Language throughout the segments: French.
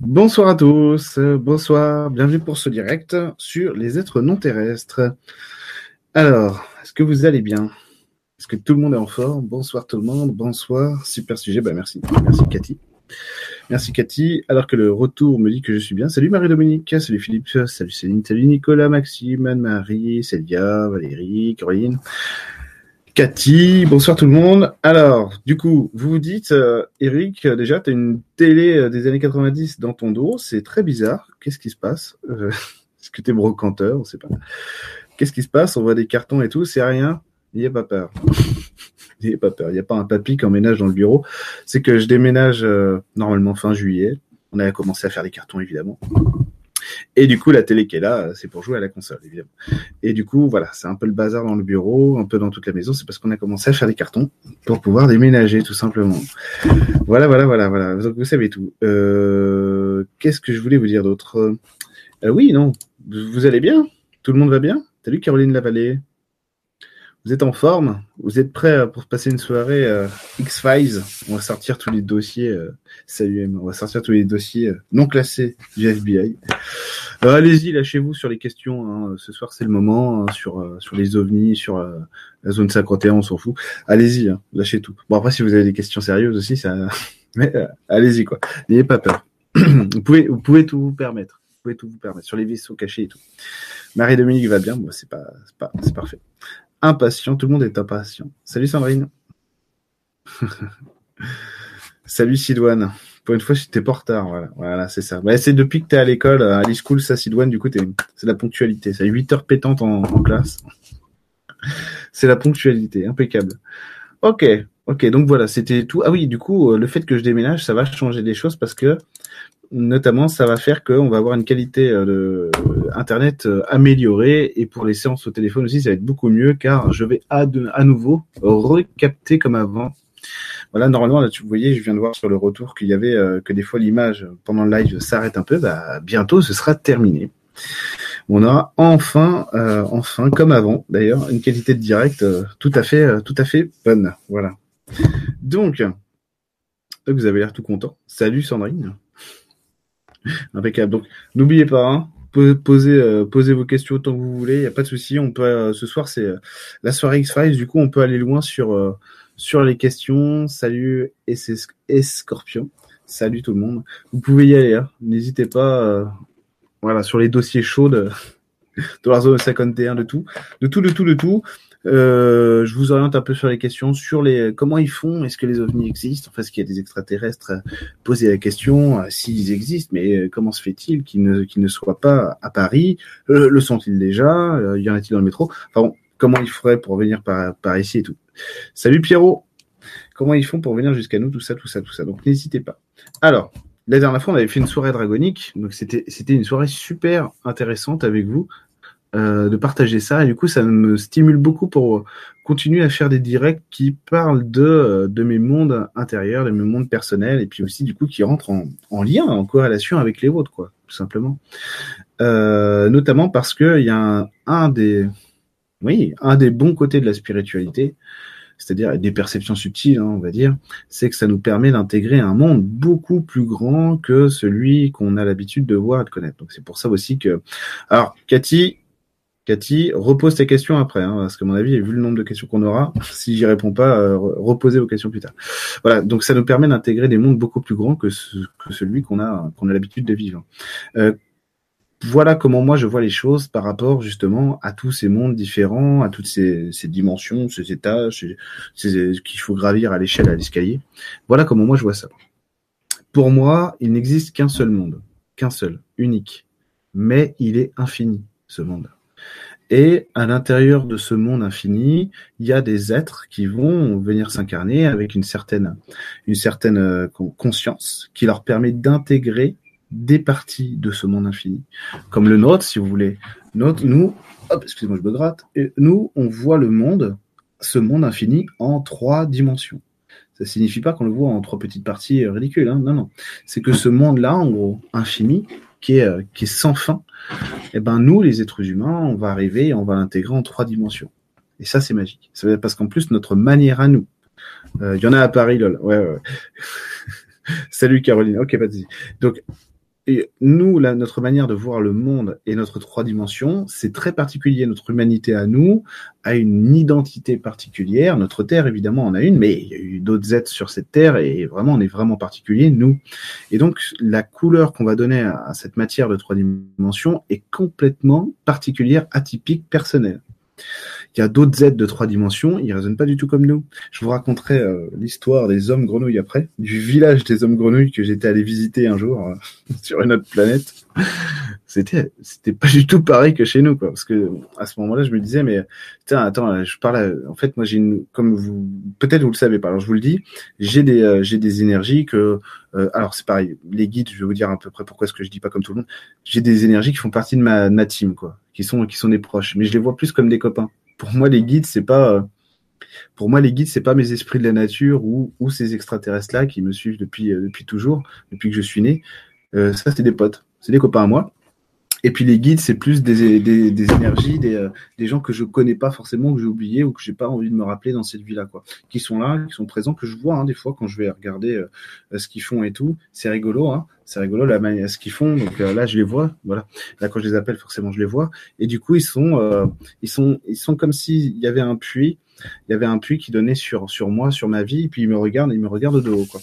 Bonsoir à tous, bonsoir, bienvenue pour ce direct sur les êtres non terrestres. Alors, est-ce que vous allez bien? Est-ce que tout le monde est en forme? Bonsoir tout le monde, bonsoir, super sujet, bah merci, merci Cathy. Merci Cathy, alors que le retour me dit que je suis bien. Salut Marie-Dominique, salut Philippe, salut Céline, salut Nicolas, Maxime, Anne-Marie, Célia, Valérie, Caroline. Cathy, bonsoir tout le monde. Alors, du coup, vous vous dites, euh, Eric, euh, déjà, tu as une télé euh, des années 90 dans ton dos, c'est très bizarre. Qu'est-ce qui se passe? Est-ce que tu es brocanteur? On sait pas. Qu'est-ce qui se passe? On voit des cartons et tout, c'est rien. N'ayez pas peur. N'ayez pas peur. Il n'y a pas un papy qui emménage dans le bureau. C'est que je déménage normalement fin juillet. On a commencé à faire des cartons, évidemment. Et du coup, la télé qui est là, c'est pour jouer à la console, évidemment. Et du coup, voilà, c'est un peu le bazar dans le bureau, un peu dans toute la maison. C'est parce qu'on a commencé à faire des cartons pour pouvoir déménager, tout simplement. Voilà, voilà, voilà, voilà. Vous savez tout. Euh, Qu'est-ce que je voulais vous dire d'autre? Euh, Oui, non. Vous allez bien? Tout le monde va bien? Salut Caroline Lavallée? Vous êtes en forme? Vous êtes prêts pour passer une soirée euh, X-Files? On va sortir tous les dossiers. Euh, on va sortir tous les dossiers euh, non classés du FBI. Allez-y, lâchez-vous sur les questions. Hein. Ce soir, c'est le moment hein, sur les ovnis, sur la zone 51, on s'en fout. Allez-y, hein, lâchez tout. Bon après, si vous avez des questions sérieuses aussi, ça. Mais allez-y quoi. N'ayez pas peur. vous pouvez tout vous permettre. Vous pouvez tout vous permettre sur les vaisseaux cachés et tout. Marie-Dominique va bien, pas, c'est pas, c'est parfait impatient. Tout le monde est impatient. Salut Sandrine. Salut Sidoine. Pour une fois, j'étais pas en retard. Voilà, voilà c'est ça. Bah, c'est depuis que tu es à l'école, à l'e-school, ça, Sidoine, du coup, c'est la ponctualité. C'est 8 heures pétantes en, en classe. c'est la ponctualité. Impeccable. Ok. Ok. Donc voilà, c'était tout. Ah oui, du coup, euh, le fait que je déménage, ça va changer des choses parce que notamment, ça va faire qu'on va avoir une qualité euh, Internet euh, améliorée et pour les séances au téléphone aussi, ça va être beaucoup mieux car je vais à, nouveau recapter comme avant. Voilà, normalement, là, tu voyais, je viens de voir sur le retour qu'il y avait euh, que des fois l'image pendant le live s'arrête un peu. Bah, bientôt, ce sera terminé. On aura enfin, enfin, comme avant, d'ailleurs, une qualité de direct tout à fait, tout à fait bonne. Voilà. Donc, vous avez l'air tout content. Salut Sandrine. Impeccable. Donc, n'oubliez pas, hein, posez, euh, posez vos questions autant que vous voulez. Il n'y a pas de souci. On peut, euh, ce soir, c'est euh, la soirée X-Files. Du coup, on peut aller loin sur, sur les questions. Salut, et Scorpion. Salut tout le monde. Vous pouvez y aller. Hein. N'hésitez pas. voilà, sur les dossiers chauds de, de la zone 51, de tout. De tout, de tout, de tout. Euh, je vous oriente un peu sur les questions, sur les comment ils font, est-ce que les ovnis existent, enfin est-ce qu'il y a des extraterrestres Poser la question, euh, s'ils existent, mais euh, comment se fait-il qu'ils ne, ne soient pas à Paris? Le sont-ils déjà? Y en a-t-il dans le métro? Enfin comment ils feraient pour venir par, par ici et tout. Salut Pierrot! Comment ils font pour venir jusqu'à nous, tout ça, tout ça, tout ça. Donc n'hésitez pas. Alors, la dernière fois, on avait fait une soirée dragonique, donc c'était une soirée super intéressante avec vous. Euh, de partager ça. Et du coup, ça me stimule beaucoup pour continuer à faire des directs qui parlent de, euh, de mes mondes intérieurs, de mes mondes personnels, et puis aussi du coup qui rentrent en, en lien, en corrélation avec les vôtres, quoi, tout simplement. Euh, notamment parce que il y a un, un, des, oui, un des bons côtés de la spiritualité, c'est-à-dire des perceptions subtiles, hein, on va dire, c'est que ça nous permet d'intégrer un monde beaucoup plus grand que celui qu'on a l'habitude de voir et de connaître. Donc c'est pour ça aussi que, alors Cathy, Cathy, repose tes questions après, hein, parce que mon avis, vu le nombre de questions qu'on aura, si j'y réponds pas, euh, reposez vos questions plus tard. Voilà, donc ça nous permet d'intégrer des mondes beaucoup plus grands que, celui qu'on a qu'on a l'habitude de vivre. Euh, voilà comment moi je vois les choses par rapport justement à tous ces mondes différents, à toutes ces, dimensions, ces étages, qu'il faut gravir à l'échelle, à l'escalier. Voilà comment moi je vois ça. Pour moi, il n'existe qu'un seul monde, qu'un seul, unique, mais il est infini, ce monde. Et à l'intérieur de ce monde infini, il y a des êtres qui vont venir s'incarner avec une certaine, une certaine euh, conscience qui leur permet d'intégrer des parties de ce monde infini, comme le nôtre, si vous voulez. Notre, nous, hop, excusez-moi, je me gratte. Nous, on voit le monde, ce monde infini, en trois dimensions. Ça signifie pas qu'on le voit en trois petites parties ridicules. Hein. Non, non. C'est que ce monde-là, en gros, infini, qui est, euh, qui est sans fin, eh ben nous, les êtres humains, on va arriver et on va l'intégrer en trois dimensions. Et ça, c'est magique. Parce qu'en plus, notre manière à nous, euh, il y en a à Paris, lol. Ouais, ouais. Salut Caroline. Ok, pas de Donc, et nous, là, notre manière de voir le monde et notre trois dimensions, c'est très particulier. Notre humanité à nous a une identité particulière. Notre Terre, évidemment, en a une, mais il y a eu d'autres êtres sur cette Terre et vraiment, on est vraiment particulier, nous. Et donc, la couleur qu'on va donner à cette matière de trois dimensions est complètement particulière, atypique, personnelle. Il y a d'autres êtres de trois dimensions, ils raisonnent pas du tout comme nous. Je vous raconterai euh, l'histoire des hommes grenouilles après, du village des hommes grenouilles que j'étais allé visiter un jour euh, sur une autre planète. C'était c'était pas du tout pareil que chez nous quoi, parce que à ce moment-là, je me disais mais tiens, attends, je parle en fait moi j'ai une comme vous peut-être vous le savez pas, alors je vous le dis, j'ai des euh, j'ai des énergies que alors c'est pareil, les guides, je vais vous dire à peu près pourquoi est-ce que je dis pas comme tout le monde. J'ai des énergies qui font partie de ma, de ma team quoi, qui sont qui sont des proches, mais je les vois plus comme des copains pour moi, les guides, c'est pas, euh, pour moi, les guides, c'est pas mes esprits de la nature ou, ces extraterrestres-là qui me suivent depuis, euh, depuis toujours, depuis que je suis né. Euh, ça, c'est des potes, c'est des copains à moi. Et puis les guides, c'est plus des, des, des énergies, des, euh, des, gens que je connais pas forcément, que j'ai oublié ou que j'ai pas envie de me rappeler dans cette vie-là, quoi. Qui sont là, qui sont présents, que je vois hein, des fois quand je vais regarder euh, euh, ce qu'ils font et tout. C'est rigolo, hein. C'est rigolo la manière, ce qu'ils font. Donc là, je les vois, voilà. Là, quand je les appelle, forcément, je les vois. Et du coup, ils sont, ils sont, ils sont comme s'il y avait un puits il y avait un puits qui donnait sur, sur moi, sur ma vie, et puis ils me regardent, ils me regardent de haut, quoi.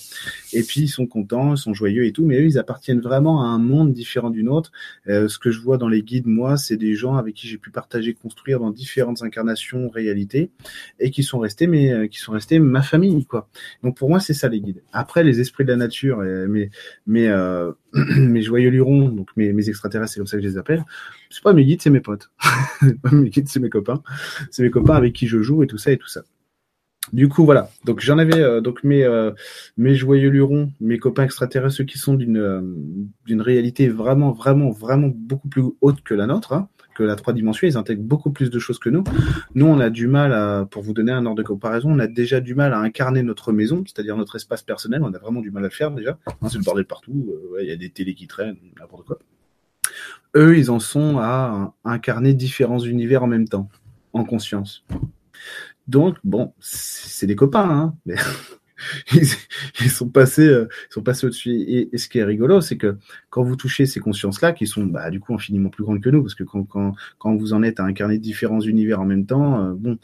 Et puis ils sont contents, ils sont joyeux et tout, mais eux, ils appartiennent vraiment à un monde différent du nôtre. Euh, ce que je vois dans les guides, moi, c'est des gens avec qui j'ai pu partager, construire dans différentes incarnations, réalités, et qui sont restés, mais euh, qui sont restés ma famille, quoi. Donc pour moi, c'est ça les guides. Après, les esprits de la nature, euh, mais, mais euh, mes joyeux lurons, donc mes, mes extraterrestres, c'est comme ça que je les appelle. C'est pas mes guides, c'est mes potes. mes guides, c'est mes copains. C'est mes copains avec qui je joue et tout ça et tout ça. Du coup, voilà. Donc j'en avais euh, donc mes euh, mes joyeux lurons, mes copains extraterrestres, ceux qui sont d'une euh, d'une réalité vraiment vraiment vraiment beaucoup plus haute que la nôtre. Hein, que la trois dimensions, ils intègrent beaucoup plus de choses que nous. Nous, on a du mal à, pour vous donner un ordre de comparaison, on a déjà du mal à incarner notre maison, c'est-à-dire notre espace personnel. On a vraiment du mal à le faire déjà. Hein, c'est le bordel partout. Il y a des télés qui traînent, n'importe quoi. Eux, ils en sont à incarner différents univers en même temps, en conscience. Donc, bon, c'est des copains, hein, ils, sont passés, euh, ils sont passés au-dessus. Et, ce qui est rigolo, c'est que quand vous touchez ces consciences-là, qui sont bah, du coup infiniment plus grandes que nous, parce que quand, quand, quand vous en êtes à incarner différents univers en même temps, euh, bon,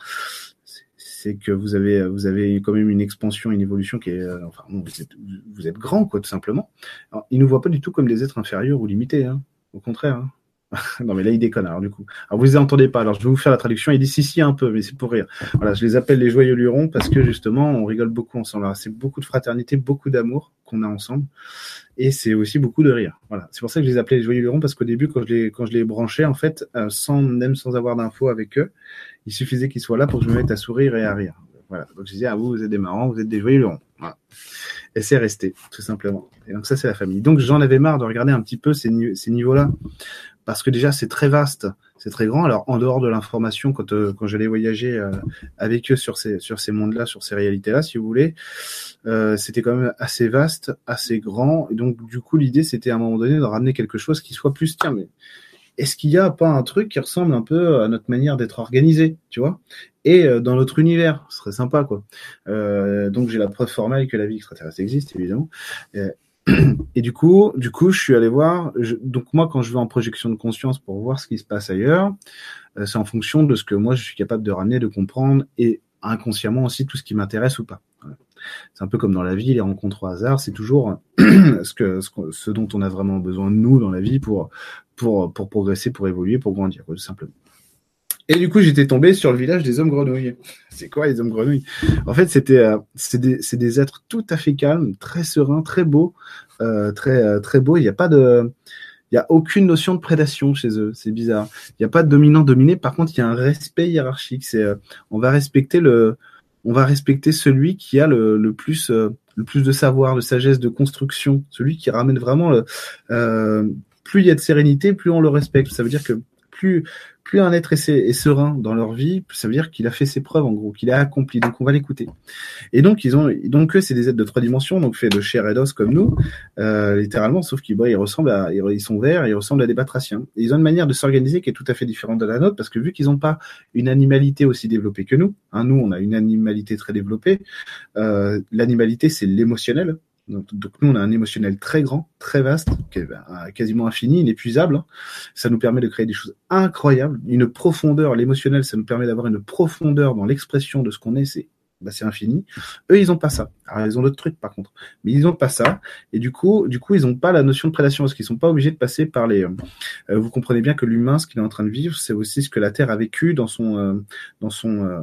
c'est que vous avez, vous avez quand même une expansion, une évolution qui est, euh, enfin, vous êtes, vous êtes grand, quoi, tout simplement. Alors, ils nous voient pas du tout comme des êtres inférieurs ou limités, hein, au contraire. Hein. non, mais là, il déconne, alors, du coup. Alors, vous les entendez pas. Alors, je vais vous faire la traduction. Il dit si, si, un peu, mais c'est pour rire. Voilà, je les appelle les joyeux lurons parce que, justement, on rigole beaucoup ensemble. C'est beaucoup de fraternité, beaucoup d'amour qu'on a ensemble. Et c'est aussi beaucoup de rire. Voilà. C'est pour ça que je les appelais les joyeux lurons parce qu'au début, quand je les, quand je les branchais, en fait, euh, sans, même sans avoir d'infos avec eux, il suffisait qu'ils soient là pour que je me mette à sourire et à rire. Voilà. Donc, je disais, ah, vous, vous êtes des marrants, vous êtes des joyeux lurons. Voilà. Et c'est resté, tout simplement. Et donc, ça, c'est la famille. Donc, j'en avais marre de regarder un petit peu ces, ces niveaux-là parce que déjà c'est très vaste, c'est très grand. Alors en dehors de l'information, quand euh, quand j'allais voyager euh, avec eux sur ces sur ces mondes-là, sur ces réalités-là, si vous voulez, euh, c'était quand même assez vaste, assez grand. Et donc du coup l'idée c'était à un moment donné de ramener quelque chose qui soit plus tiens mais est-ce qu'il n'y a pas un truc qui ressemble un peu à notre manière d'être organisé, tu vois? Et dans notre univers, ce serait sympa, quoi. donc j'ai la preuve formelle que la vie extraterrestre existe, évidemment. Et du coup, du coup, je suis allé voir. donc moi, quand je vais en projection de conscience pour voir ce qui se passe ailleurs, euh, c'est en fonction de ce que moi je suis capable de ramener, de comprendre, et inconsciemment aussi tout ce qui m'intéresse ou pas. C'est un peu comme dans la vie, les rencontres au hasard, c'est toujours ce que, ce, dont on a vraiment besoin nous dans la vie pour pour pour progresser, pour évoluer, pour grandir, tout simplement. Et du coup, j'étais tombé sur le village des hommes grenouilles. C'est quoi les hommes grenouilles? En fait, c'était euh, c'est des, des êtres tout à fait calmes, très sereins, très beaux, euh, très euh, très beaux. Il n'y a pas de il y a aucune notion de prédation chez eux, c'est bizarre. Il n'y a pas de dominant dominé. Par contre, il y a un respect hiérarchique. C'est on va respecter le on va respecter celui qui a le, le plus le plus de savoir, de sagesse, de construction, celui qui ramène vraiment plus il y a de sérénité, plus on le respecte. Ça veut dire que plus plus un être est, serein dans leur vie, ça veut dire qu'il a fait ses preuves en gros, qu'il a accompli. Donc on va l'écouter. Et donc ils ont, donc eux c'est des êtres de trois dimensions, donc faits de chair et d'os comme nous, euh, littéralement, sauf qu'ils bah, ils ressemblent à, ils sont verts, ils ressemblent à des batraciens. Ils ont une manière de s'organiser qui est tout à fait différente de la nôtre, parce que vu qu'ils n'ont pas une animalité aussi développée que nous, hein, nous on a une animalité très développée. Euh, L'animalité c'est l'émotionnel, Donc, nous, on a un émotionnel très grand, très vaste, ben, quasiment infini, inépuisable. Hein. Ça nous permet de créer des choses incroyables, une profondeur. L'émotionnel, ça nous permet d'avoir une profondeur dans l'expression de ce qu'on est. C'est bah, c'est infini. Eux, ils ont pas ça. Alors, ils ont d'autres trucs, par contre. Mais ils ont pas ça. Et du coup, du coup, ils ont pas la notion de prédation parce qu'ils sont pas obligés de passer par les. Euh, vous comprenez bien que l'humain, ce qu'il est en train de vivre, c'est aussi ce que la Terre a vécu dans son, euh, dans son, euh,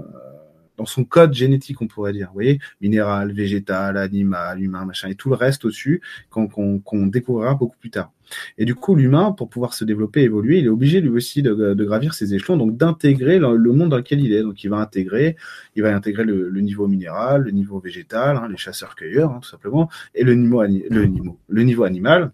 dans son code génétique, on pourrait dire. Vous voyez, minéral, végétal, animal, humain, machin, et tout le reste au-dessus qu'on découvrira beaucoup plus tard. Et du coup, l'humain, pour pouvoir se développer, évoluer, il est obligé lui aussi de, gravir ses échelons, donc d'intégrer le, monde dans lequel il est. Donc, il va intégrer, il va intégrer le, niveau minéral, le niveau végétal, hein, les chasseurs-cueilleurs, hein, tout simplement, et le niveau animal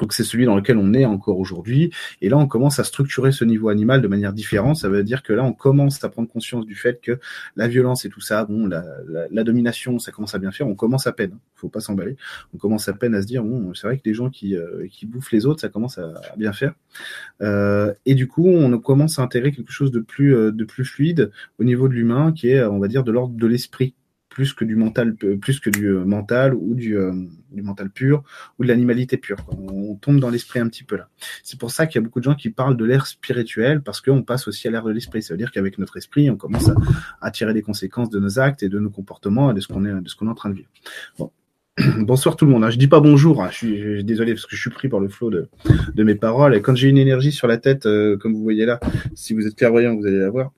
donc c'est celui dans lequel on est encore aujourd'hui. Et là, on commence à structurer ce niveau animal de manière différente. Ça veut dire que là, on commence à prendre conscience du fait que la violence et tout ça, bon, la, domination, ça commence à bien faire. On commence à peine. Faut pas s'emballer. On commence à peine à se dire bon, c'est vrai que les gens qui euh, qui bouffent les autres, ça commence à, bien faire. Euh, et du coup, on commence à intégrer quelque chose de plus euh, de plus fluide au niveau de l'humain, qui est, on va dire, de l'ordre de l'esprit plus que du mental, plus que du euh, mental ou du, euh, du mental pur ou de l'animalité pure. On, tombe dans l'esprit un petit peu là. C'est pour ça qu'il y a beaucoup de gens qui parlent de l'ère spirituelle parce qu'on passe aussi à l'ère de l'esprit. Ça veut dire qu'avec notre esprit, on commence à, tirer des conséquences de nos actes et de nos comportements et de ce qu'on est, de ce qu'on est en train de vivre. Bon. Bonsoir tout le monde. Hein. Je dis pas bonjour. Hein. Je, suis, désolé parce que je suis pris par le flot de, de mes paroles. Et quand j'ai une énergie sur la tête, euh, comme vous voyez là, si vous êtes clairvoyant, vous allez la voir.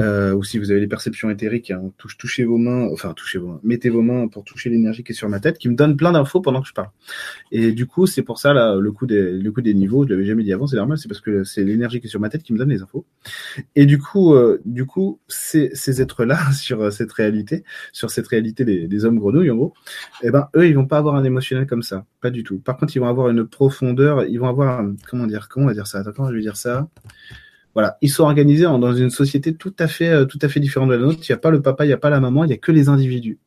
Euh, ou si vous avez les perceptions éthériques, hein, touche, touchez vos mains, enfin touchez vos mains, mettez vos mains pour toucher l'énergie qui est sur ma tête, qui me donne plein d'infos pendant que je parle. Et du coup, c'est pour ça là, le coup des, le coup des niveaux, je l'avais jamais dit avant, c'est normal, c'est parce que c'est l'énergie qui est sur ma tête qui me donne les infos. Et du coup, euh, du coup, ces, ces êtres-là sur euh, cette réalité, sur cette réalité des, des hommes grenouilles en gros, eh ben eux, ils vont pas avoir un émotionnel comme ça, pas du tout. Par contre, ils vont avoir une profondeur, ils vont avoir, comment dire, comment on va dire ça? Attends, je vais dire ça? Voilà, ils sont organisés dans une société tout à fait, euh, tout à fait différente de la nôtre. Il n'y a pas le papa, il n'y a pas la maman, il n'y a que les individus.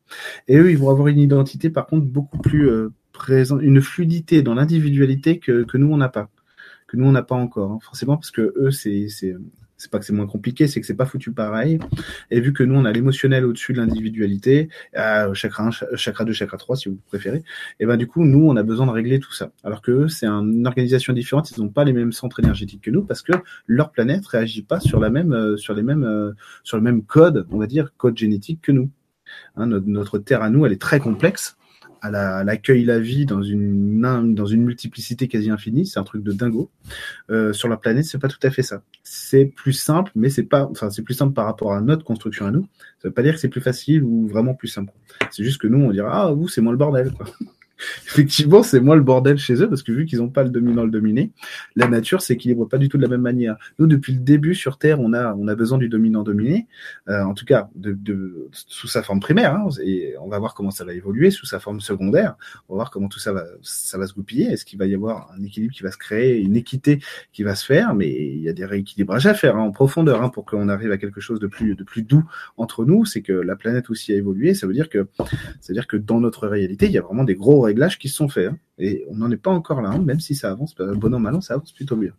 Et eux, ils vont avoir une identité, par contre, beaucoup plus euh, présente, une fluidité dans l'individualité que, que nous on n'a pas, que nous on n'a pas encore, hein. forcément, parce que eux, c'est, c'est, c'est pas que c'est moins compliqué, c'est que c'est pas foutu pareil. Et vu que nous on a l'émotionnel au-dessus de l'individualité, euh, chakra 1, chakra 2, chakra 3 si vous préférez, et ben du coup nous on a besoin de régler tout ça. Alors que c'est une organisation différente, ils n'ont pas les mêmes centres énergétiques que nous parce que leur planète réagit pas sur la même euh, sur les mêmes euh, sur le même code, on va dire code génétique que nous. Hein, notre, notre terre à nous, elle est très complexe à l'accueil la, vie dans une dans une multiplicité quasi infinie, c'est un truc de dingo. Euh, sur la planète, c'est pas tout à fait ça. C'est plus simple, mais c'est pas, enfin c'est plus simple par rapport à notre construction à nous. Ça veut pas dire que c'est plus facile ou vraiment plus simple. C'est juste que nous on dira ah vous c'est moins le bordel quoi. Effectivement, c'est moins le bordel chez eux parce que vu qu'ils n'ont pas le dominant le dominé, la nature s'équilibre pas du tout de la même manière. Nous, depuis le début sur Terre, on a on a besoin du dominant dominé, euh, en tout cas de, de, sous sa forme primaire. Hein, et on va voir comment ça va évoluer sous sa forme secondaire. On va voir comment tout ça va ça va se goupiller. Est-ce qu'il va y avoir un équilibre qui va se créer, une équité qui va se faire? Mais il y a des rééquilibrages à faire hein, en profondeur hein, pour qu'on arrive à quelque chose de plus de plus doux entre nous. C'est que la planète aussi a évolué. Ça veut dire que c'est à dire que dans notre réalité, il y a vraiment des gros réglages qui se sont faits. Hein. et on n'en est pas encore là, hein, même si ça avance, euh, bon an, mal an, ça avance plutôt bien.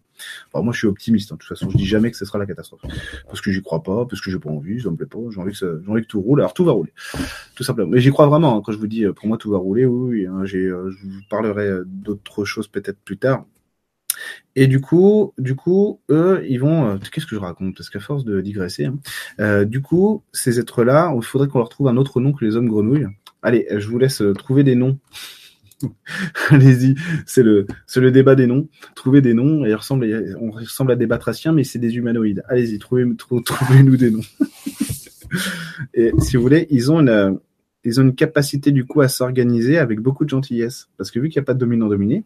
moi, je suis optimiste. Hein. De toute façon, je dis jamais que ce sera la catastrophe. Parce que j'y crois pas, parce que j'ai pas envie, ça me plaît pas, j'ai envie, que j'ai envie que tout roule. Alors, tout va rouler. Tout simplement. Mais j'y crois vraiment. Quand je vous dis, euh, pour moi, tout va rouler, oui, j'ai, euh, je vous parlerai d'autres choses peut-être plus tard. Et du coup, du coup, eux, ils vont. Qu'est-ce que je raconte? Parce qu'à force de digresser, du coup, ces êtres-là, il faudrait qu'on leur trouve un autre nom que les hommes grenouilles. Allez, je vous laisse trouver des noms Allez-y, c'est le, le débat des noms. Trouvez des noms, ressemble, on ressemble à des batraciens, mais c'est des humanoïdes. Allez-y, trouvez, trouvez-nous des noms. et si vous voulez, ils ont une, ils ont une capacité du coup à s'organiser avec beaucoup de gentillesse, parce que vu qu'il n'y a pas de dominant dominé,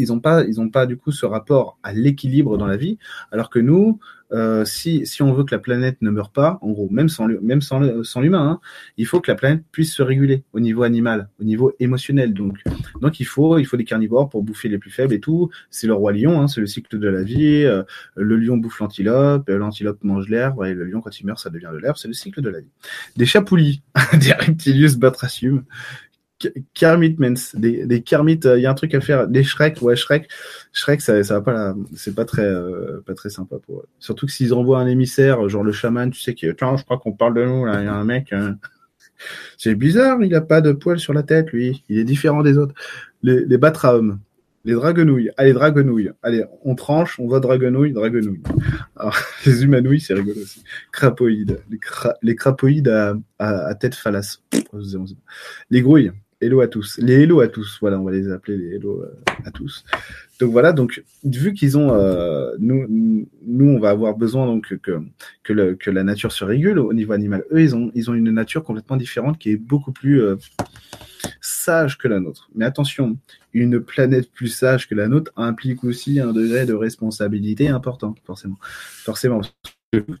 ils n'ont pas, ils ont pas du coup ce rapport à l'équilibre dans la vie, alors que nous, euh, si, si on veut que la planète ne meure pas, en gros, même sans, même sans, sans l'humain, hein, il faut que la planète puisse se réguler au niveau animal, au niveau émotionnel. Donc, donc il faut, il faut des carnivores pour bouffer les plus faibles et tout. C'est le roi lion, hein, c'est le cycle de la vie. Euh, le lion bouffe l'antilope, euh, l'antilope mange l'herbe, et le lion quand il meurt, ça devient de l'herbe. C'est le cycle de la vie. Des chapoulis, des reptilius batracium, Kermit des, des Kermit, il euh, y a un truc à faire, des Shrek, ouais Shrek, Shrek ça, ça va pas c'est pas très euh, pas très sympa pour. Surtout que s'ils envoient un émissaire, genre le chaman, tu sais que tiens, je crois qu'on parle de nous là, il y a un mec, hein. C'est bizarre, il a pas de poils sur la tête, lui. Il est différent des autres. Les, les batraums, les dragonouilles. Allez, dragonouilles. Allez, on tranche, on va dragonouille, dragonouille. Alors, les humanouilles, c'est rigolo aussi. Crapoïdes. Les, les crapoïdes à, à, tête phalace. Les grouilles. Hello à tous. Les hello à tous. Voilà, on va les appeler les hello euh, à tous. Donc voilà, donc vu qu'ils ont, euh, nous, nous, on va avoir besoin donc que que, le, que la nature se régule au niveau animal. Eux, ils ont, ils ont une nature complètement différente qui est beaucoup plus euh, sage que la nôtre. Mais attention, une planète plus sage que la nôtre implique aussi un degré de responsabilité important, forcément. Forcément.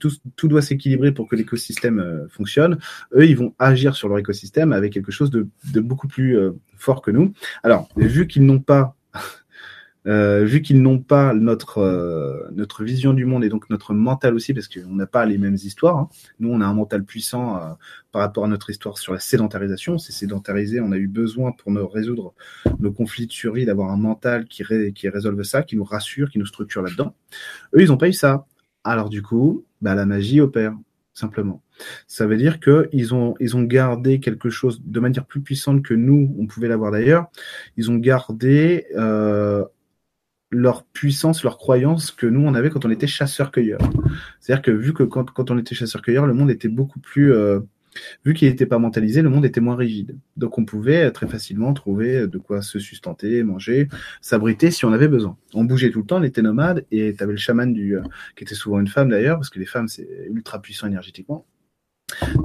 Tout, tout doit s'équilibrer pour que l'écosystème euh, fonctionne. Eux, ils vont agir sur leur écosystème avec quelque chose de, de beaucoup plus euh, fort que nous. Alors, vu qu'ils n'ont pas euh, vu qu'ils n'ont pas notre euh, notre vision du monde et donc notre mental aussi, parce qu'on n'a pas les mêmes histoires. Hein. Nous, on a un mental puissant euh, par rapport à notre histoire sur la sédentarisation. C'est sédentarisé, on a eu besoin pour nous résoudre nos conflits de survie d'avoir un mental qui, qui résolve ça, qui nous rassure, qui nous structure là-dedans. Eux, ils n'ont pas eu ça. Alors du coup, bah, la magie opère simplement. Ça veut dire qu'ils ont, ils ont gardé quelque chose de manière plus puissante que nous, on pouvait l'avoir d'ailleurs. Ils ont gardé euh, leur puissance, leur croyance que nous on avait quand on était chasseur-cueilleur. C'est-à-dire que vu que quand, quand on était chasseur-cueilleur, le monde était beaucoup plus, euh, vu qu'il n'était pas mentalisé, le monde était moins rigide. Donc on pouvait très facilement trouver de quoi se sustenter, manger, s'abriter si on avait besoin. On bougeait tout le temps, on était nomade et tu avais le chaman du, euh, qui était souvent une femme d'ailleurs, parce que les femmes c'est ultra puissant énergétiquement.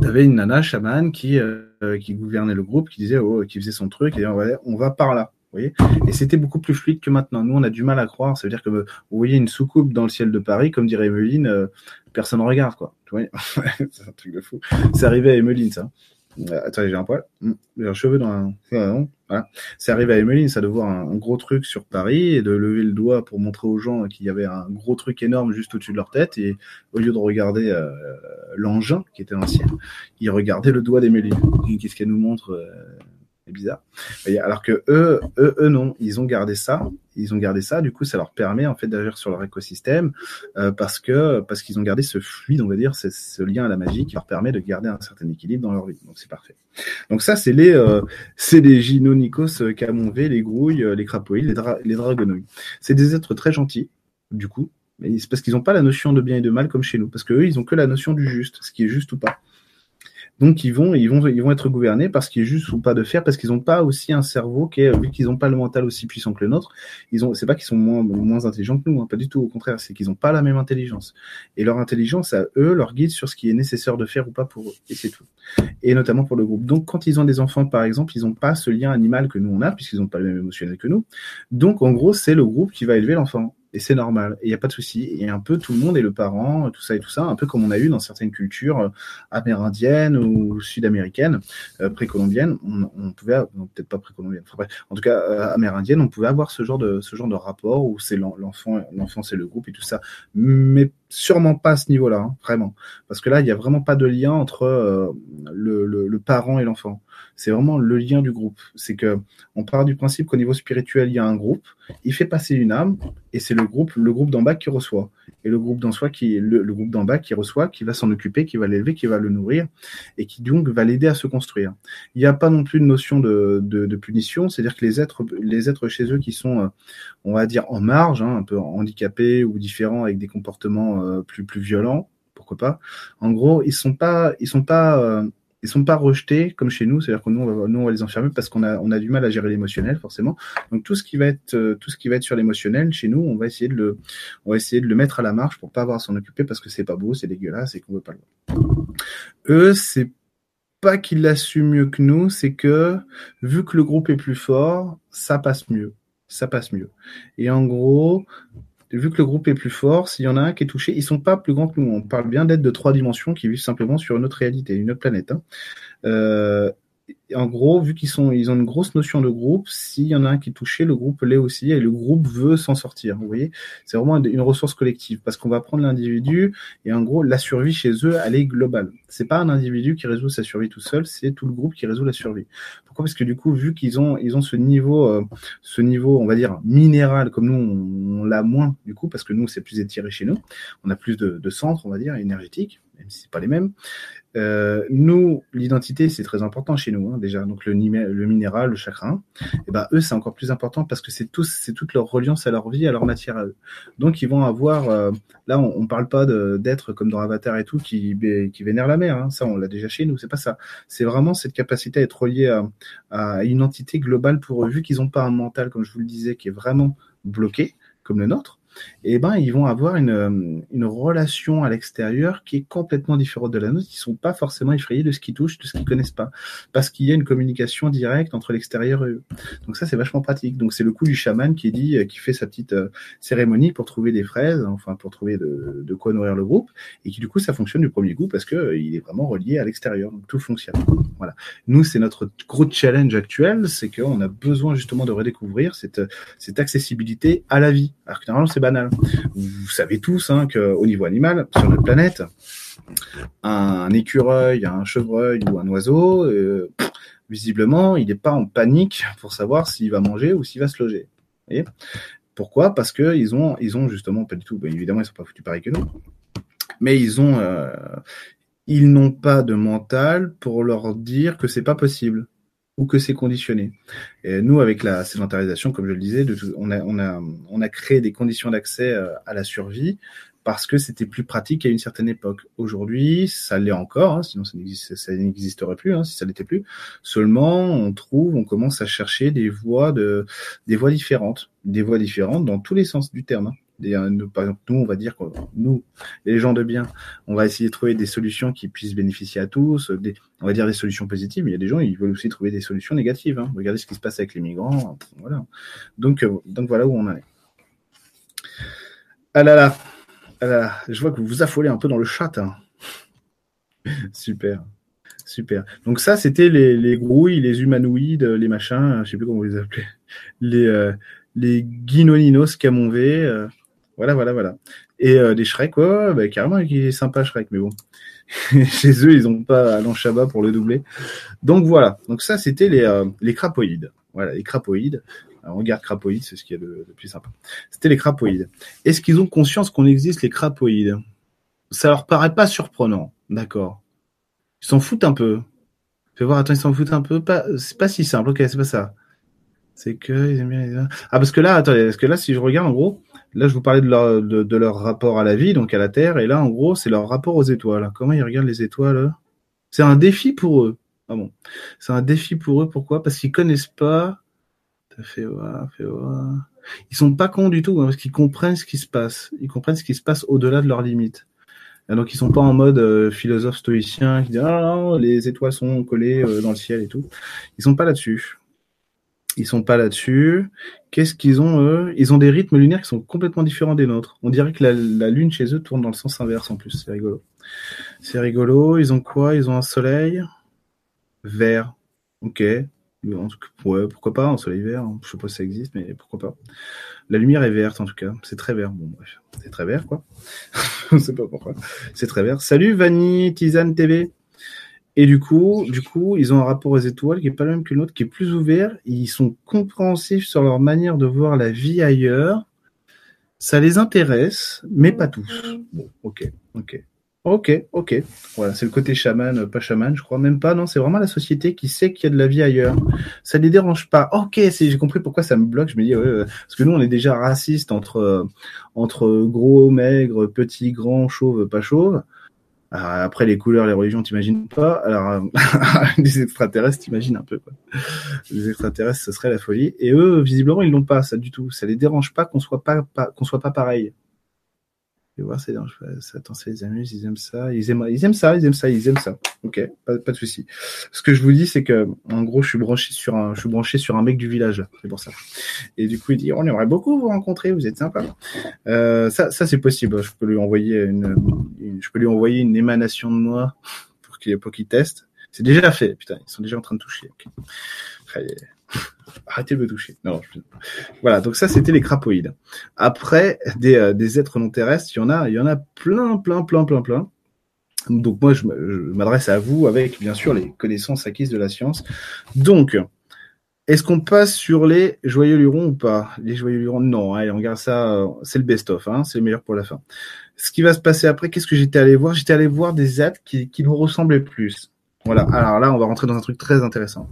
Tu avais une nana chaman qui, euh, qui gouvernait le groupe, qui disait, oh, qui faisait son truc, et on va, on va par là et c'était beaucoup plus fluide que maintenant. Nous, on a du mal à croire. Ça veut dire que vous voyez une soucoupe dans le ciel de Paris, comme dirait Emeline, euh, personne ne regarde, quoi. c'est un truc de fou. C'est arrivé à Emeline, ça. Euh, attendez, j'ai un poil. Hmm, j'ai un cheveu dans un. Voilà. C'est arrivé à Emeline, ça de voir un, gros truc sur Paris et de lever le doigt pour montrer aux gens qu'il y avait un gros truc énorme juste au-dessus de leur tête. Et au lieu de regarder euh, l'engin qui était ancien, ils regardaient le doigt d'Emeline. Qu'est-ce qu'elle nous montre c'est bizarre. Alors que eux, eux, eux, non, ils ont gardé ça. Ils ont gardé ça. Du coup, ça leur permet en fait d'agir sur leur écosystème euh, parce que parce qu'ils ont gardé ce fluide, on va dire, ce lien à la magie qui leur permet de garder un certain équilibre dans leur vie. Donc c'est parfait. Donc ça, c'est les euh, c'est les gynonicos, euh, camon-v, les grouilles, euh, les crapoïdes, les, dra les. C'est des êtres très gentils, du coup. C'est parce qu'ils n'ont pas la notion de bien et de mal comme chez nous. Parce que eux, ils ont que la notion du juste, ce qui est juste ou pas. Donc ils vont, ils vont, ils vont être gouvernés parce qu'ils juste ou pas de faire, parce qu'ils n'ont pas aussi un cerveau qui est, vu qu'ils n'ont pas le mental aussi puissant que le nôtre, ils ont, c'est pas qu'ils sont moins, moins intelligents que nous, hein, pas du tout. Au contraire, c'est qu'ils n'ont pas la même intelligence. Et leur intelligence à eux leur guide sur ce qui est nécessaire de faire ou pas pour eux. Et c'est tout. Et notamment pour le groupe. Donc quand ils ont des enfants, par exemple, ils n'ont pas ce lien animal que nous on a, puisqu'ils n'ont pas le même émotionnel que nous. Donc en gros, c'est le groupe qui va élever l'enfant et c'est normal, il n'y a pas de souci. Et un peu tout le monde est le parent, tout ça et tout ça, un peu comme on a eu dans certaines cultures euh, amérindiennes ou sud-américaines, euh, précolombiennes, on, on pouvait, peut-être pas précolombiennes, enfin, en tout cas euh, amérindiennes, on pouvait avoir ce genre de ce genre de rapport où c'est l'enfant, l'enfant c'est le groupe et tout ça, mais sûrement pas à ce niveau-là, hein, vraiment, parce que là il n'y a vraiment pas de lien entre euh, le, parent et l'enfant c'est vraiment le lien du groupe. C'est que on part du principe qu'au niveau spirituel, il y a un groupe, il fait passer une âme, et c'est le groupe, le groupe d'en bas qui reçoit. Et le groupe d'en soi qui, le, groupe d'en bas qui reçoit, qui va s'en occuper, qui va l'élever, qui va le nourrir, et qui donc va l'aider à se construire. Il n'y a pas non plus de notion de punition, c'est-à-dire que les êtres, les êtres chez eux qui sont, euh, on va dire, en marge, hein, un peu handicapés ou différents avec des comportements euh, plus, plus violents, pourquoi pas. En gros, ils sont pas, ils sont pas, euh, ils sont pas rejetés comme chez nous, c'est-à-dire que nous on, va, nous on les enfermer parce qu'on a on a du mal à gérer l'émotionnel forcément. Donc tout ce qui va être euh, tout ce qui va être sur l'émotionnel chez nous, on va essayer de le on va essayer de le mettre à la marche pour pas avoir à s'en occuper parce que c'est pas beau, c'est dégueulasse et qu'on veut pas le voir. Eux, c'est pas qu'ils l'assument mieux que nous, c'est que vu que le groupe est plus fort, ça passe mieux. Ça passe mieux. Et en gros, vu que le groupe est plus fort, s'il y en a un qui est touché, ils sont pas plus grands que nous. On parle bien d'êtres de trois dimensions qui vivent simplement sur une autre réalité, une autre planète. Hein. Euh, en gros, vu qu'ils sont, ils ont une grosse notion de groupe, s'il y en a un qui est touché, le groupe l'est aussi, et le groupe veut s'en sortir. Vous voyez, c'est vraiment une ressource collective, parce qu'on va prendre l'individu, et en gros, la survie chez eux, elle est globale. C'est pas un individu qui résout sa survie tout seul, c'est tout le groupe qui résout la survie. Pourquoi? Parce que du coup, vu qu'ils ont, ils ont ce niveau, euh, ce niveau, on va dire minéral, comme nous, on, l'a moins, du coup, parce que nous, c'est plus étiré chez nous, on a plus de, de centres, on va dire, énergétiques, même si c'est pas les mêmes euh, nous, l'identité, c'est très important chez nous, hein, déjà. Donc le, le minéral, le chakra, et eh ben eux, c'est encore plus important parce que c'est tous, c'est toute leur reliance à leur vie, à leur matière à eux. Donc ils vont avoir, euh, là, on, on parle pas d'être comme dans Avatar et tout qui qui vénère la mer. Hein. Ça, on l'a déjà chez nous. C'est pas ça. C'est vraiment cette capacité à être relié à, à une entité globale pour eux, vu qu'ils ont pas un mental, comme je vous le disais, qui est vraiment bloqué comme le nôtre eh ben ils vont avoir une, euh, une relation à l'extérieur qui est complètement différente de la nôtre. Ils sont pas forcément effrayés de ce qu'ils touchent, de ce qu'ils connaissent pas, parce qu'il y a une communication directe entre l'extérieur et eux. Donc ça c'est vachement pratique. Donc c'est le coup du chaman qui dit, euh, qui fait sa petite euh, cérémonie pour trouver des fraises, enfin pour trouver de, de, quoi nourrir le groupe, et qui du coup ça fonctionne du premier coup parce que il est vraiment relié à l'extérieur. Donc tout fonctionne. Voilà. Nous c'est notre gros challenge actuel, c'est qu'on a besoin justement de redécouvrir cette cette accessibilité à la vie. Alors que normalement c'est Vous savez tous hein, qu'au niveau animal, sur notre planète, un écureuil, un chevreuil ou un oiseau, euh, visiblement, il n'est pas en panique pour savoir s'il va manger ou s'il va se loger. Pourquoi? Parce que ils ont, ils ont justement pas du tout. évidemment, ils sont pas foutus pareil que nous, mais ils ont, euh, ils n'ont pas de mental pour leur dire que c'est pas possible ou que c'est conditionné. Et nous, avec la sédentarisation, comme je le disais, on, a, on, a, on a créé des conditions d'accès euh, à la survie parce que c'était plus pratique à une certaine époque. Aujourd'hui, ça l'est encore, hein, sinon ça n'existerait plus, hein, si ça l'était plus. Seulement, on trouve, on commence à chercher des voies de, des voies différentes, des voies différentes dans tous les sens du terme. Hein. Euh, par exemple, nous, on va dire que nous, les gens de bien, on va essayer de trouver des solutions qui puissent bénéficier à tous, des, on va dire des solutions positives, mais il y a des gens, ils veulent aussi trouver des solutions négatives. Hein. Regardez ce qui se passe avec les migrants, voilà. Donc, euh, donc voilà où on en est. Ah là là, ah là, là. je vois que vous vous affolez un peu dans le chat. Hein. Super. Super. Donc ça, c'était les, les grouilles, les humanoïdes, les machins, je sais plus comment vous les appelez, les, euh, les guinoninos camonvés, euh, voilà, voilà, voilà. Et euh, des Shrek, ouais, bah, carrément, il est sympa Shrek, mais bon. Chez eux, ils n'ont pas Alain Chabat pour le doubler. Donc voilà. Donc ça, c'était les, euh, les crapoïdes. Voilà, les crapoïdes. Alors, on regarde crapoïdes, c'est ce qui est le, plus sympa. C'était les crapoïdes. Est-ce qu'ils ont conscience qu'on existe, les crapoïdes? Ça leur paraît pas surprenant, d'accord Ils s'en foutent un peu. Fais voir, attends, ils s'en foutent un peu. Pas, c'est pas si simple, ok, c'est pas ça. C'est que ils aiment bien les... Ah, parce que là, attendez, parce que là, si je regarde, en gros, Là, je vous parlais de leur, de, leur rapport à la vie, donc à la Terre, et là, en gros, c'est leur rapport aux étoiles. Comment ils regardent les étoiles C'est un défi pour eux. Ah bon C'est un défi pour eux. Pourquoi? Parce qu'ils connaissent pas. Fait voir, fait voir. Ils sont pas cons du tout, hein, parce qu'ils comprennent ce qui se passe. Ils comprennent ce qui se passe au-delà de leurs limites. Et donc ils sont pas en mode euh, philosophe stoïcien qui dit ah non, les étoiles sont collées euh, dans le ciel et tout. Ils sont pas là-dessus. Ils sont pas là-dessus. Qu'est-ce qu'ils ont eux? Ils ont des rythmes lunaires qui sont complètement différents des nôtres. On dirait que la, lune chez eux tourne dans le sens inverse en plus. C'est rigolo. C'est rigolo. Ils ont quoi? Ils ont un soleil vert. Ok. Ouais, pourquoi pas un soleil vert? Je sais pas si ça existe, mais pourquoi pas. La lumière est verte en tout cas. C'est très vert. Bon bref, c'est très vert quoi. Je sais pas pourquoi. C'est très vert. Salut Vanny Tisane TV. Et du coup, du coup, ils ont un rapport aux étoiles qui est pas le même que le nôtre, qui est plus ouvert. Ils sont compréhensifs sur leur manière de voir la vie ailleurs. Ça les intéresse, mais pas tous. Bon, ok, ok. Ok, ok. Voilà, c'est le côté chaman, pas chaman, je crois même pas. Non, c'est vraiment la société qui sait qu'il y a de la vie ailleurs. Ça les dérange pas. Ok, j'ai compris pourquoi ça me bloque. Je me dis, ouais, parce que nous, on est déjà raciste entre entre gros, maigre, petit, grand, chauve, pas chauve. Après, les couleurs, les religions, t'imagines pas. Alors, des extraterrestres, t'imagines un peu. Les extraterrestres, ce serait la folie. Et eux, visiblement, ils l'ont pas, ça du tout. Ça les dérange pas qu'on soit pas qu'on soit pas pareil. Et voir, c'est attends, ça les amuse, ils aiment ça, ils aiment, ils aiment ça, ils aiment ça, ils aiment ça. Ok, pas, de souci. Ce que je vous dis, c'est que, en gros, je suis branché sur un, je suis branché sur un mec du village, c'est pour ça. Et du coup, il dit, on aimerait beaucoup vous rencontrer, vous êtes sympa. Euh, ça, ça c'est possible. Je peux lui envoyer une, je peux lui envoyer une émanation de moi pour qu'il, pour qu'il teste. C'est déjà fait, putain, ils sont déjà en train de toucher. Okay. Arrêtez de me toucher. Voilà, donc ça c'était les crapoïdes. Après, des, euh, des êtres non terrestres, il y en a, il y en a plein, plein, plein, plein, plein. Donc moi, je m'adresse à vous avec bien sûr les connaissances acquises de la science. Donc, Est-ce qu'on passe sur les joyeux lurons ou pas? Les joyeux lurons, non. Allez, on regarde ça. Euh, c'est le best-of, hein, c'est le meilleur pour la fin. Ce qui va se passer après, qu'est-ce que j'étais allé voir? J'étais allé voir des ads qui, qui nous ressemblaient plus. Voilà. Alors là, on va rentrer dans un truc très intéressant.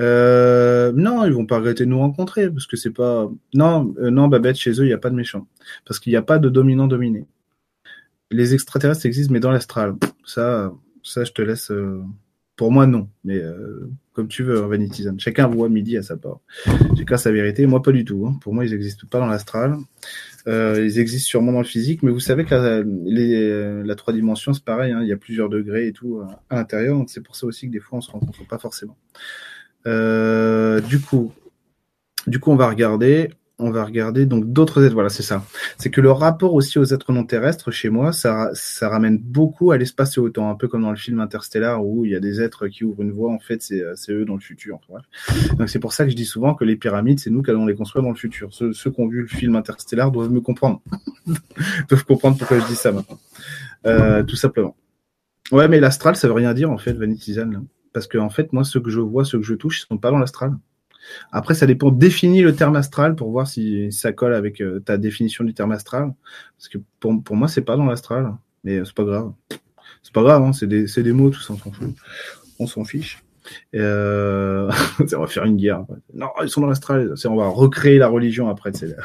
Euh, non, ils vont pas regretter de nous rencontrer parce que c'est pas. Non, euh, non, Babette, chez eux, il n'y a pas de méchants parce qu'il n'y a pas de dominant dominé. Les extraterrestres existent, mais dans l'astral. Ça, ça, je te laisse. Euh, pour moi, non. Mais euh, comme tu veux, Vanitizan. Chacun voit midi à sa part. Chacun sa vérité. Moi, pas du tout. Hein. Pour moi, ils n'existent pas dans l'astral. Ils existent sûrement dans le physique, mais vous savez que la, trois dimensions, c'est pareil. Hein. Il y a plusieurs degrés et tout à l'intérieur. Donc c'est pour ça aussi que des fois, on se rencontre pas forcément. Euh, du coup, du coup, on va regarder on va regarder donc d'autres êtres. Voilà, c'est ça. C'est que le rapport aussi aux êtres non terrestres chez moi, ça, ça ramène beaucoup à l'espace et au temps, un peu comme dans le film Interstellar où il y a des êtres qui ouvrent une voie. En fait, c'est eux dans le futur. Donc c'est pour ça que je dis souvent que les pyramides, c'est nous qui allons les construire dans le futur. Ceux, ceux qui ont vu le film Interstellar doivent me comprendre, doivent comprendre pourquoi je dis ça maintenant. Euh, tout simplement. Ouais, mais l'astral, ça veut rien dire en fait, Vanitizan. Parce que en fait, moi, ceux que je vois, ceux que je touche, ils sont pas dans l'astral. Après, ça dépend. Définis le terme astral pour voir si ça colle avec euh, ta définition du terme astral. Parce que pour, pour moi, c'est pas dans l'astral, mais c'est pas grave. C'est pas grave, hein, c'est des, des, mots, tout ça, on s'en fout. On s'en fiche. Euh... on va faire une guerre. Non, ils sont dans l'astral. On va recréer la religion après. C'est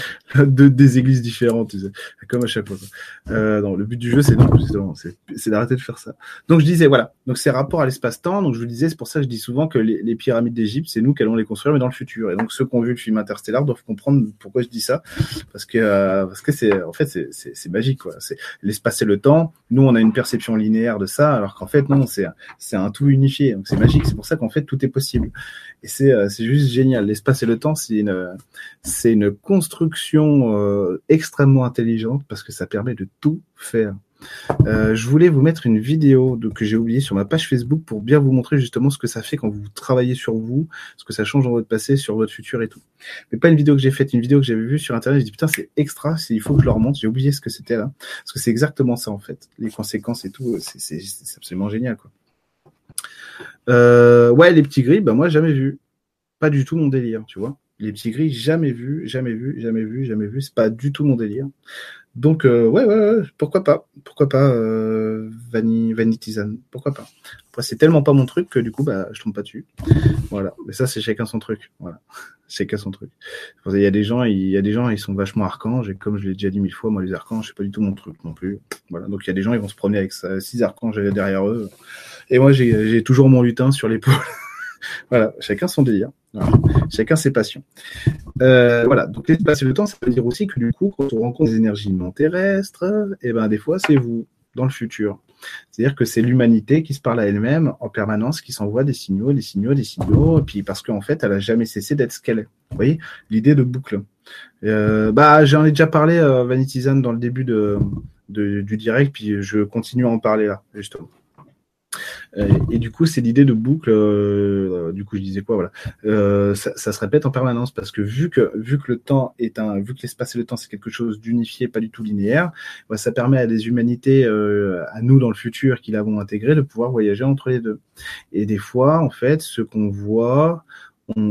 de, des églises différentes, tu sais, comme à chaque fois. Euh, non, le but du jeu, c'est d'arrêter de faire ça. Donc je disais, voilà, donc c'est rapport à l'espace-temps. Donc je vous disais, c'est pour ça que je dis souvent que les, les pyramides d'Égypte, c'est nous qui allons les construire, mais dans le futur. Et donc ceux qui ont vu le film Interstellar doivent comprendre pourquoi je dis ça, parce que euh, parce que c'est en fait c'est magique quoi. C'est l'espace et le temps. Nous, on a une perception linéaire de ça, alors qu'en fait non, c'est c'est un tout unifié. Donc c'est magique. C'est pour ça qu'en fait tout est possible. Et c'est euh, c'est juste génial. L'espace et le temps, c'est une c'est une construction euh, extrêmement intelligente parce que ça permet de tout faire. Euh, je voulais vous mettre une vidéo de, que j'ai oublié sur ma page Facebook pour bien vous montrer justement ce que ça fait quand vous travaillez sur vous, ce que ça change dans votre passé, sur votre futur et tout. Mais pas une vidéo que j'ai faite, une vidéo que j'avais vue sur internet. J'ai dit putain c'est extra, il faut que je le remonte. J'ai oublié ce que c'était là parce que c'est exactement ça en fait, les conséquences et tout. C'est absolument génial quoi. Euh, ouais les petits gris, bah moi jamais vu, pas du tout mon délire, tu vois. Les petits gris, jamais vu, jamais vu, jamais vu, jamais vu. C'est pas du tout mon délire. Donc euh, ouais, ouais, ouais, pourquoi pas, pourquoi pas euh, Vanny, Vanitisan, pourquoi pas. Après c'est tellement pas mon truc que du coup bah je tombe pas dessus. Voilà, mais ça c'est chacun son truc. Voilà, chacun son truc. Il y a des gens, il y a des gens ils sont vachement archanges et comme je l'ai déjà dit mille fois, moi les archanges c'est pas du tout mon truc non plus. Voilà, donc il y a des gens ils vont se promener avec six archanges derrière eux et moi j'ai toujours mon lutin sur l'épaule. voilà, chacun son délire. Chacun ses passions. Euh, voilà, donc l'espace et le temps, ça veut dire aussi que du coup, quand on rencontre des énergies non terrestres, eh ben des fois c'est vous dans le futur. C'est-à-dire que c'est l'humanité qui se parle à elle-même en permanence, qui s'envoie des signaux, des signaux, des signaux, et puis parce qu'en fait, elle a jamais cessé d'être ce qu'elle est. Vous voyez, l'idée de boucle. Euh, bah, j'en ai déjà parlé, euh, Vanitizan, dans le début de, du direct, puis je continue à en parler là, justement. Euh, et du coup, c'est l'idée de boucle. Euh, du coup, je disais quoi Voilà, euh, ça, ça, se répète en permanence parce que vu que vu que le temps est un, vu que l'espace et le temps c'est quelque chose d'unifié, pas du tout linéaire, bah, ça permet à des humanités, à nous dans le futur qui l'avons intégré, de pouvoir voyager entre les deux. Et des fois, en fait, ce qu'on voit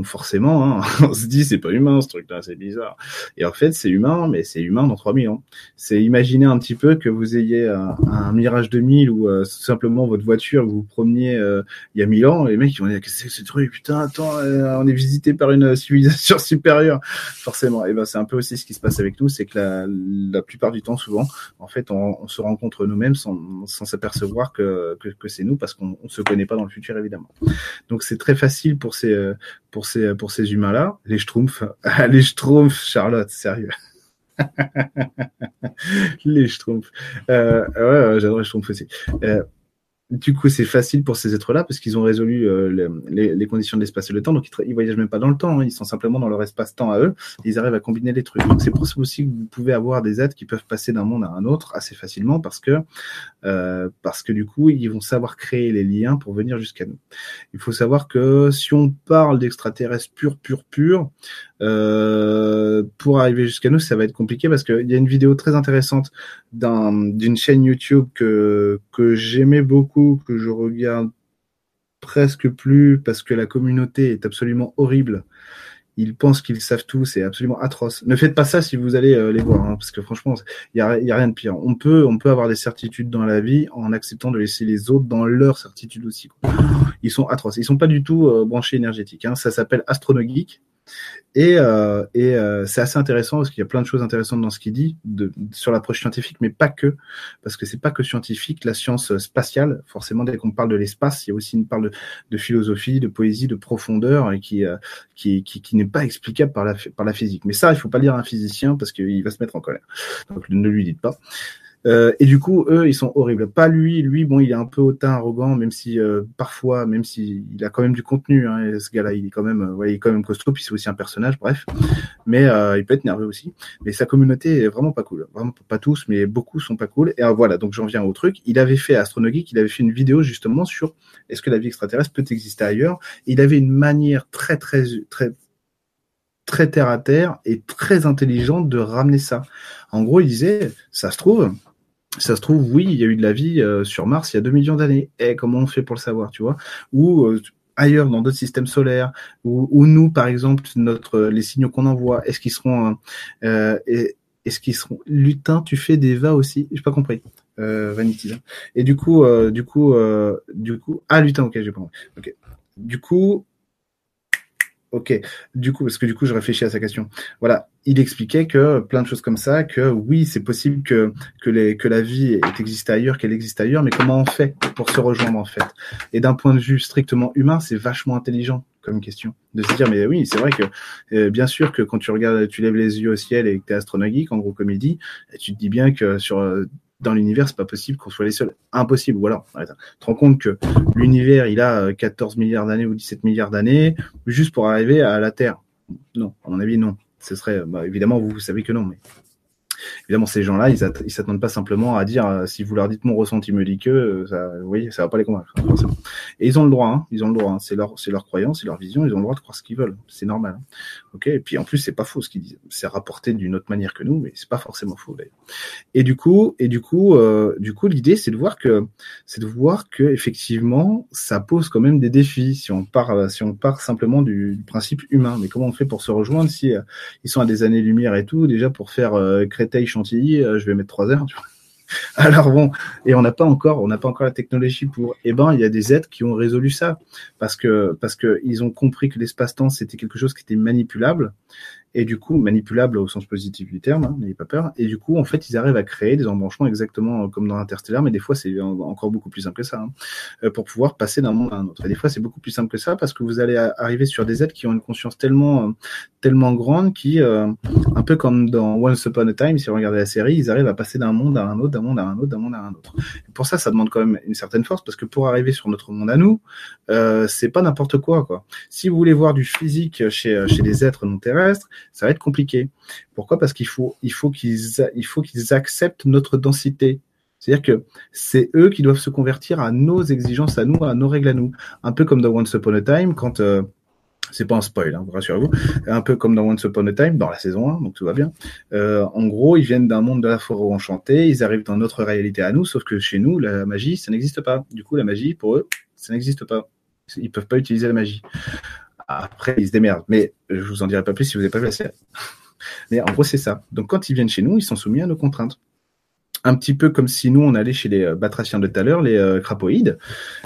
forcément, hein, on se dit c'est pas humain ce truc-là, c'est bizarre. Et en fait, c'est humain, mais c'est humain dans 3000 ans. C'est imaginer un petit peu que vous ayez un, un Mirage 2000 ou euh, simplement votre voiture, vous vous promeniez euh, il y a 1000 ans, et les mecs ils vont dire qu'est-ce que c'est ce truc, putain, attends, euh, on est visité par une civilisation supérieure, forcément. Et ben c'est un peu aussi ce qui se passe avec nous, c'est que la, la, plupart du temps, souvent, en fait, on, on se rencontre nous-mêmes sans s'apercevoir que, que, que c'est nous parce qu'on se connaît pas dans le futur évidemment. Donc c'est très facile pour ces pour ces, pour ces humains-là. Les Schtroumpfs. les Schtroumpfs, Charlotte, sérieux. les Schtroumpfs. Euh, ouais, j'adore les Schtroumpfs aussi. Euh, du coup, c'est facile pour ces êtres-là parce qu'ils ont résolu euh, les, les, conditions de l'espace et le temps. Donc, ils, ils voyagent même pas dans le temps. Hein. Ils sont simplement dans leur espace-temps à eux. ils arrivent à combiner les trucs. Donc, c'est pour ça aussi que vous pouvez avoir des êtres qui peuvent passer d'un monde à un autre assez facilement parce que euh, parce que du coup, ils vont savoir créer les liens pour venir jusqu'à nous. Il faut savoir que si on parle d'extraterrestres pur, pur, pur, euh, pour arriver jusqu'à nous, ça va être compliqué parce qu'il y a une vidéo très intéressante d'une chaîne YouTube que, j'aimais beaucoup, que je regarde presque plus parce que la communauté est absolument horrible ils pensent qu'ils savent tout, c'est absolument atroce. Ne faites pas ça si vous allez euh, les voir, hein, parce que franchement, il y a, rien de pire. On peut, on peut avoir des certitudes dans la vie en acceptant de laisser les autres dans leurs certitudes aussi. Ils sont atroces. Ils sont pas du tout euh, branchés énergétiques. Hein. Ça s'appelle astronogeek. Et, euh, euh, c'est assez intéressant parce qu'il y a plein de choses intéressantes dans ce qu'il dit sur l'approche scientifique, mais pas que, parce que c'est pas que scientifique. La science spatiale, forcément, dès qu'on parle de l'espace, il y a aussi une parle de, philosophie, de poésie, de profondeur, et qui euh, qui, qui, qui n'est pas explicable par la par la physique. Mais ça, il faut pas lire un physicien parce qu'il va se mettre en colère. Donc ne lui dites pas. Euh, et du coup, eux, ils sont horribles. Pas lui, lui, bon, il est un peu hautain, arrogant, même si euh, parfois, même si a quand même du contenu. Hein, ce gars-là, il est quand même, euh, ouais, il est quand même costaud. Puis c'est aussi un personnage, bref. Mais euh, il peut être nerveux aussi. Mais sa communauté est vraiment pas cool. Vraiment pas tous, mais beaucoup sont pas cool. Et voilà, donc j'en viens au truc. Il avait fait Astronogeek, il avait fait une vidéo justement sur est-ce que la vie extraterrestre peut exister ailleurs? il avait une manière très, très, très très terre à terre et très intelligente de ramener ça. En gros, il disait, ça se trouve, ça se trouve, oui, il y a eu de la vie euh, sur Mars il y a 2 millions d'années. Et comment on fait pour le savoir, tu vois? Ou euh, ailleurs dans d'autres systèmes solaires, ou, nous, par exemple, notre les signaux qu'on envoie, est-ce qu'ils seront, euh, est-ce qu'ils seront lutin Tu fais des va aussi? J'ai pas compris. Euh, Vanity. Hein. Et du coup, du coup, du coup, ah lutin, ok, j'ai pas compris. Ok. Du coup, Ok, du coup, parce que du coup, je réfléchis à sa question. Voilà, il expliquait que plein de choses comme ça, que oui, c'est possible que que, les, que la vie ait existé ailleurs, qu'elle existe ailleurs, mais comment on fait pour se rejoindre en fait? Et d'un point de vue strictement humain, c'est vachement intelligent comme question de se dire mais oui, c'est vrai que euh, bien sûr que quand tu regardes, tu lèves les yeux au ciel et que tu es astronomique, en gros comme il dit, tu te dis bien que sur euh, dans l'univers, c'est pas possible qu'on soit les seuls. Impossible. Ou alors, tu te rends compte que l'univers, il a 14 euh, milliards d'années ou 17 milliards d'années juste pour arriver à la Terre. Non, à mon avis, non. Ce serait, bah, évidemment, vous, vous savez que non, mais évidemment, ces gens-là, ils, ils s'attendent pas simplement à dire euh, si vous leur dites mon ressenti me dit que, euh, ça, voyez, ça va pas les convaincre. Et ils ont le droit, hein, ils ont le droit. Hein, c'est leur, c'est leur croyance, c'est leur vision. Ils ont le droit de croire ce qu'ils veulent. C'est normal. Hein. Ok. Et puis en plus, c'est pas faux ce qu'ils disent. C'est rapporté d'une autre manière que nous, mais c'est pas forcément faux d'ailleurs. Et du coup, et du coup, euh, du coup, l'idée, c'est de voir que, c'est de voir que effectivement, ça pose quand même des défis. Si on part, si on part simplement du, principe humain, mais comment on fait pour se rejoindre si ils sont à des années-lumière et tout, déjà pour faire Créteil Chantilly, euh, je vais mettre trois heures. Tu vois. Alors bon, et on n'a pas encore, on n'a pas encore la technologie pour. Eh ben, il y a des êtres qui ont résolu ça parce que parce que ils ont compris que l'espace-temps c'était quelque chose qui était manipulable et du coup manipulable au sens positif du terme, hein, n'ayez pas peur. Et du coup, en fait, ils arrivent à créer des embranchements exactement comme dans Interstellar, mais des fois c'est encore beaucoup plus simple que ça, hein, euh, pour pouvoir passer d'un monde à un autre. Et des fois, c'est beaucoup plus simple que ça parce que vous allez arriver sur des êtres qui ont une conscience tellement euh, tellement grande qui, euh, un peu comme dans Once Upon a Time, si vous regardez la série, ils arrivent à passer d'un monde à un autre, d'un monde à un autre, d'un monde à un autre. Pour ça, ça demande quand même une certaine force parce que pour arriver sur notre monde à nous, euh, c'est pas n'importe quoi, quoi. Si vous voulez voir du physique chez chez les êtres non terrestres ça va être compliqué. Pourquoi? Parce qu'il faut, il faut qu'ils, il faut qu'ils acceptent notre densité. C'est-à-dire que c'est eux qui doivent se convertir à nos exigences, à nous, à nos règles à nous. Un peu comme dans Once Upon a Time, quand euh, c'est pas un spoil, hein, rassurez-vous. Un peu comme dans Once Upon a Time, dans la saison 1, donc tout va bien. Euh, en gros, ils viennent d'un monde de la forêt enchantée, ils arrivent dans notre réalité à nous, sauf que chez nous, la magie, ça n'existe pas. Du coup, la magie, pour eux, ça n'existe pas. Ils peuvent pas utiliser la magie. Après, ils se démerdent. Mais je vous en dirai pas plus si vous n'avez pas vu la série. Mais en gros, c'est ça. Donc, quand ils viennent chez nous, ils sont soumis à nos contraintes. Un petit peu comme si nous, on allait chez les euh, batraciens de tout à l'heure, les euh, crapoïdes,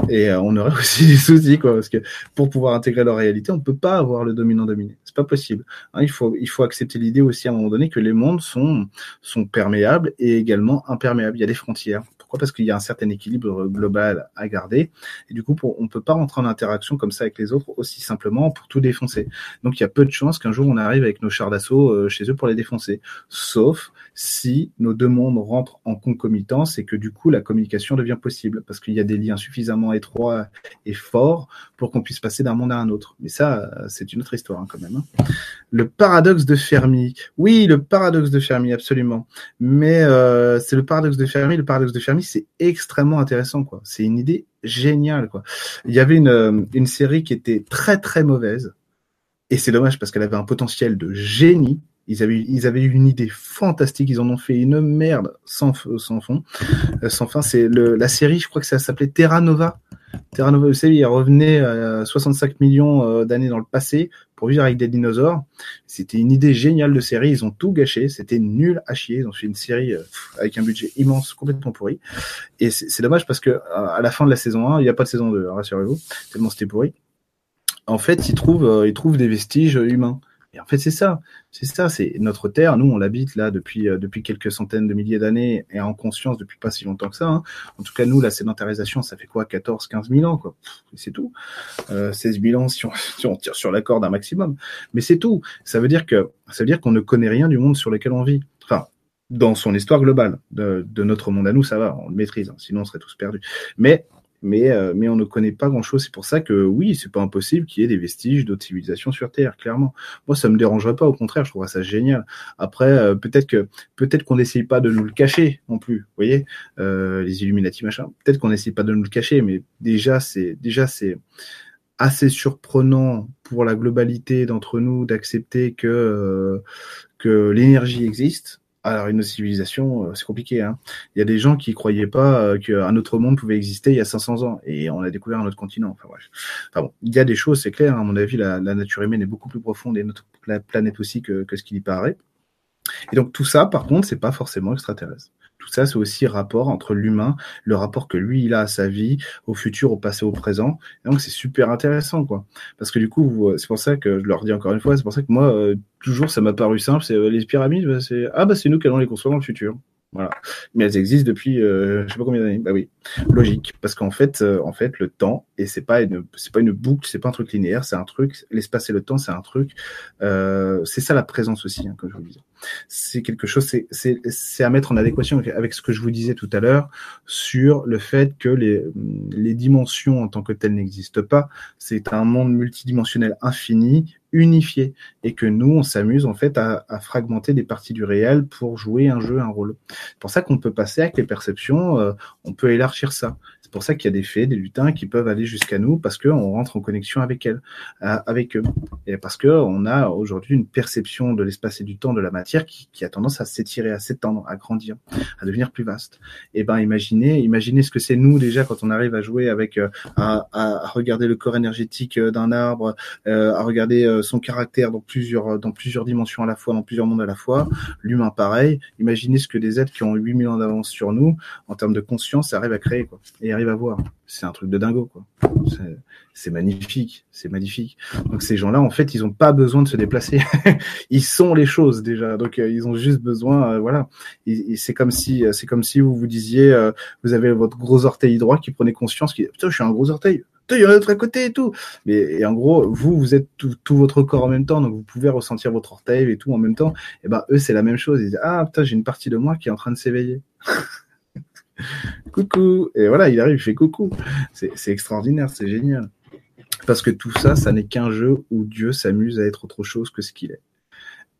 et euh, on aurait aussi des soucis, quoi. Parce que pour pouvoir intégrer leur réalité, on peut pas avoir le dominant-dominé. C'est pas possible. Hein, il, faut, il faut accepter l'idée aussi à un moment donné que les mondes sont, sont perméables et également imperméables. Il y a des frontières. Pourquoi? Parce qu'il y a un certain équilibre global à garder. Et du coup, on peut pas rentrer en interaction comme ça avec les autres aussi simplement pour tout défoncer. Donc, il y a peu de chances qu'un jour on arrive avec nos chars d'assaut euh, chez eux pour les défoncer. Sauf si nos deux mondes rentrent en concomitance et que du coup la communication devient possible parce qu'il y a des liens suffisamment étroits et forts pour qu'on puisse passer d'un monde à un autre. Mais ça, euh, c'est une autre histoire hein, quand même. Hein. Le paradoxe de Fermi. Oui, le paradoxe de Fermi, absolument. Mais euh, c'est le paradoxe de Fermi. Le paradoxe de Fermi, c'est extrêmement intéressant, quoi. C'est une idée géniale, quoi. Il y avait une, euh, une série qui était très très mauvaise, et c'est dommage parce qu'elle avait un potentiel de génie. Ils avaient, ils avaient eu une idée fantastique. Ils en ont fait une merde sans, sans fond, euh, sans fin. C'est la série, je crois que ça s'appelait Terra Nova. Terra Nova Eucélie revenait à 65 millions euh, d'années dans le passé pour vivre avec des dinosaures. C'était une idée géniale de série. Ils ont tout gâché. C'était nul à chier. Ils ont fait une série euh, avec un budget immense, complètement pourri. Et c'est dommage parce que à la fin de la saison 1, il n'y a pas de saison 2, rassurez-vous, tellement c'était pourri. En fait, ils trouvent, ils trouvent des vestiges humains. En fait, c'est ça, c'est ça, c'est notre terre. Nous, on l'habite là depuis euh, depuis quelques centaines de milliers d'années et en conscience depuis pas si longtemps que ça. Hein. En tout cas, nous, la sédentarisation, ça fait quoi, 14, 15 000 ans. C'est tout. Euh, 16 000 ans si on, tire sur la corde un maximum. Mais c'est tout. Ça veut dire que ça veut dire qu'on ne connaît rien du monde sur lequel on vit. Enfin, dans son histoire globale de, de notre monde à nous, ça va, on le maîtrise. Hein. sinon, on serait tous perdus. Mais mais, euh, mais on ne connaît pas grand-chose. C'est pour ça que oui, c'est pas impossible qu'il y ait des vestiges d'autres civilisations sur Terre, clairement. Moi, ça me dérangerait pas, au contraire, je trouverais ça génial. Après, euh, peut-être que peut-être qu'on n'essaye pas de nous le cacher non plus. Vous voyez, euh, les Illuminati machin. Peut-être qu'on n'essaye pas de nous le cacher, mais déjà c'est déjà c'est assez surprenant pour la globalité d'entre nous d'accepter que que l'énergie existe alors une civilisation, euh, c'est compliqué. Hein. Il y a des gens qui croyaient pas euh, qu'un autre monde pouvait exister il y a 500 ans, et on a découvert un autre continent. Enfin bref. Enfin bon, il y a des choses, c'est clair. Hein. À mon avis, la, nature humaine est beaucoup plus profonde et notre planète aussi que, que ce qu'il y paraît. Et donc tout ça, par contre, c'est pas forcément extraterrestre. Tout ça, c'est aussi rapport entre l'humain, le rapport que lui il a à sa vie, au futur, au passé, au présent. Et donc c'est super intéressant, quoi. Parce que du coup, c'est pour ça que je leur dis encore une fois, c'est pour ça que moi, euh, toujours, ça m'a paru simple. C'est euh, les pyramides, bah, c'est ah bah c'est nous qui allons les construire dans le futur. Voilà. Mais elles existent depuis euh, je sais pas combien d'années. Bah oui, logique. Parce qu'en fait, euh, en fait, le temps et c'est pas une c'est pas une boucle, c'est pas un truc linéaire, c'est un truc. L'espace et le temps, c'est un truc. Euh, c'est ça la présence aussi, hein, comme je vous disais. C'est quelque chose. C'est à mettre en adéquation avec ce que je vous disais tout à l'heure sur le fait que les les dimensions en tant que telles n'existent pas. C'est un monde multidimensionnel infini unifié et que nous, on s'amuse en fait à, à, fragmenter des parties du réel pour jouer un jeu, un rôle. C'est pour ça qu'on peut passer avec les perceptions, euh, on peut élargir ça. C'est pour ça qu'il y a des fées, des lutins qui peuvent aller jusqu'à nous parce qu'on rentre en connexion avec elles, euh, avec eux, et parce que on a aujourd'hui une perception de l'espace et du temps de la matière qui, a tendance à s'étirer, à s'étendre, à grandir, à devenir plus vaste. Et eh ben imaginez, imaginez ce que c'est nous déjà quand on arrive à jouer avec, euh, à, regarder le corps énergétique d'un arbre, à regarder son caractère dans plusieurs, dans plusieurs dimensions à la fois, dans plusieurs mondes à la fois. L'humain pareil. Imaginez ce que des êtres qui ont 8000 ans d'avance sur nous, en termes de conscience, arrivent à créer, quoi. Et arrivent à voir. C'est un truc de dingo, quoi. C'est magnifique. C'est magnifique. Donc ces gens-là, en fait, ils n'ont pas besoin de se déplacer. ils sont les choses déjà. Donc euh, ils ont juste besoin, euh, voilà. Et, c'est comme si, euh, c'est comme si vous vous disiez, vous avez votre gros orteil droit qui prenait conscience, qui, putain, je suis un gros orteil il y en a d'autres à côté et tout. Mais et en gros, vous, vous êtes tout, tout, votre corps en même temps, donc vous pouvez ressentir votre orteil et tout en même temps. Et ben eux, c'est la même chose. Ils disent ah putain, j'ai une partie de moi qui est en train de s'éveiller. coucou. Et voilà, il arrive, il fait coucou. C'est extraordinaire, c'est génial. Parce que tout ça, ça n'est qu'un jeu où Dieu s'amuse à être autre chose que ce qu'il est.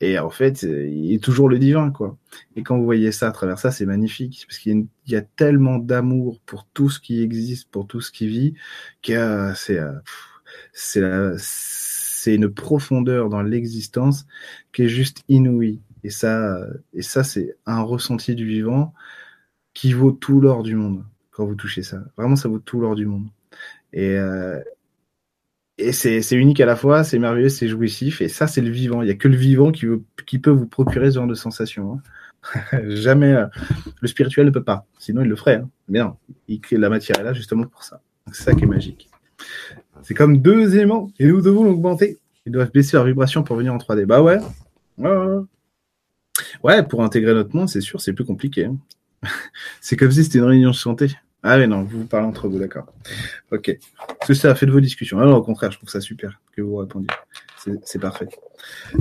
Et en fait, il est toujours le divin, quoi. Et quand vous voyez ça à travers ça, c'est magnifique, parce qu'il y, a tellement d'amour pour tout ce qui existe, pour tout ce qui vit, que c'est euh, c'est une profondeur dans l'existence qui est juste inouïe. Et ça, et ça, c'est un ressenti du vivant qui vaut tout l'or du monde quand vous touchez ça. Vraiment, ça vaut tout l'or du monde. Et, euh, et c'est unique à la fois, c'est merveilleux, c'est jouissif, et ça, c'est le vivant. Il n'y a que le vivant qui, qui peut vous procurer ce genre de sensation. Hein. Jamais euh, le spirituel ne peut pas, sinon il le ferait. Hein. Non, il la matière est là justement pour ça. C'est ça qui est magique. C'est comme deux éléments, et nous devons l'augmenter. Ils doivent baisser leur vibration pour venir en 3D. Bah ouais. Ouais, ouais. pour intégrer notre monde, c'est sûr, c'est plus compliqué. Hein. c'est comme si c'était une réunion de santé. Ah mais non, vous parlez entre vous, d'accord. Ok. Ce que ça a fait de vos discussions. Alors, au contraire, je trouve ça super que vous répondiez. C'est parfait.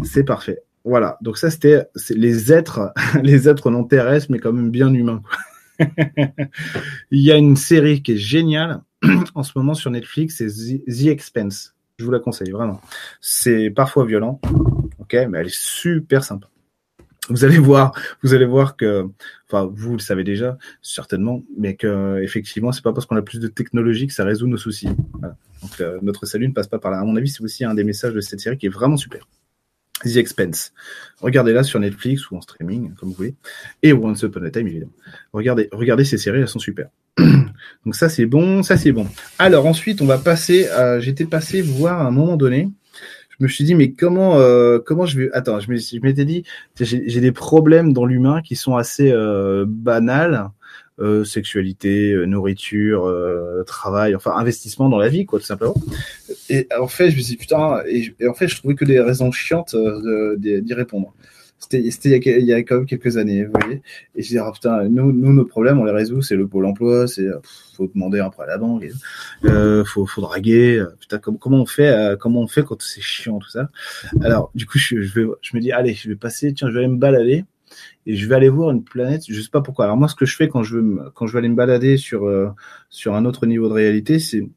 C'est parfait. Voilà. Donc ça, c'était les êtres, les êtres non terrestres, mais quand même bien humains. Il y a une série qui est géniale en ce moment sur Netflix, c'est The Expense. Je vous la conseille vraiment. C'est parfois violent, ok, mais elle est super sympa vous allez voir, vous allez voir que, enfin, vous le savez déjà, certainement, mais que effectivement, c'est pas parce qu'on a plus de technologie que ça résout nos soucis. Donc, euh, notre salut ne passe pas par là. À mon avis, c'est aussi un des messages de cette série qui est vraiment super. The Expense. Regardez-la sur Netflix ou en streaming, comme vous voulez. Et Once Upon a Time, évidemment. Regardez, regardez ces séries, elles sont super. Donc ça c'est bon, ça c'est bon. Alors ensuite on va passer. À... J'étais passé voir à un moment donné. Je me suis dit mais comment euh, comment je vais attends je m'étais dit j'ai des problèmes dans l'humain qui sont assez euh, banals euh, sexualité, euh, nourriture, euh, travail, enfin investissement dans la vie, quoi, tout simplement. Et en fait, je me suis dit, putain, et, en fait, je trouvais que des raisons chiantes d'y répondre. C'était il, y a quand même quelques années, vous voyez. Et je dis, ah, putain, nous, nous, nos problèmes, on les résout, c'est le pôle emploi, c'est faut demander un prêt à la banque, euh, faut, faut draguer. Putain, comment on fait, comment on fait quand c'est chiant tout ça Alors, du coup, je, je, vais, je me dis, allez, je vais passer, tiens, je vais aller me balader et je vais aller voir une planète, je sais pas pourquoi. Alors moi, ce que je fais quand je veux, quand je vais aller me balader sur euh, sur un autre niveau de réalité, c'est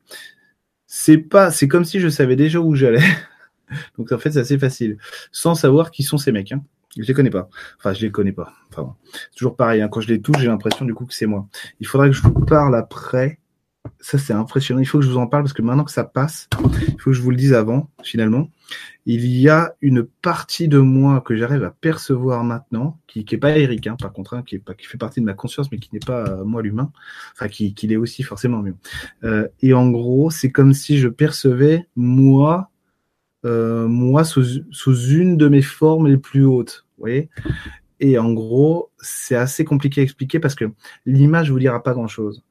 c'est pas, c'est comme si je savais déjà où j'allais. Donc en fait, c'est assez facile, sans savoir qui sont ces mecs. Hein. Je les connais pas. Enfin, je les connais pas. Enfin, toujours pareil. Hein. Quand je les touche, j'ai l'impression du coup que c'est moi. Il faudrait que je vous parle après ça c'est impressionnant. Il faut que je vous en parle parce que maintenant que ça passe, il faut que je vous le dise avant, finalement. Il y a une partie de moi que j'arrive à percevoir maintenant, qui n'est pas Eric, hein, par contre, hein, qui, est pas, qui fait partie de ma conscience, mais qui n'est pas euh, moi l'humain, enfin qui, qui l'est aussi forcément mieux. Euh, et en gros, c'est comme si je percevais moi, euh, moi sous, sous une de mes formes les plus hautes. Et en gros, c'est assez compliqué à expliquer parce que l'image vous dira pas grand chose.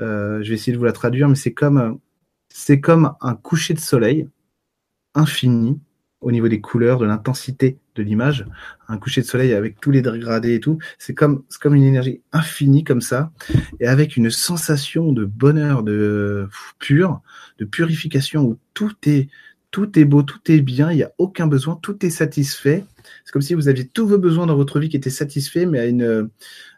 Euh, je vais essayer de vous la traduire, mais c'est comme, c'est comme un coucher de soleil infini au niveau des couleurs, de l'intensité de l'image. Un coucher de soleil avec tous les dégradés et tout. C'est comme, c'est comme une énergie infinie comme ça, et avec une sensation de bonheur, de pur, de purification où tout est, tout est beau, tout est bien, il n'y a aucun besoin, tout est satisfait. C'est comme si vous aviez tous vos besoins dans votre vie qui étaient satisfaits, mais à une,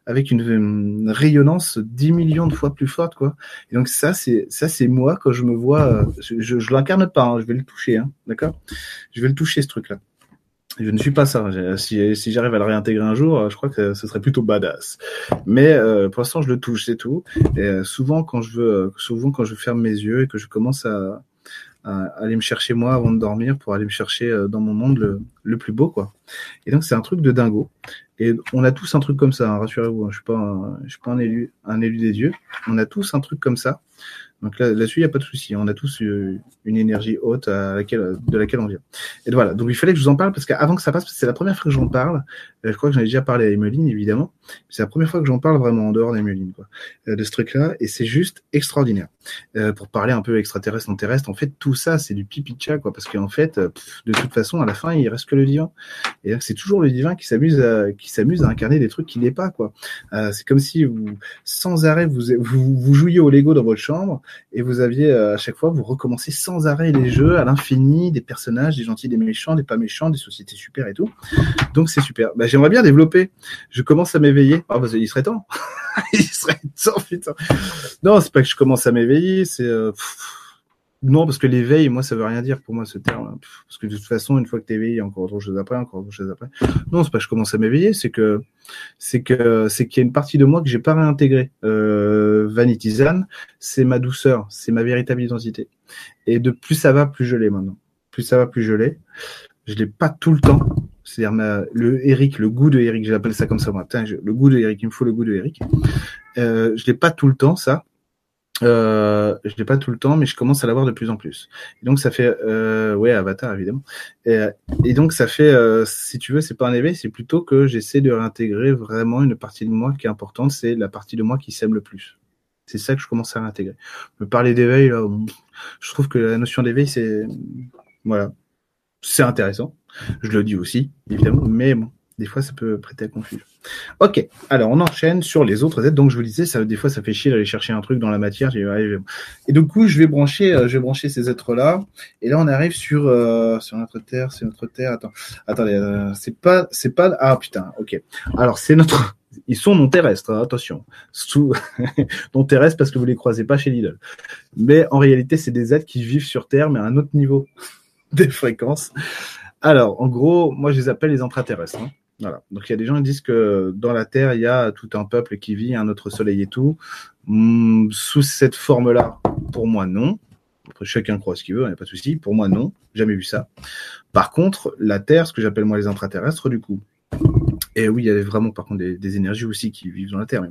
avec une, rayonnance 10 millions de fois plus forte, quoi. Et donc ça, c'est ça, c'est moi quand je me vois. Je, je, l'incarne pas, hein, je vais le toucher, hein, d'accord? Je vais le toucher ce truc-là. Je ne suis pas ça. Si, si j'arrive à le réintégrer un jour, je crois que ce serait plutôt badass. Mais euh, pour l'instant, je le touche, c'est tout. Et euh, souvent, quand je veux, souvent quand je ferme mes yeux et que je commence à, à aller me chercher moi avant de dormir pour aller me chercher euh, dans mon monde le, le plus beau quoi. Et donc c'est un truc de dingo. Et on a tous un truc comme ça, hein, rassurez-vous. Hein, je suis pas, je suis pas un élu, un élu des dieux. On a tous un truc comme ça. Donc là, là-dessus, il n'y a pas de souci. On a tous euh, une énergie haute à laquelle, de laquelle on vient. Et voilà. Donc il fallait que je vous en parle parce qu'avant que ça passe, c'est la première fois que j'en parle. Euh, je crois que j'en ai déjà parlé à Emeline, évidemment. C'est la première fois que j'en parle vraiment en dehors d'Emeline, quoi, euh, de ce truc-là. Et c'est juste extraordinaire. pour parler un peu extraterrestre, non terrestre, en fait, tout ça, c'est du pipi chat, quoi. Parce qu'en fait, de toute façon, à la fin, il reste que le divin. Et c'est toujours le divin qui s'amuse à, qui s'amuse à incarner des trucs qui n'est pas, quoi. c'est comme si vous, sans arrêt, vous, vous, vous jouiez au Lego dans votre chambre et vous aviez euh, à chaque fois, vous recommencez sans arrêt les jeux à l'infini, des personnages, des gentils, des méchants, des pas méchants, des sociétés super et tout. Donc c'est super. Bah, J'aimerais bien développer. Je commence à m'éveiller. Ah, bah, il serait temps. il serait temps, putain. Non, c'est pas que je commence à m'éveiller, c'est... Euh, non, parce que l'éveil, moi, ça veut rien dire pour moi ce terme. Parce que de toute façon, une fois que tu éveillé, il y a encore autre chose après, encore autre chose après. Non, c'est pas que je commence à m'éveiller, c'est que c'est que c'est qu'il y a une partie de moi que j'ai pas réintégrée. Euh, Vanity c'est ma douceur, c'est ma véritable identité. Et de plus ça va, plus je l'ai maintenant. Plus ça va, plus je l'ai. Je l'ai pas tout le temps. C'est-à-dire le Eric, le goût de Eric, j'appelle ça comme ça moi. le goût de Eric, il me faut le goût de Eric. Euh, je l'ai pas tout le temps ça euh, je l'ai pas tout le temps, mais je commence à l'avoir de plus en plus. Donc ça fait, euh, ouais, Avatar évidemment. Et, et donc ça fait, euh, si tu veux, c'est pas un éveil, c'est plutôt que j'essaie de réintégrer vraiment une partie de moi qui est importante, c'est la partie de moi qui s'aime le plus. C'est ça que je commence à réintégrer. Me parler d'éveil, là, je trouve que la notion d'éveil, c'est, voilà, c'est intéressant. Je le dis aussi, évidemment, mais bon, des fois, ça peut prêter à confusion. Ok, alors on enchaîne sur les autres aides. Donc je vous disais, ça, des fois, ça fait chier d'aller chercher un truc dans la matière. Et du coup, je vais brancher, euh, je vais brancher ces êtres-là. Et là, on arrive sur euh, sur notre terre, c'est notre terre. Attends, attendez, euh, c'est pas, c'est pas. Ah putain, ok. Alors c'est notre. Ils sont non terrestres, hein, attention. Sous... non terrestres parce que vous les croisez pas chez Lidl. Mais en réalité, c'est des êtres qui vivent sur Terre, mais à un autre niveau des fréquences. Alors, en gros, moi, je les appelle les intraterrestres. Hein. Voilà. Donc il y a des gens qui disent que dans la Terre, il y a tout un peuple qui vit, un autre soleil et tout. Hmm, sous cette forme-là, pour moi, non. Chacun croit ce qu'il veut, il n'y a pas de souci. Pour moi, non. Jamais vu ça. Par contre, la Terre, ce que j'appelle moi les intraterrestres, du coup, Et oui, il y avait vraiment par contre des, énergies aussi qui vivent dans la Terre.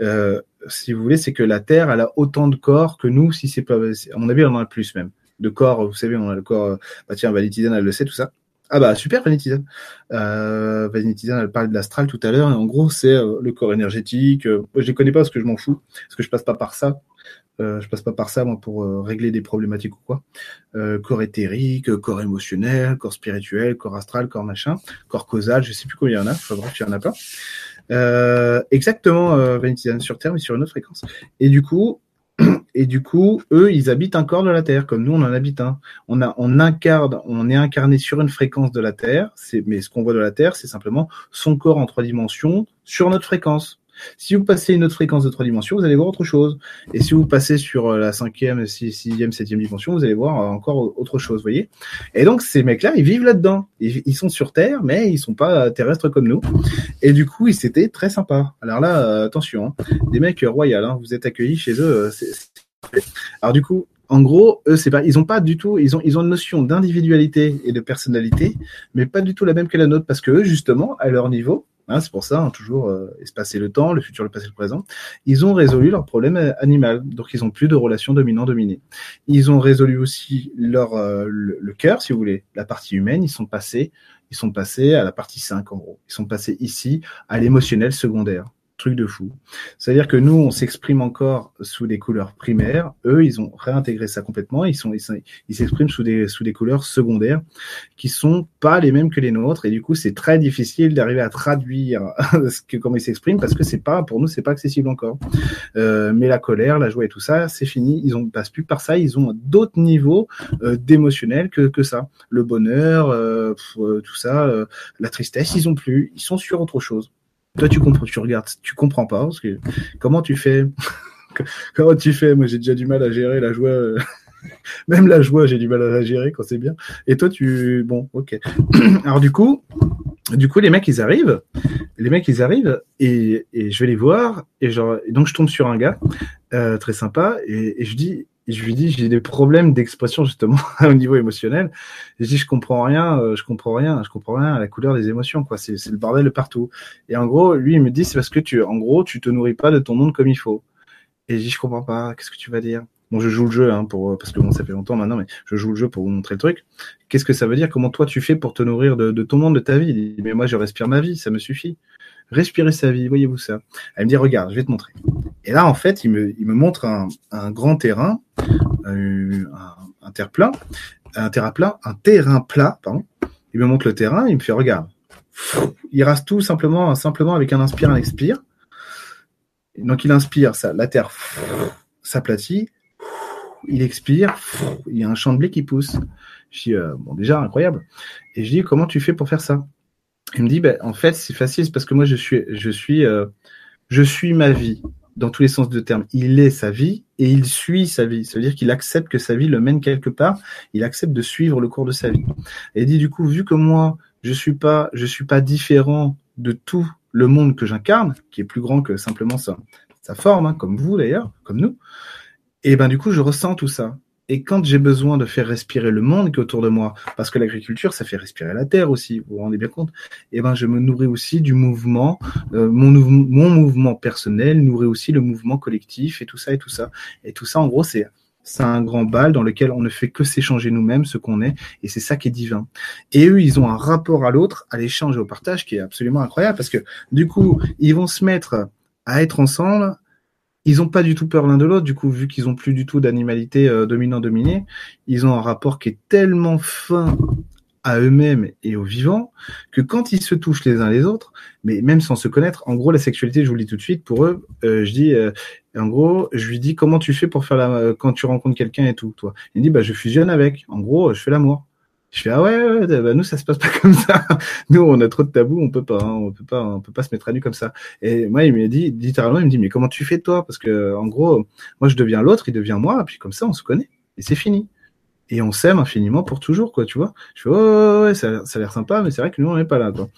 Euh, si vous voulez, c'est que la Terre, elle a autant de corps que nous, si c'est pas, à mon avis, elle en a plus même. De corps, vous savez, on a le corps, bah tiens, Valentine, elle le sait, tout ça. Ah bah super Vanity Euh, Vanity elle parle de l'astral tout à l'heure. En gros, c'est euh, le corps énergétique. Euh, je les connais pas parce que je m'en fous, parce que je passe pas par ça. Euh, je passe pas par ça moi pour régler des problématiques ou quoi. corps éthérique, corps émotionnel, corps spirituel, corps astral, corps machin, corps causal. Je sais plus combien il y en a. Enfin bref, il y en a pas. exactement Vanity sur Terre, mais sur une autre fréquence. Et du coup, et du coup, eux, ils habitent un corps de la Terre, comme nous, on en habite un. On a, on incarne, on est incarné sur une fréquence de la Terre. Mais ce qu'on voit de la Terre, c'est simplement son corps en trois dimensions sur notre fréquence. Si vous passez une autre fréquence de trois dimensions, vous allez voir autre chose. Et si vous passez sur euh, la cinquième, sixième, septième dimension, vous allez voir euh, encore autre chose, voyez. Et donc ces mecs-là, ils vivent là-dedans. Ils, sont sur Terre, mais ils sont pas terrestres comme nous. Et du coup, c'était très sympa. Alors là, euh, attention, hein. des mecs royaux, hein, vous êtes accueillis chez eux. Alors du coup, en gros, eux, c'est pas, ils ont pas du tout, ils ont, ils ont une notion d'individualité et de personnalité, mais pas du tout la même que la nôtre, parce que eux, justement, à leur niveau, Hein, c'est pour ça, hein, toujours euh, espacer le temps, le futur, le passé, le présent. Ils ont résolu leur problème euh, animal, donc ils ont plus de relations dominant-dominé. Ils ont résolu aussi leur euh, le, le cœur, si vous voulez, la partie humaine. Ils sont passés, ils sont passés à la partie 5 en gros. Ils sont passés ici à l'émotionnel secondaire truc de fou. C'est-à-dire que nous, on s'exprime encore sous des couleurs primaires. Eux, ils ont réintégré ça complètement. Ils sont, ils s'expriment sous des, sous des couleurs secondaires qui sont pas les mêmes que les nôtres. Et du coup, c'est très difficile d'arriver à traduire ce que, comment ils s'expriment parce que c'est pas, pour nous, c'est pas accessible encore. Euh, mais la colère, la joie et tout ça, c'est fini. Ils ont passent plus par ça. Ils ont d'autres niveaux euh, d'émotionnel que, que ça. Le bonheur, euh, euh tout ça, euh, la tristesse, ils ont plus. Ils sont sur autre chose. Toi, tu comprends, tu regardes, tu comprends pas comment tu fais Comment tu fais Moi, j'ai déjà du mal à gérer la joie. Euh, même la joie, j'ai du mal à la gérer quand c'est bien. Et toi, tu bon, ok. Alors du coup, du coup, les mecs, ils arrivent. Les mecs, ils arrivent et, et je vais les voir et genre, et donc je tombe sur un gars euh, très sympa et je dis je lui dis j'ai des problèmes d'expression justement au niveau émotionnel. je dis je comprends rien, euh, je comprends rien, je comprends rien à la couleur des émotions quoi. C'est le bordel de partout. Et en gros, lui il me dit c'est parce que tu, en gros, tu te nourris pas de ton monde comme il faut. Et je dis je comprends pas. Qu'est-ce que tu vas dire? Bon, je joue le jeu hein, pour parce que bon ça fait longtemps maintenant, mais je joue le jeu pour vous montrer le truc. Qu'est-ce que ça veut dire? Comment toi tu fais pour te nourrir de, de ton monde, de ta vie? Il dit, Mais moi je respire ma vie, ça me suffit respirer sa vie, voyez-vous ça? Elle me dit, regarde, je vais te montrer. Et là, en fait, il me, il me montre un, un grand terrain, euh, un, un, terre plat, un terrain plat, un terrain plat, pardon. Il me montre le terrain, il me fait, regarde. Il rase tout simplement, simplement avec un inspire, un expire. Donc il inspire, ça, la terre s'aplatit. Il expire, il y a un champ de blé qui pousse. Je dis, euh, bon, déjà, incroyable. Et je dis, comment tu fais pour faire ça? Il me dit, ben, en fait, c'est facile, c'est parce que moi, je suis, je suis, euh, je suis ma vie dans tous les sens de terme. Il est sa vie et il suit sa vie. Ça veut dire qu'il accepte que sa vie le mène quelque part. Il accepte de suivre le cours de sa vie. Et il dit, du coup, vu que moi, je suis pas, je suis pas différent de tout le monde que j'incarne, qui est plus grand que simplement sa, sa forme, hein, comme vous d'ailleurs, comme nous. Et ben, du coup, je ressens tout ça. Et quand j'ai besoin de faire respirer le monde qui est autour de moi, parce que l'agriculture, ça fait respirer la terre aussi, vous vous rendez bien compte, et ben je me nourris aussi du mouvement, euh, mon, mon mouvement personnel nourrit aussi le mouvement collectif et tout ça et tout ça. Et tout ça, en gros, c'est c'est un grand bal dans lequel on ne fait que s'échanger nous-mêmes, ce qu'on est, et c'est ça qui est divin. Et eux, ils ont un rapport à l'autre, à l'échange et au partage qui est absolument incroyable, parce que du coup, ils vont se mettre à être ensemble, ils ont pas du tout peur l'un de l'autre. Du coup, vu qu'ils ont plus du tout d'animalité euh, dominant-dominée, ils ont un rapport qui est tellement fin à eux-mêmes et aux vivants que quand ils se touchent les uns les autres, mais même sans se connaître, en gros la sexualité, je vous le dis tout de suite, pour eux, euh, je dis, euh, en gros, je lui dis comment tu fais pour faire la, quand tu rencontres quelqu'un et tout, toi? Il dit bah je fusionne avec. En gros, je fais l'amour. Je fais ah ouais, ouais bah nous ça se passe pas comme ça. Nous on a trop de tabous, on peut pas, hein, on peut pas, on peut pas se mettre à nu comme ça. Et moi il m'a dit littéralement, il me dit mais comment tu fais toi? Parce que en gros, moi je deviens l'autre, il devient moi, puis comme ça on se connaît et c'est fini et on s'aime infiniment pour toujours, quoi, tu vois. Je fais, oh, ouais, ça, ça a l'air sympa, mais c'est vrai que nous, on n'est pas là, quoi.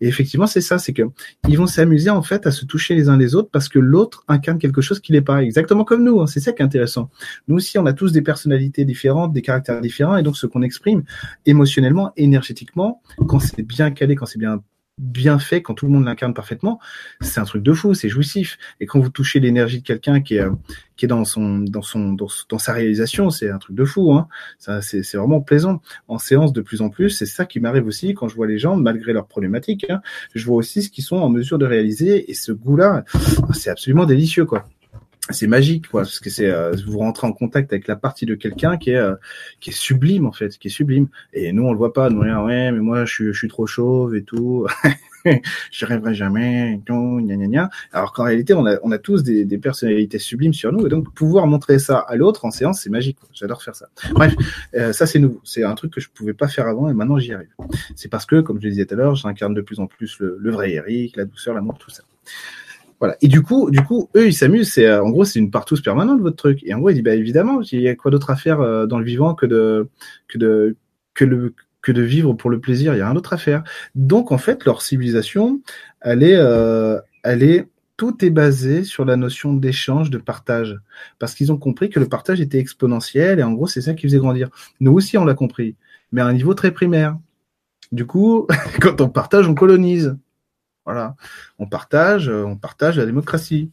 Et effectivement, c'est ça, c'est que ils vont s'amuser, en fait, à se toucher les uns les autres parce que l'autre incarne quelque chose qui n'est pas exactement comme nous. Hein. C'est ça qui est intéressant. Nous aussi, on a tous des personnalités différentes, des caractères différents, et donc ce qu'on exprime émotionnellement, énergétiquement, quand c'est bien calé, quand c'est bien bien fait, quand tout le monde l'incarne parfaitement, c'est un truc de fou, c'est jouissif. Et quand vous touchez l'énergie de quelqu'un qui est euh, qui est dans son dans son dans, sa réalisation, c'est un truc de fou. Hein. Ça, c'est c'est vraiment plaisant. En séance, de plus en plus, c'est ça qui m'arrive aussi quand je vois les gens, malgré leurs problématiques. Hein, je vois aussi ce qu'ils sont en mesure de réaliser. Et ce goût-là, c'est absolument délicieux, quoi c'est magique quoi parce que c'est euh, vous rentrez en contact avec la partie de quelqu'un qui est euh, qui est sublime en fait qui est sublime. Et nous on le voit pas nous rien ouais mais moi je suis je suis trop chauve et tout. Je rêverai jamais gna, gna, gna. alors qu'en réalité on a on a tous des, des personnalités sublimes sur nous. Et donc pouvoir montrer ça à l'autre en séance c'est magique j'adore faire ça. Bref euh, ça c'est nouveau. C'est un truc que je pouvais pas faire avant et maintenant j'y arrive. C'est parce que comme je le disais tout à l'heure j'incarne de plus en plus le, le vrai Eric la douceur l'amour tout ça voilà. Et du coup, du coup, eux, ils s'amusent. C'est, euh, en gros, c'est une partouze permanente votre truc. Et en gros, il dit, bah évidemment, il y a quoi d'autre à faire euh, dans le vivant que de, que de, que le, que de vivre pour le plaisir. Il y a rien d'autre à faire. Donc, en fait, leur civilisation, elle est, euh, elle est, tout est basé sur la notion d'échange, de partage, parce qu'ils ont compris que le partage était exponentiel et en gros, c'est ça qui faisait grandir. Nous aussi, on l'a compris, mais à un niveau très primaire. Du coup, quand on partage, on colonise. Voilà. On partage, euh, on partage la démocratie.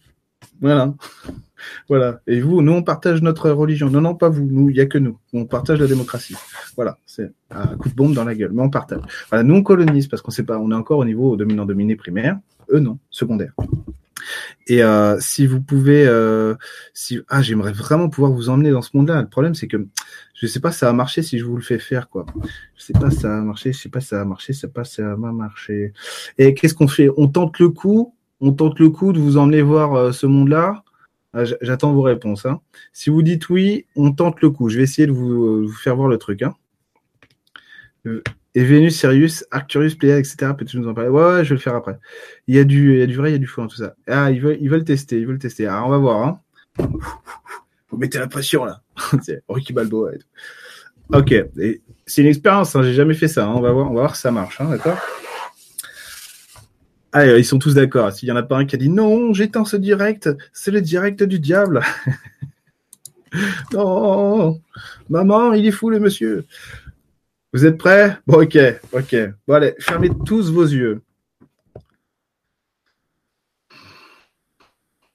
Voilà. Voilà. Et vous, nous, on partage notre religion. Non, non, pas vous. Nous, il n'y a que nous. On partage la démocratie. Voilà. C'est un coup de bombe dans la gueule. Mais on partage. Voilà. Nous, on colonise parce qu'on sait pas, on est encore au niveau dominant-dominé primaire. Eux, non. Secondaire. Et euh, si vous pouvez, euh, si ah, j'aimerais vraiment pouvoir vous emmener dans ce monde-là. Le problème, c'est que je sais pas si ça va marcher si je vous le fais faire, quoi. Je sais pas si ça va marcher, je sais pas si ça marcher, je sais pas ça va marcher. Et qu'est-ce qu'on fait? On tente le coup, on tente le coup de vous emmener voir euh, ce monde-là? Ah, j'attends vos réponses. Hein. Si vous dites oui, on tente le coup. Je vais essayer de vous, vous faire voir le truc. Hein. Et Vénus, Sirius, Arcturus, Pléiades, etc. Peux-tu nous en parler? Ouais, ouais, je vais le faire après. Il y a du, il y a du vrai, il y a du faux dans tout ça. Ah, ils veulent, ils veulent tester, ils veulent tester. Alors, on va voir. Hein. Vous mettez la pression là. c'est Ricky Balboa et tout. Ok, c'est une expérience. Hein. J'ai jamais fait ça. Hein. On va voir, on va voir si ça marche. Hein, d'accord? Ah, ils sont tous d'accord. S'il y en a pas un qui a dit non, j'éteins ce direct, c'est le direct du diable. non, maman, il est fou le monsieur. Vous êtes prêts? Bon, ok, ok. Bon, allez, fermez tous vos yeux.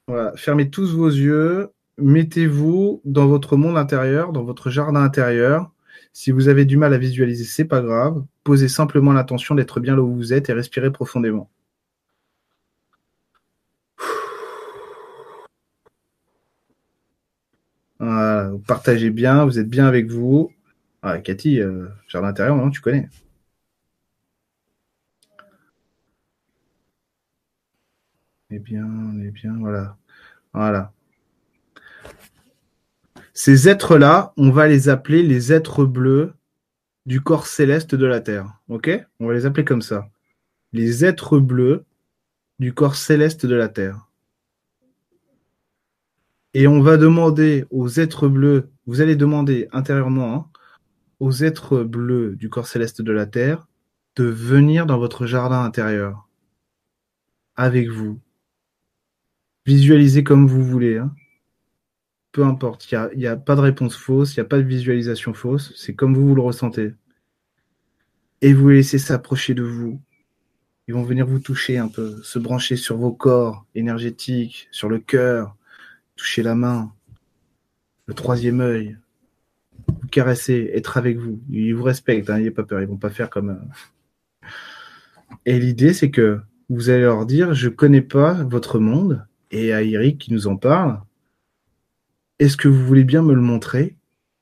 Voilà, fermez tous vos yeux. Mettez-vous dans votre monde intérieur, dans votre jardin intérieur. Si vous avez du mal à visualiser, c'est pas grave. Posez simplement l'intention d'être bien là où vous êtes et respirez profondément. Voilà, vous partagez bien, vous êtes bien avec vous. Ah, Cathy, euh, jardin intérieur, non, tu connais. Eh bien, eh bien, voilà. Voilà. Ces êtres-là, on va les appeler les êtres bleus du corps céleste de la Terre. Ok? On va les appeler comme ça. Les êtres bleus du corps céleste de la Terre. Et on va demander aux êtres bleus, vous allez demander intérieurement, hein, aux êtres bleus du corps céleste de la Terre de venir dans votre jardin intérieur avec vous. Visualisez comme vous voulez. Hein. Peu importe, il n'y a, a, pas de réponse fausse, il n'y a pas de visualisation fausse, c'est comme vous, vous le ressentez. Et vous les laissez s'approcher de vous. Ils vont venir vous toucher un peu, se brancher sur vos corps énergétiques, sur le cœur, toucher la main, le troisième œil, caresser, être avec vous. Ils vous respectent, hein, n'ayez pas peur, ils vont pas faire comme. Euh. Et l'idée, c'est que vous allez leur dire Je connais pas votre monde, et à Eric qui nous en parle, est-ce que vous voulez bien me le montrer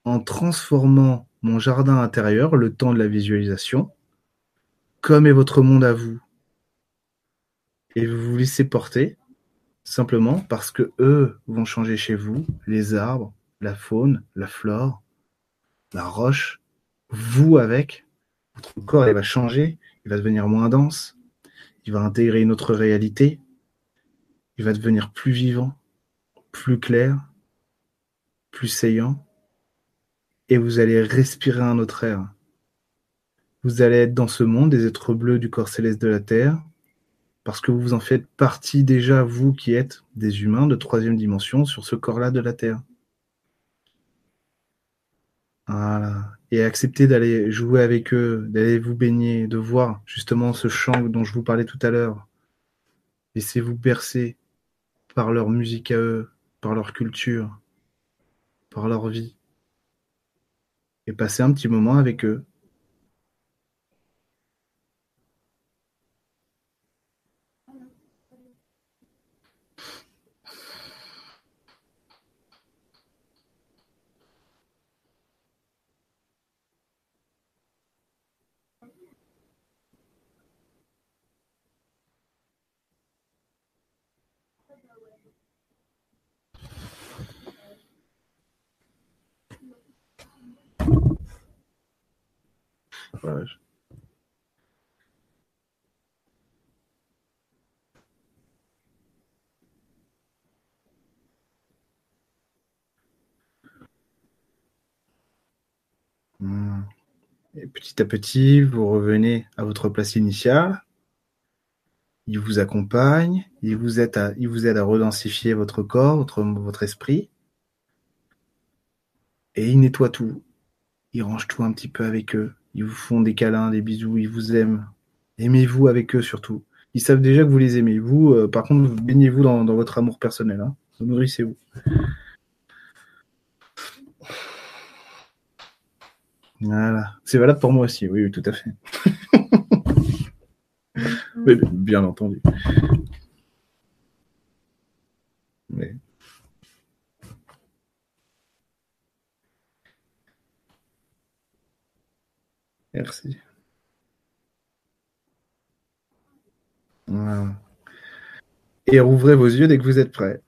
en transformant mon jardin intérieur, le temps de la visualisation, comme est votre monde à vous? Et vous vous laissez porter, simplement parce que eux vont changer chez vous, les arbres, la faune, la flore, la roche, vous avec, votre corps il va changer, il va devenir moins dense, il va intégrer une autre réalité, il va devenir plus vivant, plus clair, plus saillant, et vous allez respirer un autre air. Vous allez être dans ce monde des êtres bleus du corps céleste de la Terre, parce que vous en faites partie déjà, vous qui êtes des humains de troisième dimension sur ce corps-là de la Terre. Voilà. et accepter d'aller jouer avec eux, d'aller vous baigner, de voir justement ce chant dont je vous parlais tout à l'heure. Laissez-vous bercer par leur musique à eux, par leur culture, par leur vie. Et passer un petit moment avec eux. Et petit à petit, vous revenez à votre place initiale. Il vous accompagne, il vous aide à, il vous aide à redensifier votre corps, votre, votre esprit. Et il nettoie tout. Il range tout un petit peu avec eux. Ils vous font des câlins, des bisous, ils vous aiment. Aimez-vous avec eux surtout. Ils savent déjà que vous les aimez. Vous, euh, par contre, baignez-vous dans, votre amour personnel. Hein. Nourrissez-vous. Voilà. C'est valable pour moi aussi, oui, oui tout à fait. bien entendu. Mais... Merci. Et rouvrez vos yeux dès que vous êtes prêts.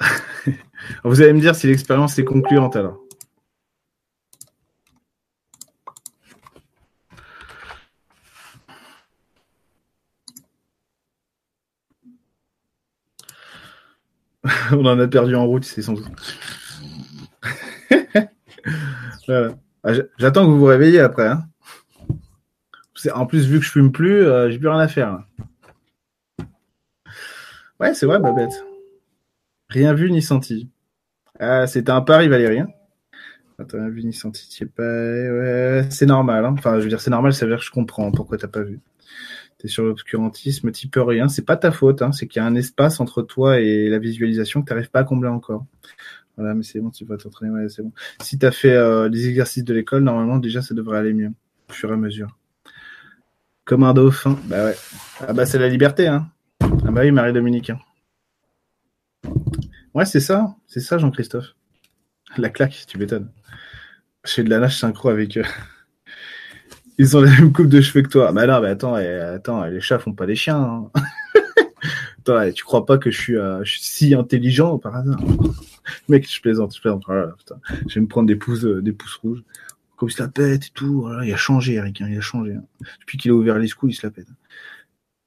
vous allez me dire si l'expérience est concluante alors. On en a perdu en route, c'est sans doute. voilà. Ah, j'attends que vous vous réveillez après. Hein. En plus, vu que je fume plus, euh, j'ai plus rien à faire. Ouais, c'est vrai, Babette. Rien vu ni senti. Ah, c'était un pari, Valérie. Hein. rien vu ni senti. Pas... c'est normal. Hein. Enfin, je veux dire, c'est normal, ça veut dire que je comprends pourquoi t'as pas vu. T'es sur l'obscurantisme, t'y peux rien. C'est pas ta faute. Hein. C'est qu'il y a un espace entre toi et la visualisation que t'arrives pas à combler encore. Voilà, mais c'est bon, tu vas t'entraîner. Ouais, c'est bon. Si tu as fait euh, les exercices de l'école, normalement, déjà, ça devrait aller mieux, au fur et à mesure. Comme un dauphin. Bah ouais. Ah bah, c'est la liberté, hein. Ah bah oui, Marie-Dominique. Hein. Ouais, c'est ça. C'est ça, Jean-Christophe. La claque, tu m'étonnes. Je fais de la nage synchro avec eux. Ils ont la même coupe de cheveux que toi. Bah non, mais attends, eh, attends, les chats font pas les chiens. Hein. eh, tu crois pas que je suis, euh, je suis si intelligent par hasard? Mec, je plaisante, je plaisante. Je vais me prendre des pouces, euh, des pouces rouges. Comme il se la pète et tout. il a changé, Eric. Hein, il a changé. Hein. Depuis qu'il a ouvert les schools, il se la pète.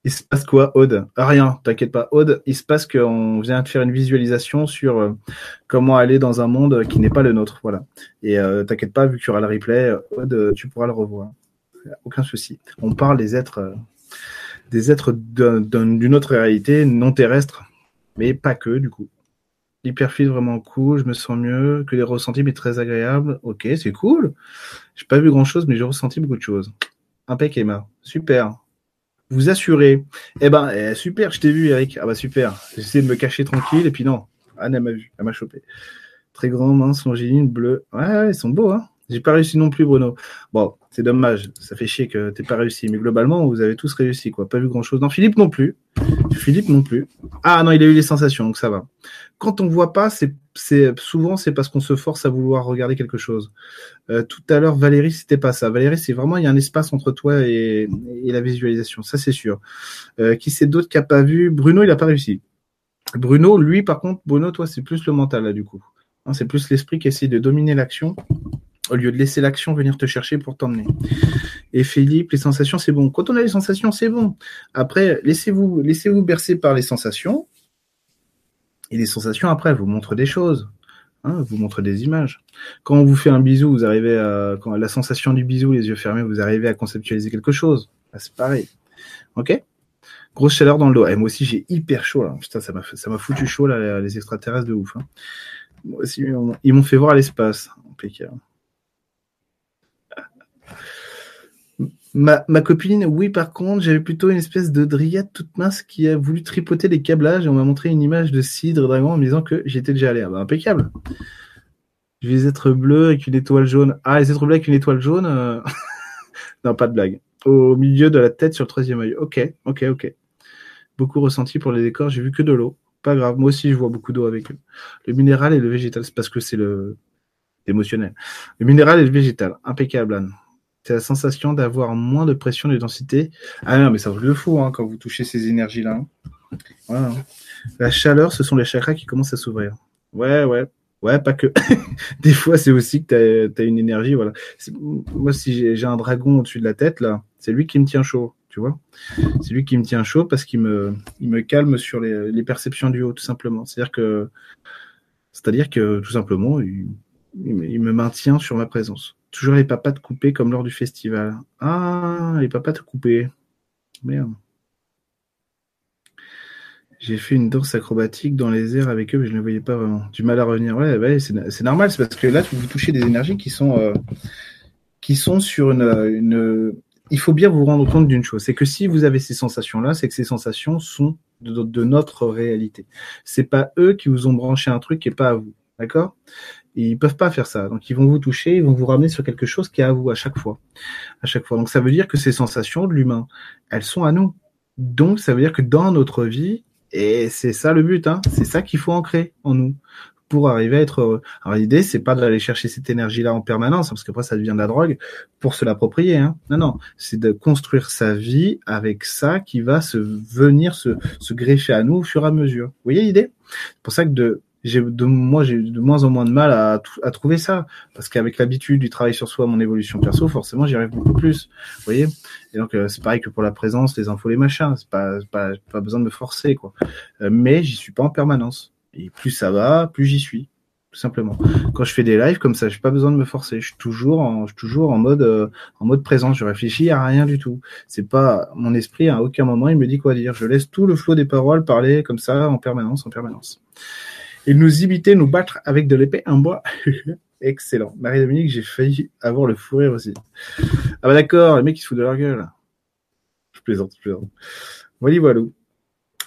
Il se passe quoi, Aude? Ah, Rien, t'inquiète pas. Aude, il se passe qu'on vient de faire une visualisation sur euh, comment aller dans un monde qui n'est pas le nôtre. Voilà. Et euh, t'inquiète pas, vu qu'il y aura le replay, Aude, tu pourras le revoir. Aucun souci. On parle des êtres, des êtres d'une autre réalité non terrestre, mais pas que, du coup. Hyperfluide, vraiment cool, je me sens mieux, que les ressentis, mais très agréable. Ok, c'est cool. J'ai pas vu grand chose, mais j'ai ressenti beaucoup de choses. Impec, Emma. Super. Vous assurez. Eh ben, eh, super, je t'ai vu, Eric. Ah bah super. Essayé de me cacher tranquille, et puis non. Anne, elle m'a vu, elle m'a chopé. Très grand, mince, longiligne, bleu. Ouais, ils sont beaux, hein. J'ai pas réussi non plus, Bruno. Bon, c'est dommage. Ça fait chier que t'aies pas réussi. Mais globalement, vous avez tous réussi, quoi. Pas vu grand chose. Non, Philippe non plus. Philippe non plus. Ah non, il a eu les sensations, donc ça va. Quand on voit pas, c'est, souvent c'est parce qu'on se force à vouloir regarder quelque chose. Euh, tout à l'heure, Valérie, c'était pas ça. Valérie, c'est vraiment il y a un espace entre toi et, la visualisation. Ça, c'est sûr. Euh, qui c'est d'autre qui a pas vu? Bruno, il a pas réussi. Bruno, lui, par contre, Bruno, toi, c'est plus le mental là, du coup. Hein, c'est plus l'esprit qui essaie de dominer l'action au lieu de laisser l'action venir te chercher pour t'emmener. Et Philippe, les sensations, c'est bon. Quand on a les sensations, c'est bon. Après, laissez-vous laissez-vous bercer par les sensations. Et les sensations, après, vous montrent des choses. Hein, vous montrent des images. Quand on vous fait un bisou, vous arrivez à, quand la sensation du bisou, les yeux fermés, vous arrivez à conceptualiser quelque chose. C'est pareil. Ok? Grosse chaleur dans le dos. Et moi aussi, j'ai hyper chaud là. Putain, ça m'a foutu chaud là, les extraterrestres de ouf. Hein. Moi aussi, ils m'ont fait voir l'espace. Ma, copine, oui, par contre, j'avais plutôt une espèce de dryade toute mince qui a voulu tripoter les câblages et on m'a montré une image de Cidre Dragon en me disant que j'étais déjà allé. Ah impeccable. Je vais être bleu avec une étoile jaune. Ah, les êtres bleus avec une étoile jaune euh, Non, pas de blague. Au milieu de la tête sur le troisième œil. Ok, ok, ok. Beaucoup ressenti pour les décors, j'ai vu que de l'eau. Pas grave, moi aussi je vois beaucoup d'eau avec eux. Le minéral et le végétal, c'est parce que c'est le émotionnel. Le minéral et le végétal, impeccable, Anne c'est la sensation d'avoir moins de pression de densité. Ah non, mais ça vous le fou hein, quand vous touchez ces énergies-là. Hein. La chaleur, ce sont les chakras qui commencent à s'ouvrir. Ouais, ouais. Ouais, pas que. Des fois, c'est aussi que tu as, une énergie. Voilà. Moi, si j'ai un dragon au-dessus de la tête, là, c'est lui qui me tient chaud. Tu vois C'est lui qui me tient chaud parce qu'il me, calme sur les, perceptions du haut, tout simplement. C'est-à-dire que, tout simplement, il me maintient sur ma présence. Toujours les papates coupées comme lors du festival. Ah, les papates coupées. Merde. J'ai fait une danse acrobatique dans les airs avec eux, mais je ne voyais pas vraiment. Du mal à revenir. Ouais, c'est normal, c'est parce que là, vous touchez des énergies qui sont, euh, qui sont sur une, Il faut bien vous rendre compte d'une chose, c'est que si vous avez ces sensations-là, c'est que ces sensations sont de, de notre réalité. C'est pas eux qui vous ont branché un truc et pas à vous. D'accord? Ils peuvent pas faire ça. Donc ils vont vous toucher, ils vont vous ramener sur quelque chose qui est à vous à chaque fois. À chaque fois. Donc ça veut dire que ces sensations de l'humain, elles sont à nous. Donc ça veut dire que dans notre vie, et c'est ça le but, hein, c'est ça qu'il faut ancrer en nous pour arriver à être heureux. Alors l'idée, c'est pas d'aller chercher cette énergie-là en permanence, parce qu'après ça devient de la drogue, pour se l'approprier. Hein. Non, non, c'est de construire sa vie avec ça qui va se venir se, se greffer à nous au fur et à mesure. Vous voyez l'idée? C'est pour ça que de j'ai de moi j'ai de moins en moins de mal à, à trouver ça. Parce qu'avec l'habitude du travail sur soi mon évolution perso forcément j'y arrive beaucoup plus. Vous voyez? Et donc euh, c'est pareil que pour la présence les infos les machins. C'est pas pas pas besoin de me forcer quoi. Euh, mais j'y suis pas en permanence. Et plus ça va plus j'y suis tout simplement. Quand je fais des lives comme ça j'ai pas besoin de me forcer. Je suis toujours en je toujours en mode euh, en mode présence je réfléchis à rien du tout. C'est pas mon esprit à aucun moment il me dit quoi dire. Je laisse tout le flot des paroles parler comme ça en permanence en permanence et nous imiter, nous battre avec de l'épée en bois. Excellent. Marie-Dominique, j'ai failli avoir le fou rire aussi. Ah bah d'accord, les mecs ils se foutent de leur gueule. Je plaisante, je plaisante. Voilà, voilà.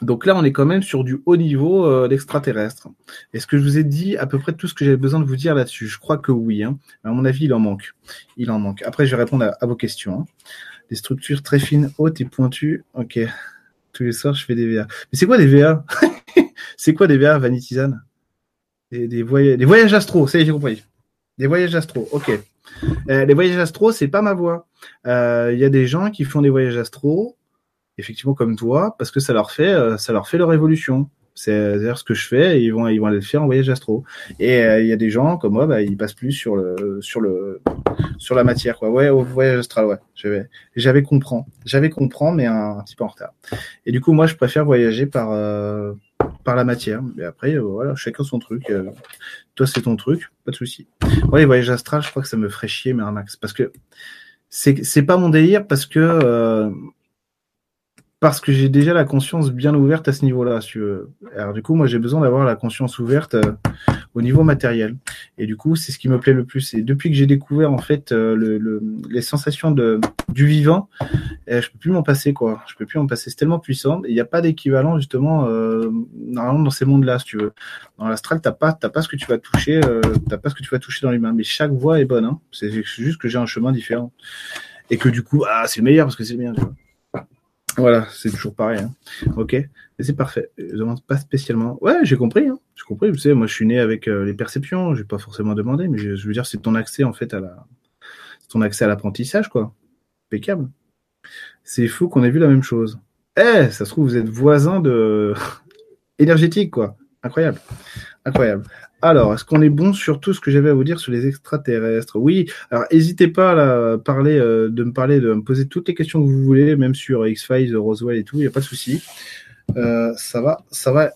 Donc là, on est quand même sur du haut niveau euh, d'extraterrestre. Est-ce que je vous ai dit à peu près tout ce que j'avais besoin de vous dire là-dessus? Je crois que oui. Hein. À mon avis, il en manque. Il en manque. Après, je vais répondre à, vos questions. Hein. Des structures très fines, hautes et pointues. Ok. Tous les soirs, je fais des VA. Mais c'est quoi des VA C'est quoi des VA, Vanitizane des, voyages, des voyages astro, ça y est, j'ai compris. Des voyages astro, ok. Euh, les voyages astro, c'est pas ma voix. Il euh, y a des gens qui font des voyages astro, effectivement comme toi, parce que ça leur fait, euh, ça leur fait leur évolution. C'est dire ce que je fais, ils vont, ils vont aller le faire en voyage astro. Et il y a des gens comme moi, bah, ils passent plus sur le, sur le, sur la matière, quoi. Ouais, au voyage astral, ouais. J'avais, j'avais j'avais comprend, mais un, un, petit peu en retard. Et du coup, moi, je préfère voyager par par la matière. Mais après, euh, voilà, chacun son truc. Euh, toi, c'est ton truc, pas de souci. Moi, les voyages astrales, je crois que ça me ferait chier, mais un max. Parce que c'est, pas mon délire, parce que euh, parce que j'ai déjà la conscience bien ouverte à ce niveau-là. Alors du coup, moi, j'ai besoin d'avoir la conscience ouverte au niveau matériel. Et du coup, c'est ce qui me plaît le plus. Et depuis que j'ai découvert en fait euh, le, les sensations de du vivant, eh, je peux plus m'en passer quoi. Je peux plus m'en passer. C'est tellement puissant. Il n'y a pas d'équivalent justement euh, normalement dans ces mondes-là, si tu veux. Dans l'astral, t'as pas t'as pas ce que tu vas toucher, euh, t'as pas ce que tu vas toucher dans l'humain. Mais chaque voie est bonne. Hein. C'est juste que j'ai un chemin différent et que du coup, ah, c'est le meilleur parce que c'est le meilleur. Tu vois. Voilà, c'est toujours pareil. Hein. Ok, c'est parfait. Je demande pas spécialement. Ouais, j'ai compris. Hein. J'ai compris. Vous savez, moi, je suis né avec euh, les perceptions. Je vais pas forcément demander, mais je, veux dire, c'est ton accès en fait à la, ton accès à l'apprentissage, quoi. Impeccable. C'est fou qu'on ait vu la même chose. Eh, ça se trouve, vous êtes voisins de énergétique, quoi. Incroyable, incroyable. Alors, est-ce qu'on est bon sur tout ce que j'avais à vous dire sur les extraterrestres? Oui. Alors, n'hésitez pas à parler, euh, de me parler, de me poser toutes les questions que vous voulez, même sur X-Files, Roswell et tout. Il n'y a pas de souci. Euh, ça va, ça va.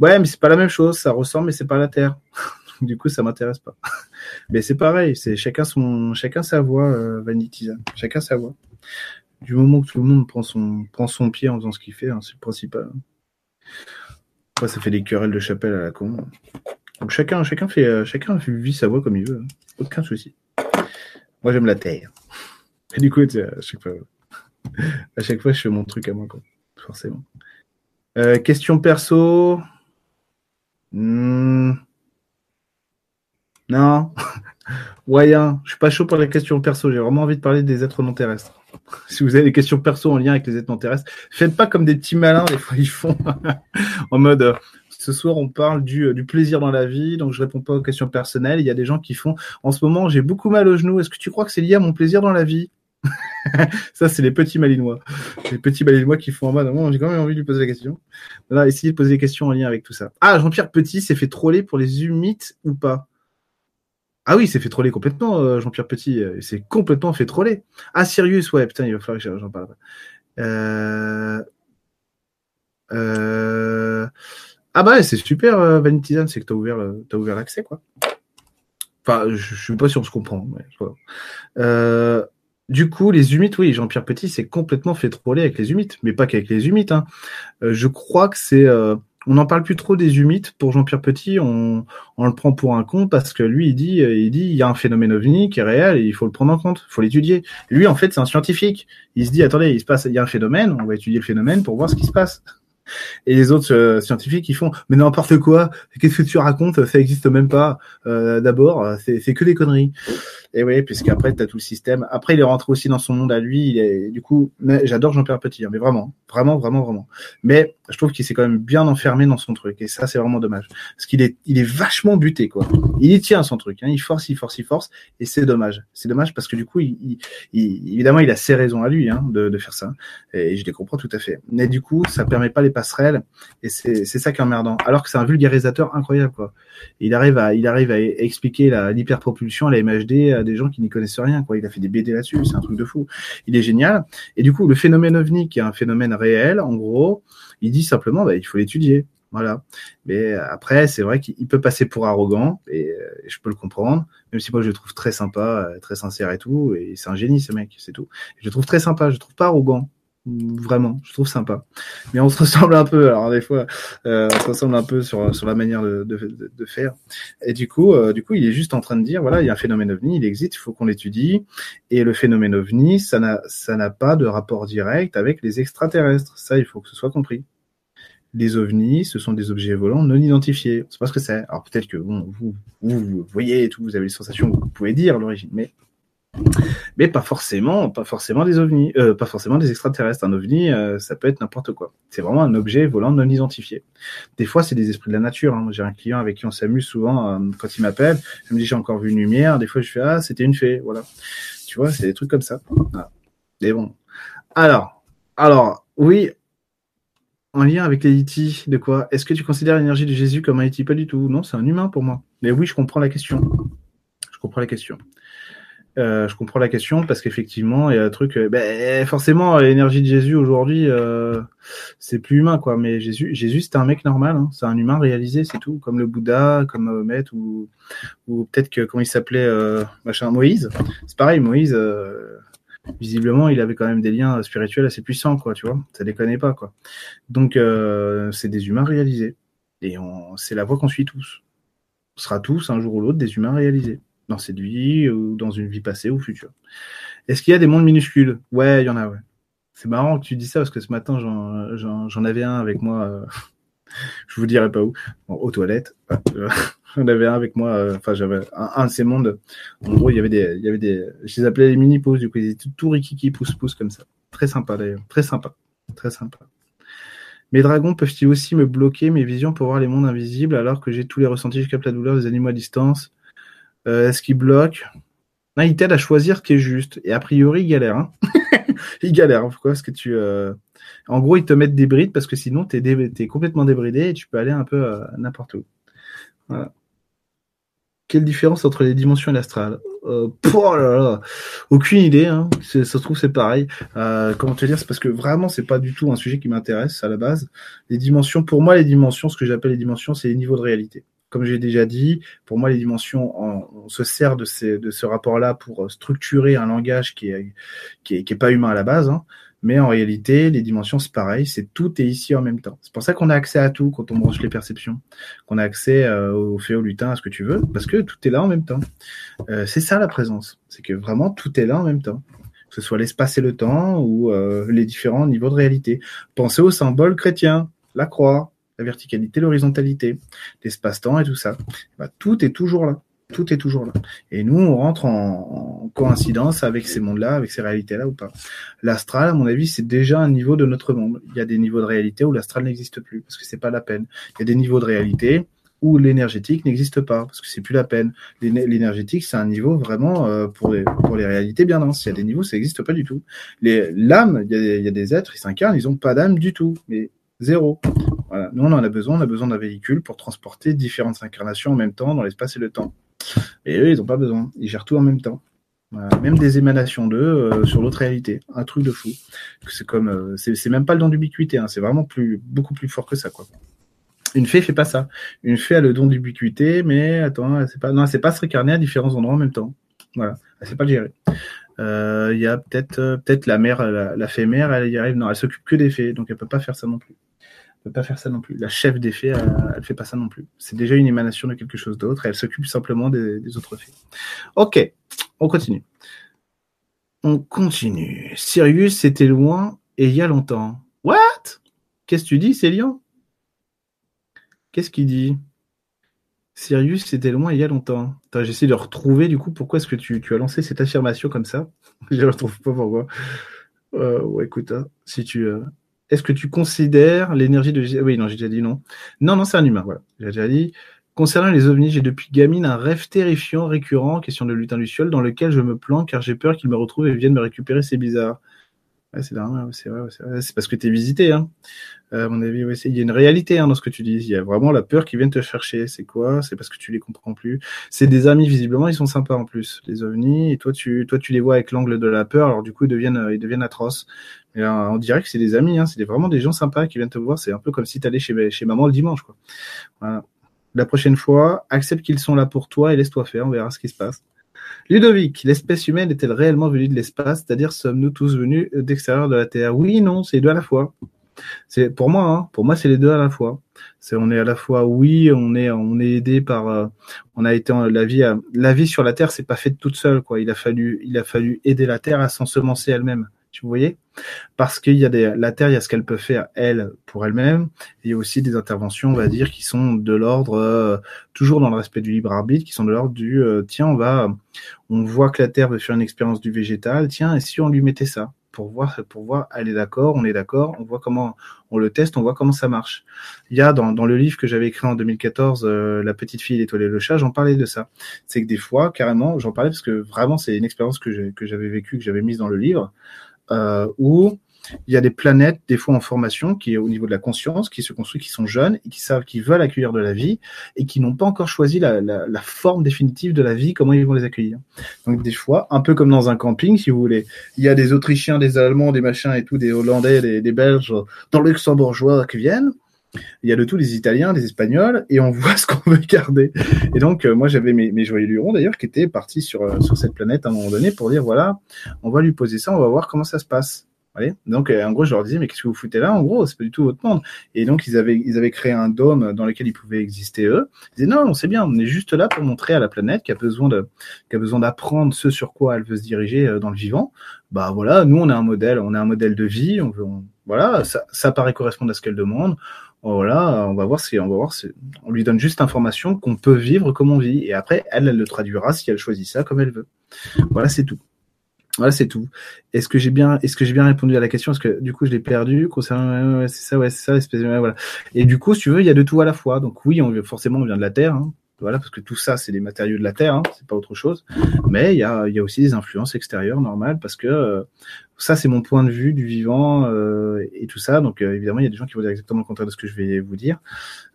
Ouais, mais c'est pas la même chose. Ça ressemble, mais c'est pas la Terre. du coup, ça m'intéresse pas. mais c'est pareil. C'est chacun son, chacun sa voix, euh, Vanity Chacun sa voix. Du moment que tout le monde prend son, pied en faisant ce qu'il fait, hein, c'est le principal. Après, ça fait des querelles de chapelle à la con. Donc chacun, chacun fait, euh, chacun vit sa voix comme il veut. Hein. Aucun souci. Moi, j'aime la terre. Et du coup, à chaque fois, à chaque fois, je fais mon truc à moi, quoi. Forcément. Euh, question perso. Hmm. Non. Moyen. Je suis pas chaud pour la question perso. J'ai vraiment envie de parler des êtres non terrestres. si vous avez des questions perso en lien avec les êtres non terrestres, faites pas comme des petits malins. Des fois, ils font en mode. Ce soir, on parle du, euh, du, plaisir dans la vie, donc je réponds pas aux questions personnelles. Il y a des gens qui font, en ce moment, j'ai beaucoup mal au genou. Est-ce que tu crois que c'est lié à mon plaisir dans la vie? Ça, c'est les petits malinois. Les petits malinois qui font en mode, bon, j'ai quand même envie de poser la question. Là, essayez de poser des questions en lien avec tout ça. Ah, Jean-Pierre Petit s'est fait troller pour les humites ou pas? Ah oui, il s'est fait troller complètement, euh, Jean-Pierre Petit. Il s'est complètement fait troller. Ah, Sirius, ouais, putain, il va falloir que j'en parle. Ah bah c'est super, euh, Vanity c'est que t'as ouvert, as ouvert l'accès, quoi. Enfin, je, je suis pas sûr on se comprend. Euh, du coup, les humites, oui, Jean-Pierre Petit s'est complètement fait troller avec les humites, mais pas qu'avec les humites. Hein. Euh, je crois que c'est on n'en parle plus trop des humites pour Jean-Pierre Petit, on, le prend pour un con parce que lui il dit il dit y a un phénomène ovni qui est réel et il faut le prendre en compte, il faut l'étudier. Lui en fait c'est un scientifique. Il se dit attendez, il se passe il y a un phénomène, on va étudier le phénomène pour voir ce qui se passe. Et les autres euh, scientifiques, ils font mais n'importe quoi. Qu'est-ce que tu racontes? Ça existe même pas. Euh, D'abord, c'est que des conneries. Et oui, puisqu'après, tu as tout le système. Après, il est rentré aussi dans son monde à lui. Il est, du coup, j'adore Jean-Pierre Petit, hein, mais vraiment, vraiment, vraiment, vraiment. Mais je trouve qu'il s'est quand même bien enfermé dans son truc. Et ça, c'est vraiment dommage. Parce qu'il est, il est vachement buté, quoi. Il y tient à son truc. Hein. Il force, il force, il force. Et c'est dommage. C'est dommage parce que du coup, il, il, évidemment, il a ses raisons à lui hein, de, de, faire ça. Et je les comprends tout à fait. Mais du coup, ça permet pas les passerelles. Et c'est ça qui est emmerdant. Alors que c'est un vulgarisateur incroyable, quoi. Il arrive à, il arrive à expliquer l'hyperpropulsion, la MHD des gens qui n'y connaissent rien. Quoi. Il a fait des BD là-dessus, c'est un truc de fou. Il est génial. Et du coup, le phénomène ovni, qui est un phénomène réel, en gros, il dit simplement, bah, il faut l'étudier. Voilà. Mais après, c'est vrai qu'il peut passer pour arrogant et, je peux le comprendre, même si moi je le trouve très sympa, très sincère et tout. Et c'est un génie ce mec, c'est tout. je le trouve très sympa. Je le trouve pas arrogant. Vraiment, je trouve sympa. Mais on se ressemble un peu. Alors des fois, euh, on se ressemble un peu sur sur la manière de, faire. Et du coup, euh, du coup, il est juste en train de dire voilà, il y a un phénomène ovni, il existe, il faut qu'on l'étudie. Et le phénomène ovni, ça n'a ça n'a pas de rapport direct avec les extraterrestres. Ça, il faut que ce soit compris. Les ovnis, ce sont des objets volants non identifiés. C'est pas ce que c'est. Alors peut-être que bon, vous, vous, vous voyez et tout, vous avez les sensations vous pouvez dire l'origine, mais mais pas forcément, pas forcément des ovnis, euh, pas forcément des extraterrestres. Un ovni, euh, ça peut être n'importe quoi. C'est vraiment un objet volant non identifié. Des fois, c'est des esprits de la nature. Hein. J'ai un client avec qui on s'amuse souvent euh, quand il m'appelle. Il me dit j'ai encore vu une lumière. Des fois, je fais ah c'était une fée, voilà. Tu vois, c'est des trucs comme ça. Voilà. Bon. Alors, alors oui, en lien avec les E.T., de quoi? Est-ce que tu considères l'énergie de Jésus comme un E.T. Pas du tout. Non, c'est un humain pour moi. Mais oui, je comprends la question. Je comprends la question. Euh, je comprends la question parce qu'effectivement, il y a un truc. Euh, ben, forcément, l'énergie de Jésus aujourd'hui, euh, c'est plus humain, quoi. Mais Jésus, Jésus, c'était un mec normal. Hein. C'est un humain réalisé, c'est tout. Comme le Bouddha, comme Mahomet ou ou peut-être que comment il s'appelait, machin, Moïse. C'est pareil, Moïse. visiblement, il avait quand même des liens spirituels assez puissants, quoi. Tu vois, ça déconne pas, quoi. Donc, c'est des humains réalisés et c'est la voie qu'on suit tous. On sera tous un jour ou l'autre des humains réalisés dans cette vie ou dans une vie passée ou future. Est-ce qu'il y a des mondes minuscules? Ouais, il y en a, ouais. C'est marrant que tu dis ça parce que ce matin, j'en avais un avec moi. Euh, je vous dirai pas où. aux toilettes. j'en avais un avec moi. Euh, enfin, j'avais un, de ces mondes. En gros, il y avait des, il y avait des. Je les appelais les mini pauses. Du coup, ils étaient tout rikiki pouce pouce comme ça. Très sympa d'ailleurs. Très sympa. Très sympa. Mes dragons peuvent-ils aussi me bloquer mes visions pour voir les mondes invisibles alors que j'ai tous les ressentis, je capte la douleur des animaux à distance? Euh, est-ce qu'il bloque? Non, il t'aide à choisir ce qui est juste. Et a priori, il galère. Hein il galère. Pourquoi? Parce que tu. Euh, en gros, ils te mettent des brides parce que sinon, tu es, complètement débridé et tu peux aller un peu euh, n'importe où. Quelle différence entre les dimensions et l'astral? Oh aucune idée. Hein. Ça se trouve c'est pareil. Comment te dire? C'est parce que vraiment c'est pas du tout un sujet qui m'intéresse à la base. Les dimensions, pour moi, les dimensions, ce que j'appelle les dimensions, c'est les niveaux de réalité comme j'ai déjà dit, pour moi, les dimensions, on, se sert de, ces, de ce rapport-là pour structurer un langage qui est, qui est, qui est, pas humain à la base. Hein. Mais en réalité, les dimensions, c'est pareil, c'est tout est ici en même temps. C'est pour ça qu'on a accès à tout quand on branche les perceptions, qu'on a accès euh, au fait, au lutin, à ce que tu veux, parce que tout est là en même temps. Euh, c'est ça la présence, c'est que vraiment tout est là en même temps. Que ce soit l'espace et le temps ou euh, les différents niveaux de réalité. Pensez aux symboles chrétiens, la croix, la verticalité, l'horizontalité, l'espace-temps et tout ça. Bah, tout est toujours là. Tout est toujours là. Et nous, on rentre en, coïncidence avec ces mondes-là, avec ces réalités-là ou pas. L'astral, à mon avis, c'est déjà un niveau de notre monde. Il y a des niveaux de réalité où l'astral n'existe plus, parce que c'est pas la peine. Il y a des niveaux de réalité où l'énergétique n'existe pas, parce que c'est plus la peine. L'énergétique, c'est un niveau vraiment euh, pour, les, pour les réalités bien denses. Il y a des niveaux, ça n'existe pas du tout. L'âme, il, il, y a des êtres, ils s'incarnent, ils n'ont pas d'âme du tout. Mais Zéro. Voilà. Nous, on en a besoin. On a besoin d'un véhicule pour transporter différentes incarnations en même temps dans l'espace et le temps. Et eux, ils n'ont pas besoin. Ils gèrent tout en même temps. Même des émanations d'eux euh, sur l'autre réalité. Un truc de fou. C'est comme, euh, c'est même pas le don d'ubiquité. Hein. C'est vraiment plus, beaucoup plus fort que ça, quoi. Une fée fait pas ça. Une fée a le don d'ubiquité, mais attends, c'est pas, non, c'est pas se récarner à différents endroits en même temps. Voilà. Elle sait pas le gérer. Euh, il y a peut-être, peut-être la mère, la, la fée mère, elle y arrive. Non, elle s'occupe que des fées, donc elle peut pas faire ça non plus peut pas faire ça non plus. La chef des fées, elle, elle fait pas ça non plus. C'est déjà une émanation de quelque chose d'autre. Elle s'occupe simplement des, autres fées. Ok, on continue. On continue. Sirius, c'était loin et il y a longtemps. What? Qu'est-ce que tu dis, Célian? Qu'est-ce qu'il dit? Sirius, c'était loin il y a longtemps. J'essaie de retrouver du coup pourquoi est-ce que tu, as lancé cette affirmation comme ça? Je ne retrouve pas pourquoi? Euh, ouais, écoute, hein, si tu, euh, est-ce que tu considères l'énergie de... Oui, non, j'ai déjà dit non. Non, non, c'est un humain, voilà. J'ai déjà dit. Concernant les ovnis, j'ai depuis gamine un rêve terrifiant, récurrent, question de lutin ciel, dans lequel je me planque car j'ai peur qu'il me retrouve et vienne me récupérer, c'est bizarre. Ouais, c'est c'est vrai, c'est parce que tu es visité. Hein. Euh, à mon avis, il y a une réalité hein, dans ce que tu dis. Il y a vraiment la peur qui vient te chercher. C'est quoi? C'est parce que tu les comprends plus. C'est des amis, visiblement, ils sont sympas en plus, les ovnis. Et toi, tu, toi, tu les vois avec l'angle de la peur. Alors du coup, ils deviennent, euh, ils deviennent atroces. Mais euh, on dirait que c'est des amis. Hein. C'est vraiment des gens sympas qui viennent te voir. C'est un peu comme si tu allais chez, chez maman le dimanche. Quoi. La prochaine fois, accepte qu'ils sont là pour toi et laisse-toi faire. On verra ce qui se passe. Ludovic, l'espèce humaine est-elle réellement venue de l'espace? C'est-à-dire, sommes-nous tous venus d'extérieur de la Terre? Oui, non, c'est les deux à la fois. C'est pour moi, hein, pour moi, c'est les deux à la fois. C'est on est à la fois, oui, on est on est aidé par, euh, on a été la vie, la vie sur la Terre, c'est pas fait toute seule, quoi. Il a fallu, il a fallu aider la Terre à s'ensemencer elle-même. Tu voyez? Parce qu'il y a des, la Terre, il y a ce qu'elle peut faire elle pour elle-même. Il y a aussi des interventions, on va dire, qui sont de l'ordre euh, toujours dans le respect du libre arbitre, qui sont de l'ordre du euh, tiens, on va, on voit que la Terre veut faire une expérience du végétal, tiens, et si on lui mettait ça pour voir, pour voir, elle est d'accord, on est d'accord, on voit comment, on le teste, on voit comment ça marche. Il y a dans, dans le livre que j'avais écrit en 2014, euh, La petite fille, l'étoile et le chat, j'en parlais de ça. C'est que des fois, carrément, j'en parlais parce que vraiment, c'est une expérience que j'avais vécue, que j'avais mise dans le livre où il y a des planètes, des fois en formation, qui au niveau de la conscience, qui se construisent, qui sont jeunes et qui savent qu'ils veulent accueillir de la vie et qui n'ont pas encore choisi la, la, la, forme définitive de la vie, comment ils vont les accueillir. Donc des fois, un peu comme dans un camping, si vous voulez, il y a des Autrichiens, des Allemands, des machins et tout, des Hollandais, des, des Belges, dans Luxembourgeois qui viennent. Il y a de tout, des Italiens, des Espagnols, et on voit ce qu'on veut garder. Et donc, euh, moi, j'avais mes, mes joyeux lurons, d'ailleurs, qui étaient partis sur, euh, sur cette planète à un moment donné pour dire, voilà, on va lui poser ça, on va voir comment ça se passe. Allez. Donc, euh, en gros, je leur disais, mais qu'est-ce que vous foutez là? En gros, c'est pas du tout votre monde. Et donc, ils avaient, ils avaient créé un dôme dans lequel ils pouvaient exister eux. Ils disaient, non, c'est bien, on est juste là pour montrer à la planète qui a besoin de, qui a besoin d'apprendre ce sur quoi elle veut se diriger dans le vivant. Bah voilà, nous, on a un modèle, on a un modèle de vie. On veut, voilà, ça, ça paraît correspondre à ce qu'elle demande voilà, on va voir si on va voir si on lui donne juste l'information qu'on peut vivre comme on vit et après elle elle le traduira si elle choisit ça comme elle veut. Voilà, c'est tout. Voilà, c'est tout. Est-ce que j'ai bien, est-ce que j'ai bien répondu à la question? Est-ce que du coup je l'ai perdu concernant, c'est ça, ouais, c'est ça. Et du coup, si tu veux, il y a de tout à la fois. Donc oui, on forcément on vient de la Terre, hein. Voilà, parce que tout ça c'est des matériaux de la Terre, hein, c'est pas autre chose. Mais il y a, y a aussi des influences extérieures normales parce que euh, ça, c'est mon point de vue du vivant euh, et tout ça. Donc, euh, évidemment, il y a des gens qui vont dire exactement le contraire de ce que je vais vous dire.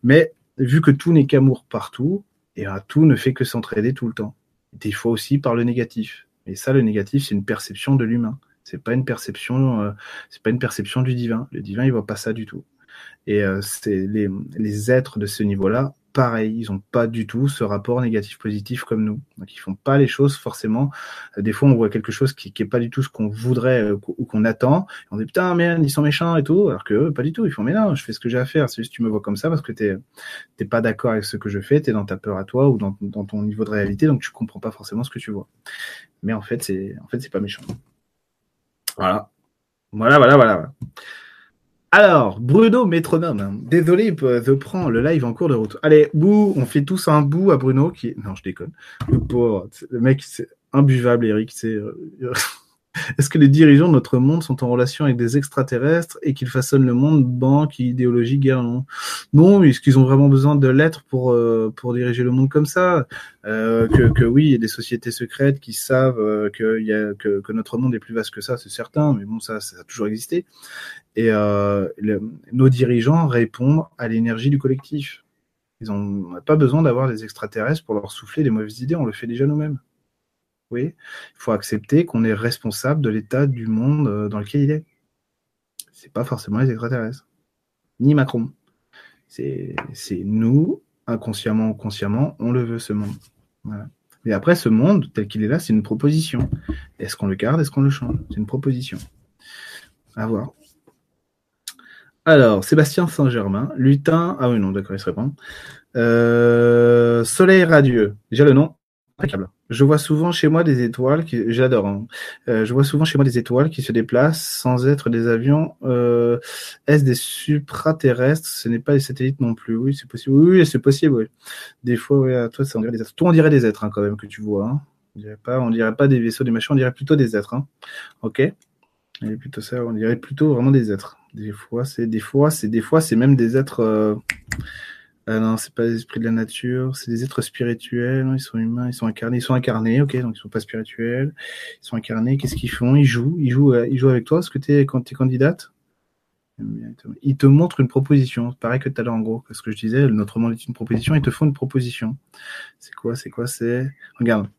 Mais vu que tout n'est qu'amour partout, et euh, tout ne fait que s'entraider tout le temps. Des fois aussi par le négatif. Et ça, le négatif, c'est une perception de l'humain. C'est pas une perception, c'est pas une perception du divin. Le divin, il voit pas ça du tout. Et c'est les, les êtres de ce niveau-là pareil, ils ont pas du tout ce rapport négatif-positif comme nous. Donc ils font pas les choses forcément. Euh, des fois, on voit quelque chose qui, qui est pas du tout ce qu'on voudrait euh, ou qu'on attend. On dit putain merde, ils sont méchants et tout, alors que pas du tout. Ils font mais non, je fais ce que j'ai à faire. C'est juste tu me vois comme ça parce que t'es t'es pas d'accord avec ce que je fais, t'es dans ta peur à toi ou dans, dans ton niveau de réalité, donc tu comprends pas forcément ce que tu vois. Mais en fait, c'est en fait c'est pas méchant. Voilà. Voilà, voilà, voilà. Alors, Bruno métronome. Désolé, je prends le live en cours de route. Allez, bouh, on fait tous un bout à Bruno qui Non, je déconne. Le pauvre, le mec, c'est imbuvable, Eric. C'est... Est-ce que les dirigeants de notre monde sont en relation avec des extraterrestres et qu'ils façonnent le monde, banque, idéologie, guerre Non, non est-ce qu'ils ont vraiment besoin de l'être pour euh, diriger le monde comme ça? Euh, que, oui, il y a des sociétés secrètes qui savent euh, que, notre monde est plus vaste que ça, c'est certain, mais bon, ça, a toujours existé. Et nos dirigeants répondent à l'énergie du collectif. Ils n'ont pas besoin d'avoir des extraterrestres pour leur souffler des mauvaises idées, on le fait déjà nous-mêmes. Il faut accepter qu'on est responsable de l'état du monde euh, dans lequel il est. C'est pas forcément les extraterrestres, ni Macron. C'est nous, inconsciemment ou consciemment, on le veut ce monde. Et après, ce monde, tel qu'il est là, c'est une proposition. Est-ce qu'on le garde, est-ce qu'on le change? C'est une proposition. À voir. Alors, Sébastien Saint-Germain, lutin. Ah oui, non, d'accord, il se répond. Euh, soleil radieux. Déjà le nom impeccable. Je vois souvent chez moi des étoiles qui, j'adore. Hein. Euh, je vois souvent chez moi des étoiles qui se déplacent sans être des avions. Euh, est-ce des supraterrestres? Ce n'est pas des satellites non plus. Oui, c'est possible. Oui, c'est possible. Oui. Des fois, oui, à toi, ça on dirait des êtres. Toi, on dirait des êtres hein, quand même que tu vois. Hein. On dirait pas, dirait pas des vaisseaux, des machins. On dirait plutôt des êtres. Hein. Ok. Et plutôt ça. On dirait plutôt vraiment des êtres. Des fois, c'est des fois, c'est des fois, c'est même des êtres. Euh, euh, non, c'est pas les esprits de la nature, c'est des êtres spirituels, ils sont humains, ils sont incarnés, ils sont incarnés, ok, donc ils sont pas spirituels, ils sont incarnés, qu'est-ce qu'ils font? Ils jouent, ils jouent, euh, ils jouent avec toi, est-ce que tu es, es candidate? Ils te montrent une proposition, pareil que tout à l'heure en gros, ce que je disais, notre monde est une proposition, ils te font une proposition. C'est quoi, c'est quoi, c'est... Regarde.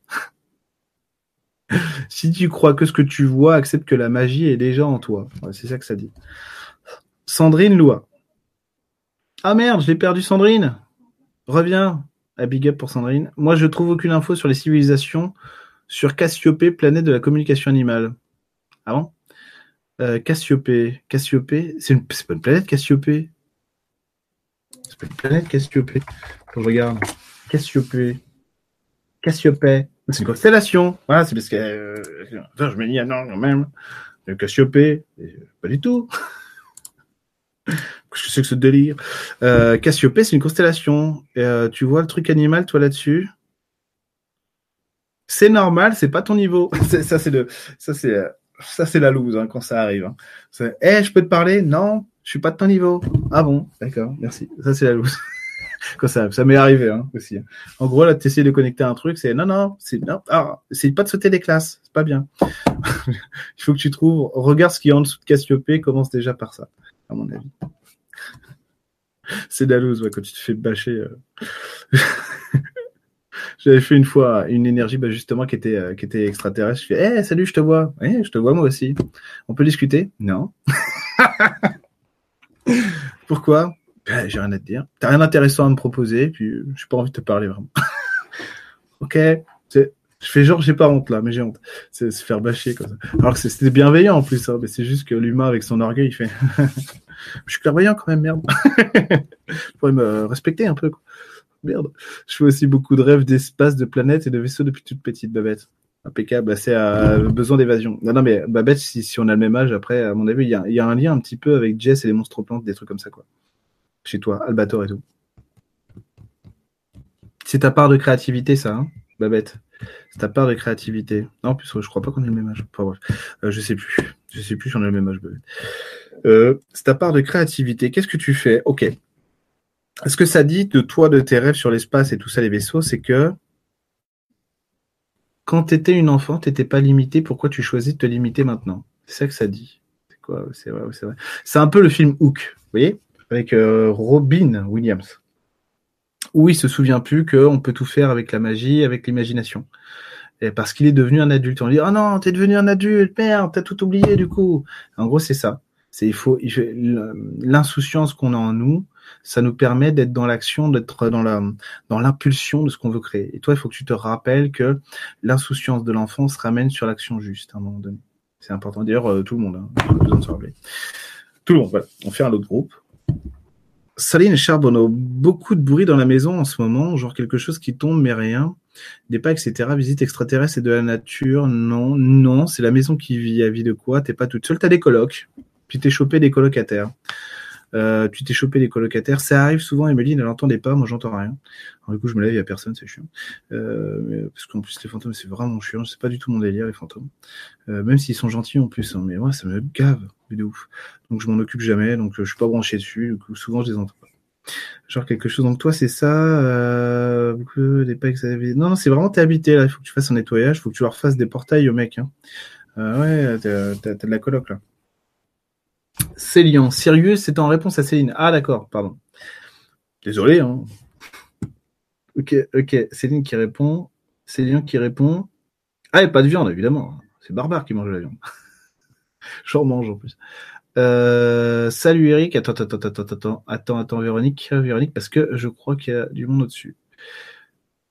si tu crois que ce que tu vois, accepte que la magie est déjà en toi. C'est ça que ça dit. Sandrine Loua. Ah merde, j'ai perdu Sandrine. Reviens. À big up pour Sandrine. Moi, je trouve aucune info sur les civilisations sur Cassiopée, planète de la communication animale. Ah bon? Euh, Cassiopée. Cassiopée, c'est pas une planète Cassiopée. C'est pas une planète Cassiopée. Je regarde. Cassiopée. Cassiopée. C'est une constellation. Voilà, c'est parce que. Euh... je me dis, ah non, quand même. Cassiopée. Pas du tout. Qu'est-ce que c'est que délire euh, Cassiopée, c'est une constellation. Euh, tu vois le truc animal, toi, là-dessus? C'est normal, c'est pas ton niveau. ça, c'est le, ça, c'est, ça, c'est la loose hein, quand ça arrive. Hein. Eh, je peux te parler? Non, je suis pas de ton niveau. Ah bon, d'accord, merci. Ça, c'est la loose. quand ça, ça m'est arrivé hein, aussi. Hein. En gros, là, tu essaies de connecter un truc, c'est non, non, c'est non, ah, c'est pas de sauter des classes, c'est pas bien. Il faut que tu trouves, regarde ce qui est en dessous de Cassiopée, commence déjà par ça mon avis. C'est Dalloz, quand tu te fais bâcher. Euh. J'avais fait une fois une énergie bah, justement qui était, euh, qui était extraterrestre. Je fais hey, eh, salut, je te vois. Hey, eh, je te vois moi aussi. On peut discuter? Non. Pourquoi? Ben, J'ai rien à te dire. T'as rien d'intéressant à me proposer, puis j'ai pas envie de te parler vraiment. ok. Je fais genre, j'ai pas honte là, mais j'ai honte. C'est se faire bâcher comme ça. Alors que c'était bienveillant en plus, hein, mais c'est juste que l'humain avec son orgueil, il fait. je suis clairvoyant quand même, merde. Je pourrais me respecter un peu. Quoi. Merde. Je fais aussi beaucoup de rêves d'espace, de planètes et de vaisseaux depuis toute petite, Babette. Impeccable, bah, c'est à besoin d'évasion. Non, non, mais Babette, si, on a le même âge, après, à mon avis, il y a, y a, un lien un petit peu avec Jess et les monstres plantes, des trucs comme ça, quoi. Chez toi, Albator et tout. C'est ta part de créativité, ça, hein, Babette? C'est ta part de créativité. Non, en plus, je crois pas qu'on ait le même âge. Enfin, bref. Euh, je sais plus. Je sais plus si on a le même âge. Euh, c'est ta part de créativité. Qu'est-ce que tu fais? Ok. Ce que ça dit de toi, de tes rêves sur l'espace et tout ça, les vaisseaux, c'est que quand tu étais une enfant, tu n'étais pas limité. Pourquoi tu choisis de te limiter maintenant? C'est ça que ça dit. C'est quoi? C'est vrai, c'est vrai. C'est un peu le film Hook, vous voyez? Avec euh, Robin Williams. Où il se souvient plus qu'on peut tout faire avec la magie, avec l'imagination. Et parce qu'il est devenu un adulte. On dit, oh non, t'es devenu un adulte, merde, t'as tout oublié du coup. En gros, c'est ça C'est il faut l'insouciance qu'on a en nous, ça nous permet d'être dans l'action, d'être dans la dans l'impulsion de ce qu'on veut créer. Et toi, il faut que tu te rappelles que l'insouciance de l'enfant se ramène sur l'action juste à un moment donné. C'est important. D'ailleurs, euh, tout le monde, hein. Tout le monde, voilà. On fait un autre groupe. Saline Charbonneau, beaucoup de bruit dans la maison en ce moment, genre quelque chose qui tombe mais rien. Des pas, etc. Visite extraterrestre et de la nature, non, non, c'est la maison qui vit. À vie de quoi T'es pas toute seule, t'as des colocs. Puis t'es chopé des colocataires. Euh, tu t'es chopé des colocataires. Ça arrive souvent, Emeline, elle n'entendait pas, moi j'entends rien. Alors, du coup, je me lève, il a personne, c'est chiant. Euh, parce qu'en plus, les fantômes, c'est vraiment chiant. C'est pas du tout mon délire, les fantômes. Euh, même s'ils sont gentils en plus, hein, mais ouais, ça me gave, de ouf. Donc je m'en occupe jamais, donc je suis pas branché dessus, du coup, souvent je les entends pas. Genre quelque chose. Donc toi, c'est ça. Euh, packs Non, non, c'est vraiment t'es habité là. Il faut que tu fasses un nettoyage. Il faut que tu leur fasses des portails au mec. Hein. ouais, t'as de la coloc là. Célian, Sirius, c'est en réponse à Céline. Ah d'accord, pardon. Désolé. Hein. Ok, ok. Céline qui répond. Célian qui répond. Ah, et pas de viande, évidemment. C'est barbare qui mange la viande. J'en mange en plus. Euh, salut Eric. Attends, attends, attends, attends, attends, attends, attends, Véronique, Véronique, parce que je crois qu'il y a du monde au-dessus.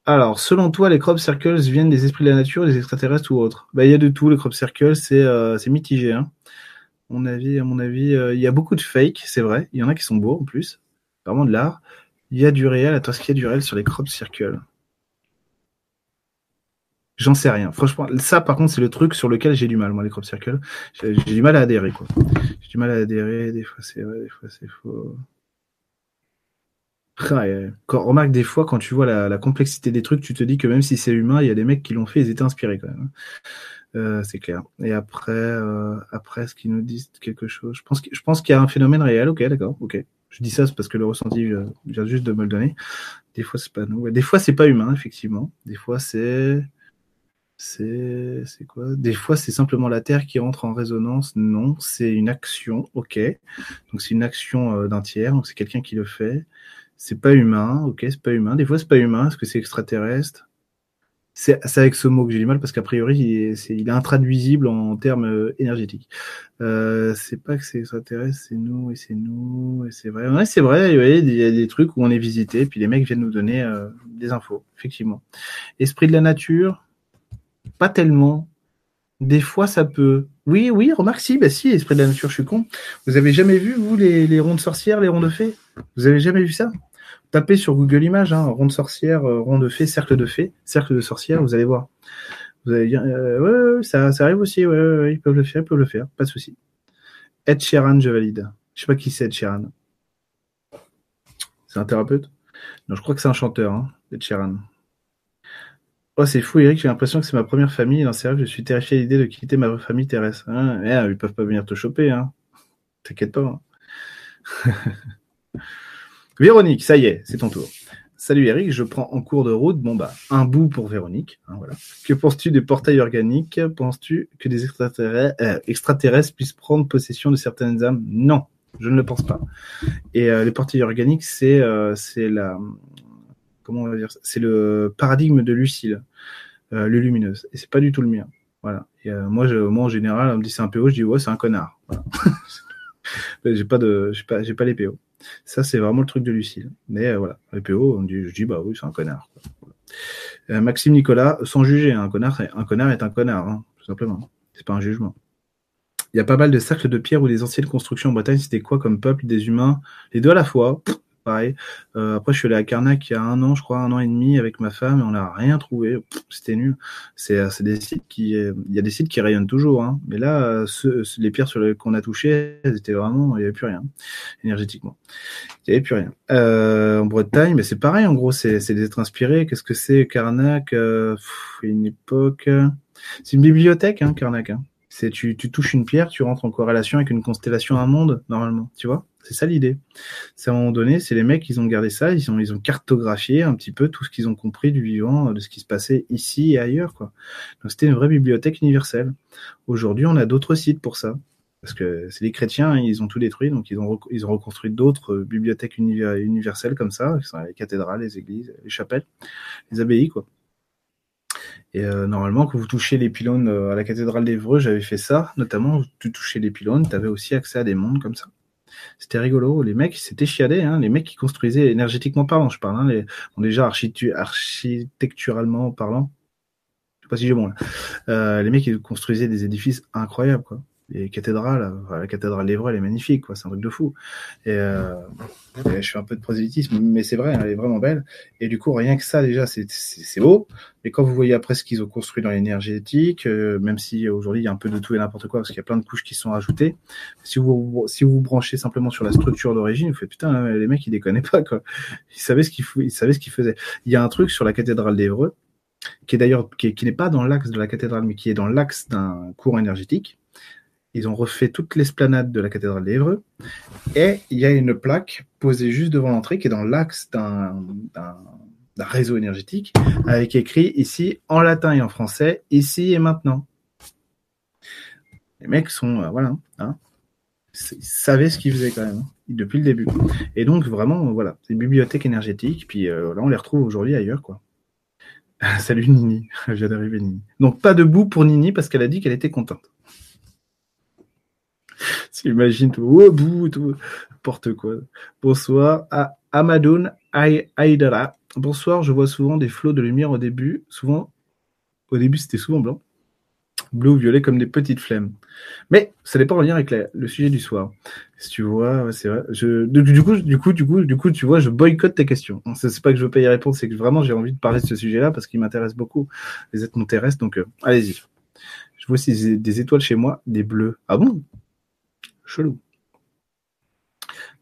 Alors, selon toi, les crop circles viennent des esprits de la nature, des extraterrestres ou autres? Bah, il y a de tout. Les crop circles, c'est euh, mitigé. Hein mon avis, à mon avis, euh, il y a beaucoup de fake, c'est vrai. Il y en a qui sont beaux en plus, vraiment de l'art. Il y a du réel. Attends, est-ce qu'il y a du réel sur les crop circles J'en sais rien. Franchement, ça, par contre, c'est le truc sur lequel j'ai du mal, moi, les crop circles. J'ai du mal à adhérer. J'ai du mal à adhérer. Des fois, c'est vrai, des fois, c'est faux. Quand, remarque des fois, quand tu vois la, la, complexité des trucs, tu te dis que même si c'est humain, il y a des mecs qui l'ont fait, ils étaient inspirés quand même. Euh, c'est clair. Et après, euh, après, ce qu'ils nous disent quelque chose, je pense, je pense qu'il y a un phénomène réel. Ok, d'accord. Ok. Je dis ça parce que le ressenti vient juste de me le donner. Des fois, c'est pas nous. Des fois, c'est pas humain, effectivement. Des fois, c'est, c'est, c'est quoi? Des fois, c'est simplement la Terre qui entre en résonance. Non, c'est une action. Ok. Donc, c'est une action euh, d'un tiers. Donc, c'est quelqu'un qui le fait. C'est pas humain. Ok, c'est pas humain. Des fois, c'est pas humain. Est-ce que c'est extraterrestre? C'est avec ce mot que j'ai du mal parce qu'a priori, il est, intraduisible en termes euh, énergétiques. Euh, c'est pas que c'est extraterrestre, c'est nous et c'est nous et c'est vrai. Ouais, c'est vrai. Il y a des trucs où on est visité, puis les mecs viennent nous donner euh, des infos, effectivement. Esprit de la nature, pas tellement. Des fois, ça peut. Oui, oui, remarque si, bah si, esprit de la nature, je suis con. Vous avez jamais vu vous les, les ronds de sorcières, les ronds de fées? Vous avez jamais vu ça? Tapez sur Google Images, hein, rond de sorcière, euh, rond de fée, cercle de fée, cercle de sorcière, vous allez voir. Vous allez dire, euh, ouais, ça, arrive aussi, ouais, ils peuvent le faire, ils peuvent le faire, pas de souci. Ed Sheeran, je valide. Je sais pas qui c'est Ed Sheeran. C'est un thérapeute? Non, je crois que c'est un chanteur, hein, Ed Sheeran. Oh, c'est fou, Eric, j'ai l'impression que c'est ma première famille. Ces rêves, je suis terrifié à l'idée de quitter ma famille terrestre. Hein eh, ils peuvent pas venir te choper, hein. T'inquiète pas. Hein. Véronique, ça y est, c'est ton tour. Salut Eric, je prends en cours de route. Bon bah, un bout pour Véronique. Hein, voilà. Que penses-tu des portails organiques? Penses-tu que des extraterrestres, euh, extraterrestres, puissent prendre possession de certaines âmes? Non, je ne le pense pas. Et euh, les portails organiques, c'est euh, la comment on va dire C'est le paradigme de Lucille, le lumineuse. Et c'est pas du tout le mien. Voilà. Moi, je, moi en général, on me dit c'est un PO, je dis ouais, c'est un connard. J'ai pas de, pas, pas les PO. Ça, c'est vraiment le truc de Lucille. Mais euh, voilà, les PO, je dis, bah oui, c'est un connard. Euh, Maxime Nicolas, sans juger, un connard, un connard est un connard, hein, tout simplement. C'est pas un jugement. Il y a pas mal de cercles de pierre où les anciennes constructions en Bretagne, c'était quoi comme peuple? Des humains? Les deux à la fois pareil. Euh, après, je suis allé à Carnac il y a un an, je crois, un an et demi avec ma femme et on n'a rien trouvé. C'était nul. C'est euh, des sites qui, euh, il y a des sites qui rayonnent toujours, hein. Mais là, les pierres sur lesquelles qu'on a touché, elles étaient vraiment, il n'y avait plus rien énergétiquement. Il n'y avait plus rien. en Bretagne, mais c'est pareil. En gros, c'est des êtres inspirés. Qu'est-ce que c'est Carnac Une époque. C'est une bibliothèque, hein, Carnac. Hein. C'est tu, tu touches une pierre, tu rentres en corrélation avec une constellation, un monde normalement. Tu vois? C'est ça l'idée. C'est à un moment donné, c'est les mecs, ils ont gardé ça, ils ont, ils ont cartographié un petit peu tout ce qu'ils ont compris du vivant, de ce qui se passait ici et ailleurs, quoi. Donc c'était une vraie bibliothèque universelle. Aujourd'hui, on a d'autres sites pour ça. Parce que c'est les chrétiens, ils ont tout détruit, donc ils ont, ils ont reconstruit d'autres bibliothèques universelles comme ça, sont les cathédrales, les églises, les chapelles, les abbayes, quoi. Et euh, normalement, quand vous touchez les pylônes euh, à la cathédrale d'Evreux, j'avais fait ça, notamment, tu touchais les pylônes, tu avais aussi accès à des mondes comme ça. C'était rigolo. Les mecs, c'était chiadé, hein. Les mecs qui construisaient énergétiquement parlant, je parle, hein, les, bon, déjà architecturalement parlant. Je sais pas si j'ai bon là. Euh, les mecs, ils construisaient des édifices incroyables, quoi les cathédrales, la cathédrale d'Evreux, elle est magnifique, quoi. C'est un truc de fou. Et, euh, je fais un peu de prosélytisme, mais c'est vrai, elle est vraiment belle. Et du coup, rien que ça, déjà, c'est beau. Et quand vous voyez après ce qu'ils ont construit dans l'énergétique, euh, même si aujourd'hui il y a un peu de tout et n'importe quoi, parce qu'il y a plein de couches qui sont ajoutées, si vous si vous, vous branchez simplement sur la structure d'origine, vous faites putain, les mecs ils déconnaient pas quoi. Ils savaient ce qu'ils ils savaient ce qu'ils faisaient. Il y a un truc sur la cathédrale d'Evreux qui est d'ailleurs qui, qui n'est pas dans l'axe de la cathédrale, mais qui est dans l'axe d'un courant énergétique ils ont refait toute l'esplanade de la cathédrale d'Evreux. Et il y a une plaque posée juste devant l'entrée qui est dans l'axe d'un réseau énergétique avec écrit ici en latin et en français, ici et maintenant. Les mecs sont, euh, voilà, hein, ils savaient ce qu'ils faisaient quand même, hein, depuis le début. Et donc, vraiment, voilà, c'est une bibliothèque énergétique. Puis euh, là, on les retrouve aujourd'hui ailleurs, quoi. Salut Nini, je viens d'arriver Nini. Donc, pas de bout pour Nini parce qu'elle a dit qu'elle était contente. Imagine tout, oh, bout, tout, n'importe quoi. Bonsoir à Amadoun Aïdara. Bonsoir, je vois souvent des flots de lumière au début. Souvent, au début, c'était souvent blanc. Bleu ou violet comme des petites flammes. Mais ça n'est pas en lien avec le sujet du soir. Si tu vois, c'est vrai. Du, coup, du coup, du coup, du coup, tu vois, je boycotte tes questions. C'est pas que je veux pas y répondre, c'est que vraiment j'ai envie de parler de ce sujet-là parce qu'il m'intéresse beaucoup. Les êtres m'intéressent, donc euh, allez-y. Je vois aussi des étoiles chez moi, des bleus. Ah bon? Chelou.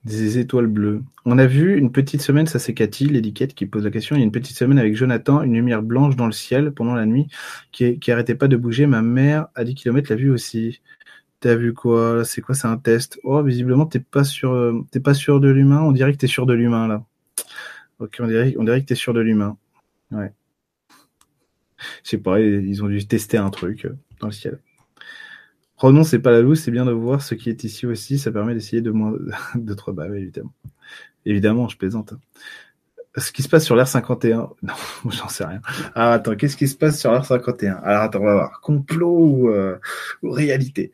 Des étoiles bleues. On a vu une petite semaine, ça c'est Cathy, l'étiquette, qui pose la question. Il y a une petite semaine avec Jonathan, une lumière blanche dans le ciel pendant la nuit qui, qui arrêtait pas de bouger. Ma mère à 10 km l'a vu aussi. T'as vu quoi? C'est quoi? C'est un test. Oh, visiblement t'es pas sûr, euh, t'es pas sûr de l'humain? On dirait que t'es sûr de l'humain là. Ok, on dirait, on dirait que t'es sûr de l'humain. Ouais. Je sais pas, ils ont dû tester un truc euh, dans le ciel. Renon, c'est pas la loose, c'est bien de voir ce qui est ici aussi. Ça permet d'essayer de moins de trois évidemment. Évidemment, je plaisante. Ce qui se passe sur l'R 51, non, j'en sais rien. Ah, attends, qu'est-ce qui se passe sur l'R 51 Alors attends, on va voir. Complot euh, ou, réalité?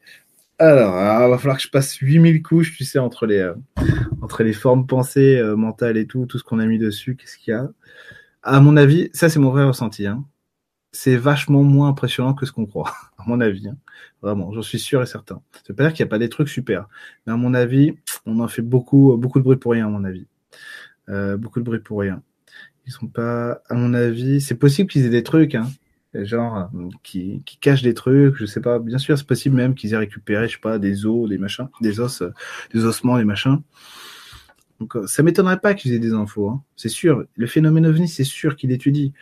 Alors, il va falloir que je passe 8000 couches, tu sais, entre les, euh, entre les formes pensées, euh, mentales et tout, tout ce qu'on a mis dessus, qu'est-ce qu'il y a? À mon avis, ça c'est mon vrai ressenti, hein. C'est vachement moins impressionnant que ce qu'on croit, à mon avis. Hein. Vraiment, j'en suis sûr et certain. Ça veut pas dire qu'il n'y a pas des trucs super. Mais à mon avis, on en fait beaucoup, beaucoup de bruit pour rien, à mon avis. Euh, beaucoup de bruit pour rien. Ils sont pas, à mon avis, c'est possible qu'ils aient des trucs, hein, genre qui, qui cachent des trucs. Je sais pas. Bien sûr, c'est possible même qu'ils aient récupéré, je sais pas, des os, des machins, des os, des ossements, des machins. Donc, euh, ça m'étonnerait pas qu'ils aient des infos. Hein. C'est sûr. Le phénomène ovni, c'est sûr qu'il étudie.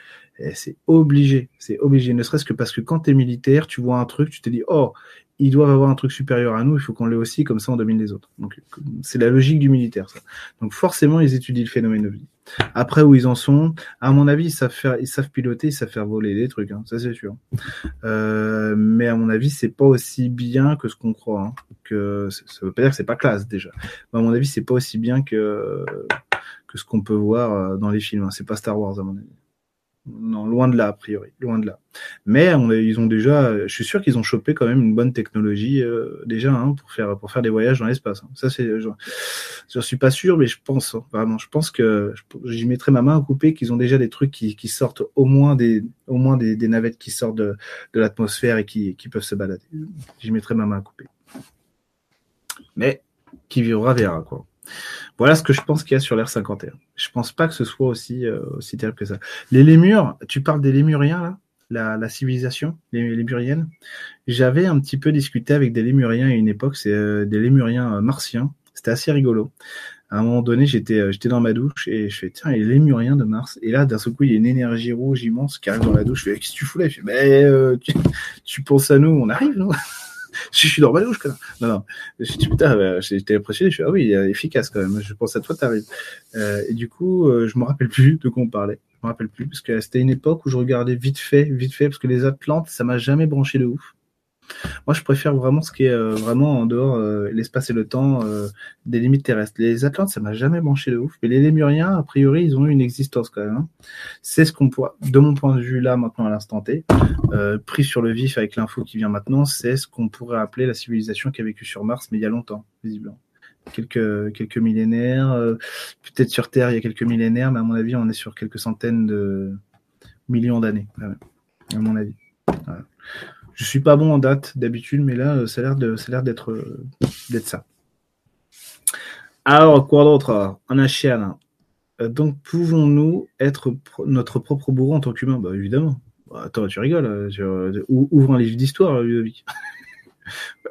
C'est obligé, c'est obligé, ne serait-ce que parce que quand tu es militaire, tu vois un truc, tu te dis, oh, ils doivent avoir un truc supérieur à nous, il faut qu'on l'ait aussi, comme ça on domine les autres. Donc c'est la logique du militaire, ça. Donc forcément, ils étudient le phénomène ovni. Après, où ils en sont, à mon avis, ils savent faire, ils savent piloter, ils savent faire voler des trucs, hein, ça c'est sûr. Euh, mais à mon avis, c'est pas aussi bien que ce qu'on croit. Hein, que ça veut pas dire que c'est pas classe déjà. Mais à mon avis, c'est pas aussi bien que que ce qu'on peut voir euh, dans les films. Hein. C'est pas Star Wars à mon avis. Non, loin de là, a priori, loin de là. Mais on ils ont déjà, je suis sûr qu'ils ont chopé quand même une bonne technologie euh, déjà hein, pour faire pour faire des voyages dans l'espace. Hein. Ça c'est, je, je suis pas sûr, mais je pense hein, vraiment. Je pense que j'y mettrai ma main à couper qu'ils ont déjà des trucs qui, qui sortent au moins des au moins des, des navettes qui sortent de, de l'atmosphère et qui, qui peuvent se balader. J'y mettrai ma main à couper. Mais qui vivra verra quoi. Voilà ce que je pense qu'il y a sur l'R 51. Je pense pas que ce soit aussi, euh, terrible que ça. Les lémures, tu parles des lémuriens, là? La, la, civilisation, les lémuriennes? J'avais un petit peu discuté avec des lémuriens à une époque, c'est euh, des lémuriens euh, martiens. C'était assez rigolo. À un moment donné, j'étais j'étais dans ma douche et je fais tiens, les lémuriens de Mars. Et là, d'un seul coup, il y a une énergie rouge immense qui arrive dans la douche. Je fais qu'est-ce que tu fous là? Je fais mais tu, tu penses à nous, on arrive, non je suis dans ma douche, Non, non. Je suis putain, bah, j'étais impressionné. Je suis, ah oui, efficace quand même. Je pense à toi, t'arrives. Euh, et du coup, euh, je me rappelle plus de quoi on parlait. Je me rappelle plus parce que c'était une époque où je regardais vite fait, vite fait, parce que les Atlantes, ça m'a jamais branché de ouf. Moi, je préfère vraiment ce qui est euh, vraiment en dehors euh, l'espace et le temps euh, des limites terrestres. Les Atlantes, ça m'a jamais branché de ouf, mais les Lémuriens, a priori, ils ont eu une existence quand même. Hein. C'est ce qu'on pourra, de mon point de vue là, maintenant à l'instant T, pris sur le vif avec l'info qui vient maintenant, c'est ce qu'on pourrait appeler la civilisation qui a vécu sur Mars, mais il y a longtemps, visiblement quelques quelques millénaires, peut-être sur Terre il y a quelques millénaires, mais à mon avis on est sur quelques centaines de millions d'années, à mon avis. Voilà. Je suis pas bon en date d'habitude, mais là, euh, ça a l'air de, ça a l'air d'être, euh, d'être ça. Alors, quoi d'autre? Un achien. Euh, donc, pouvons-nous être notre propre bourreau en tant qu'humain? Bah, évidemment. Bah, attends, tu rigoles. Ouvre un livre d'histoire, Ludovic.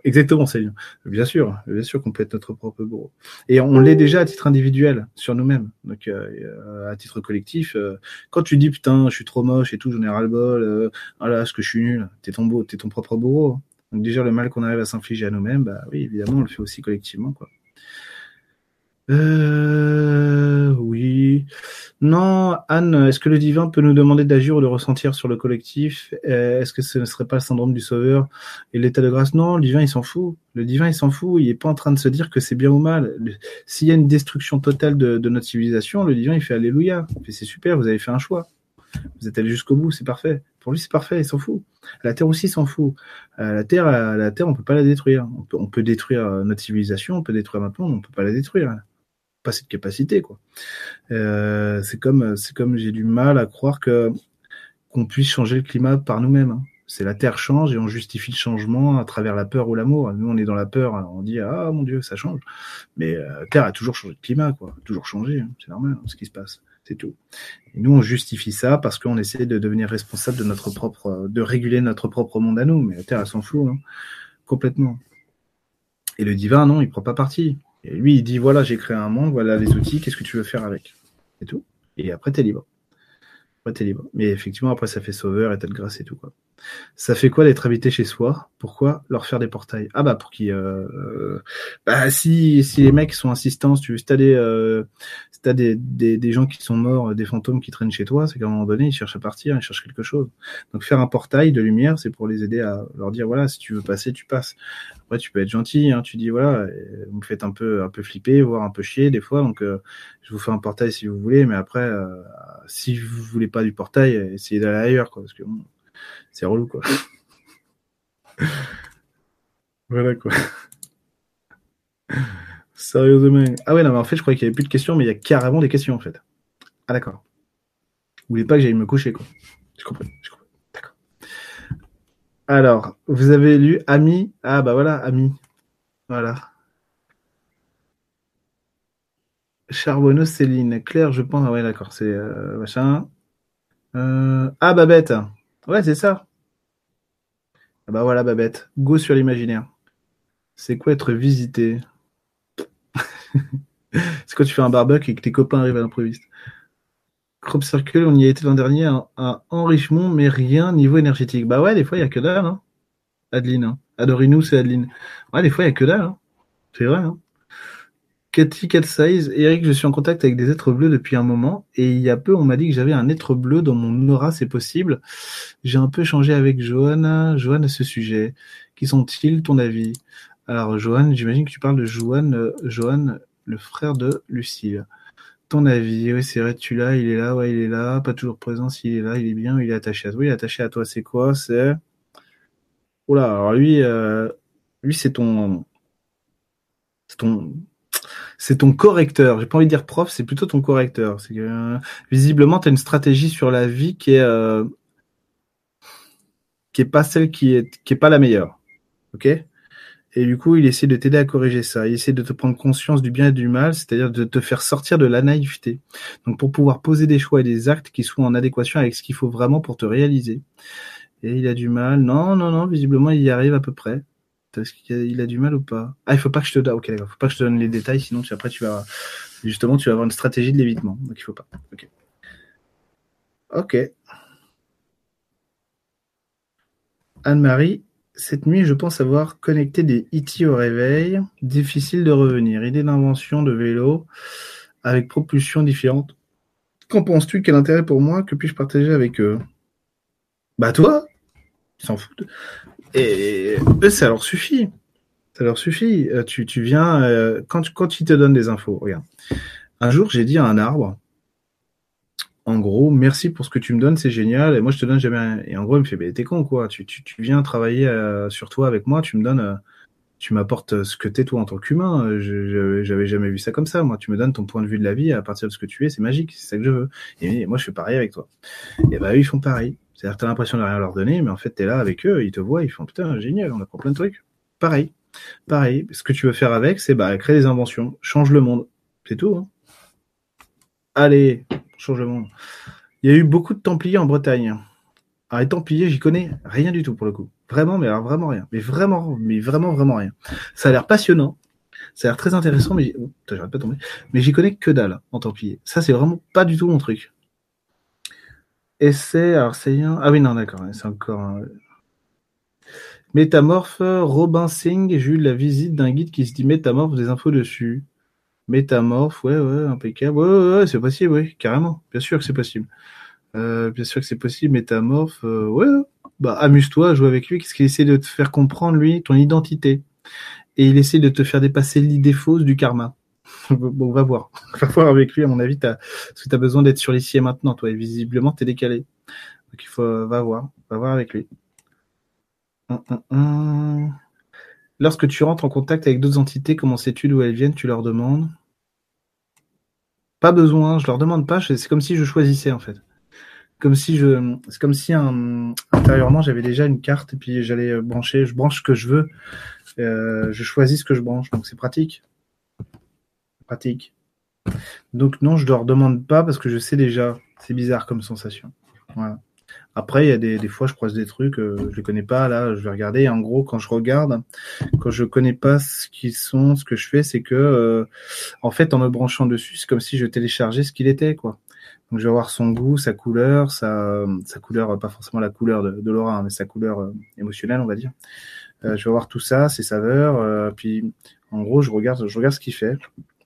Exactement, Céline. Bien sûr, bien sûr qu'on peut être notre propre bourreau. Et on l'est déjà à titre individuel, sur nous-mêmes. Donc, euh, à titre collectif, euh, quand tu dis putain, je suis trop moche et tout, j'en ai ras-le-bol, euh, oh ce que je suis nul, t'es ton beau, t'es ton propre bourreau. Donc déjà, le mal qu'on arrive à s'infliger à nous-mêmes, bah oui, évidemment, on le fait aussi collectivement, quoi. Euh, oui. Non, Anne, est-ce que le divin peut nous demander d'agir ou de ressentir sur le collectif? Euh, Est-ce que ce ne serait pas le syndrome du sauveur et l'état de grâce? Non, le divin, il s'en fout. Le divin, il s'en fout. Il est pas en train de se dire que c'est bien ou mal. S'il y a une destruction totale de, notre civilisation, le divin, il fait Alléluia. C'est super, vous avez fait un choix. Vous êtes allé jusqu'au bout, c'est parfait. Pour lui, c'est parfait, il s'en fout. La Terre aussi s'en fout. Euh, la Terre, la Terre, on peut pas la détruire. On peut, on peut détruire notre civilisation, on peut détruire maintenant, mais on peut pas la détruire pas cette capacité quoi. Euh, c'est comme c'est comme j'ai du mal à croire que qu'on puisse changer le climat par nous-mêmes. Hein. C'est la Terre change et on justifie le changement à travers la peur ou l'amour. Nous on est dans la peur, on dit ah mon Dieu ça change, mais euh, Terre a toujours changé de climat quoi, toujours changé, hein. c'est normal hein, ce qui se passe, c'est tout. Et nous on justifie ça parce qu'on essaie de devenir responsable de notre propre, de réguler notre propre monde à nous, mais la Terre elle s'en fout complètement. Et le divin non, il prend pas parti. Et lui, il dit voilà, j'ai créé un monde, voilà les outils, qu'est-ce que tu veux faire avec? Et tout. Et après, t'es libre. Après, t'es libre. Mais effectivement, après, ça fait sauveur, état de grâce et tout, quoi. Ça fait quoi d'être habité chez soi? Pourquoi leur faire des portails? Ah bah pour qui euh, euh, Bah si si les mecs sont insistants, si tu veux, si t'as des euh, des, des gens qui sont morts, des fantômes qui traînent chez toi, c'est qu'à un moment donné ils cherchent à partir, ils cherchent quelque chose. Donc faire un portail de lumière, c'est pour les aider à leur dire voilà si tu veux passer, tu passes. Après tu peux être gentil, hein, tu dis voilà vous me faites un peu un peu flipper, voire un peu chier des fois, donc je vous fais un portail si vous voulez, mais après si vous voulez pas du portail, essayez d'aller ailleurs quoi, parce que bon, c'est relou, quoi. voilà, quoi. Sérieusement. Ah ouais, non, mais en fait, je croyais qu'il n'y avait plus de questions, mais il y a carrément des questions, en fait. Ah, d'accord. Vous pas que j'aille me coucher, quoi. Je comprends, je comprends. D'accord. Alors, vous avez lu Ami? Ah, bah voilà, Ami. Voilà. Charbonneau, Céline. Claire, je pense. Ah ouais, d'accord, c'est euh, machin. Euh... Ah, Babette. Ouais, c'est ça. Ah bah voilà, Babette. Go sur l'imaginaire. C'est quoi être visité? C'est quand tu fais un barbecue et que tes copains arrivent à l'improviste? Crop Circle, on y a été l'an dernier à, enrichement, mais rien niveau énergétique. Bah ouais, des fois, il n'y a que dalle, hein. Adeline. Hein. Adorinou, c'est Adeline. Ouais, des fois, il n'y a que dalle, hein. C'est vrai, hein. Cathy Cat Size, Eric, je suis en contact avec des êtres bleus depuis un moment et il y a peu on m'a dit que j'avais un être bleu dans mon aura, c'est possible. J'ai un peu changé avec Johan, Johan à ce sujet. Qui sont-ils, ton avis? Alors Johan, j'imagine que tu parles de Johan, euh, Johan, le frère de Lucille. Ton avis, oui c'est vrai, tu l'as, il est là, ouais il est là, pas toujours présent, s'il est là, il est bien, il est attaché à toi, il est attaché à toi, c'est quoi? C'est... Oula, alors lui, euh, lui c'est ton... C'est ton c'est ton correcteur. J'ai pas envie de dire prof, c'est plutôt ton correcteur. Euh, visiblement, tu as une stratégie sur la vie qui est euh, qui est pas celle qui est qui est pas la meilleure. OK? Et du coup, il essaie de t'aider à corriger ça. Il essaie de te prendre conscience du bien et du mal, c'est-à-dire de te faire sortir de la naïveté. Donc pour pouvoir poser des choix et des actes qui soient en adéquation avec ce qu'il faut vraiment pour te réaliser. Et il a du mal. Non, non, non, visiblement, il y arrive à peu près. Est-ce qu'il a, du mal ou pas? Ah, il faut pas que je te donne. Faut pas que je te donne les détails, sinon tu, après tu vas justement tu vas avoir une stratégie de l'évitement. Donc il faut pas. Ok. Ok. Anne-Marie, cette nuit, je pense avoir connecté des IT au réveil. Difficile de revenir. Idée d'invention de vélo avec propulsion différente. Qu'en penses-tu? Quel intérêt pour moi? Que puis-je partager avec eux Bah toi? Ils s'en foutent Et ça leur suffit. Ça leur suffit. Euh, tu, tu viens, euh, quand, quand ils te donnent des infos, regarde. Un jour, j'ai dit à un arbre, en gros, merci pour ce que tu me donnes, c'est génial. Et moi, je te donne jamais rien. Et en gros, il me fait, mais t'es con, quoi. Tu, tu, tu viens travailler euh, sur toi avec moi, tu me donnes, tu m'apportes ce que t'es toi en tant qu'humain. J'avais jamais vu ça comme ça. Moi, tu me donnes ton point de vue de la vie à partir de ce que tu es, c'est magique, c'est ça que je veux. Et moi, je fais pareil avec toi. Et bah, eux, ils font pareil. C'est-à-dire que t'as l'impression de rien leur donner, mais en fait, t'es là avec eux, ils te voient, ils font putain, génial, on apprend plein de trucs. Pareil. Pareil. Ce que tu veux faire avec, c'est bah, créer des inventions, change le monde. C'est tout. Hein. Allez, change le monde. Il y a eu beaucoup de Templiers en Bretagne. Alors, les Templiers, j'y connais rien du tout pour le coup. Vraiment, mais alors vraiment rien. Mais vraiment, mais vraiment, vraiment rien. Ça a l'air passionnant. Ça a l'air très intéressant, mais oh, j'arrête pas de tomber. Mais j'y connais que dalle en Templiers. Ça, c'est vraiment pas du tout mon truc. Un. Ah oui, non, d'accord, c'est encore. Métamorphe, Robin Singh, j'ai eu la visite d'un guide qui se dit métamorphe, des infos dessus. Métamorphe, ouais, ouais, impeccable. Ouais, ouais, ouais c'est possible, oui, carrément. Bien sûr que c'est possible. Euh, bien sûr que c'est possible, métamorphe, euh, ouais, bah amuse-toi, joue avec lui. Qu'est-ce qu'il essaie de te faire comprendre, lui, ton identité. Et il essaie de te faire dépasser l'idée fausse du karma. bon, on va voir. Va voir avec lui, à mon avis, as... parce que tu as besoin d'être sur l'ici et maintenant, toi, et visiblement, tu es décalé. Donc il faut, va voir, va voir avec lui. Hum, hum, hum. Lorsque tu rentres en contact avec d'autres entités, comment sais-tu d'où elles viennent Tu leur demandes? Pas besoin, je leur demande pas, c'est comme si je choisissais en fait. Comme si je, c'est comme si intérieurement j'avais déjà une carte et puis j'allais brancher, je branche ce que je veux, euh, je choisis ce que je branche, donc c'est pratique pratique. Donc non, je ne leur demande pas parce que je sais déjà. C'est bizarre comme sensation. Après, il y a des, fois, je croise des trucs, euh, je les connais pas. Là, je vais regarder. en gros, quand je regarde, quand je connais pas ce qu'ils sont, ce que je fais, c'est que, euh, en fait, en me branchant dessus, c'est comme si je téléchargeais ce qu'il était, quoi. Donc, je vais voir son goût, sa couleur, sa, sa couleur, pas forcément la couleur de, l'aura, hein, mais sa couleur euh, émotionnelle, on va dire. je vais voir tout ça, ses saveurs. puis, en gros, je regarde, je regarde ce qu'il fait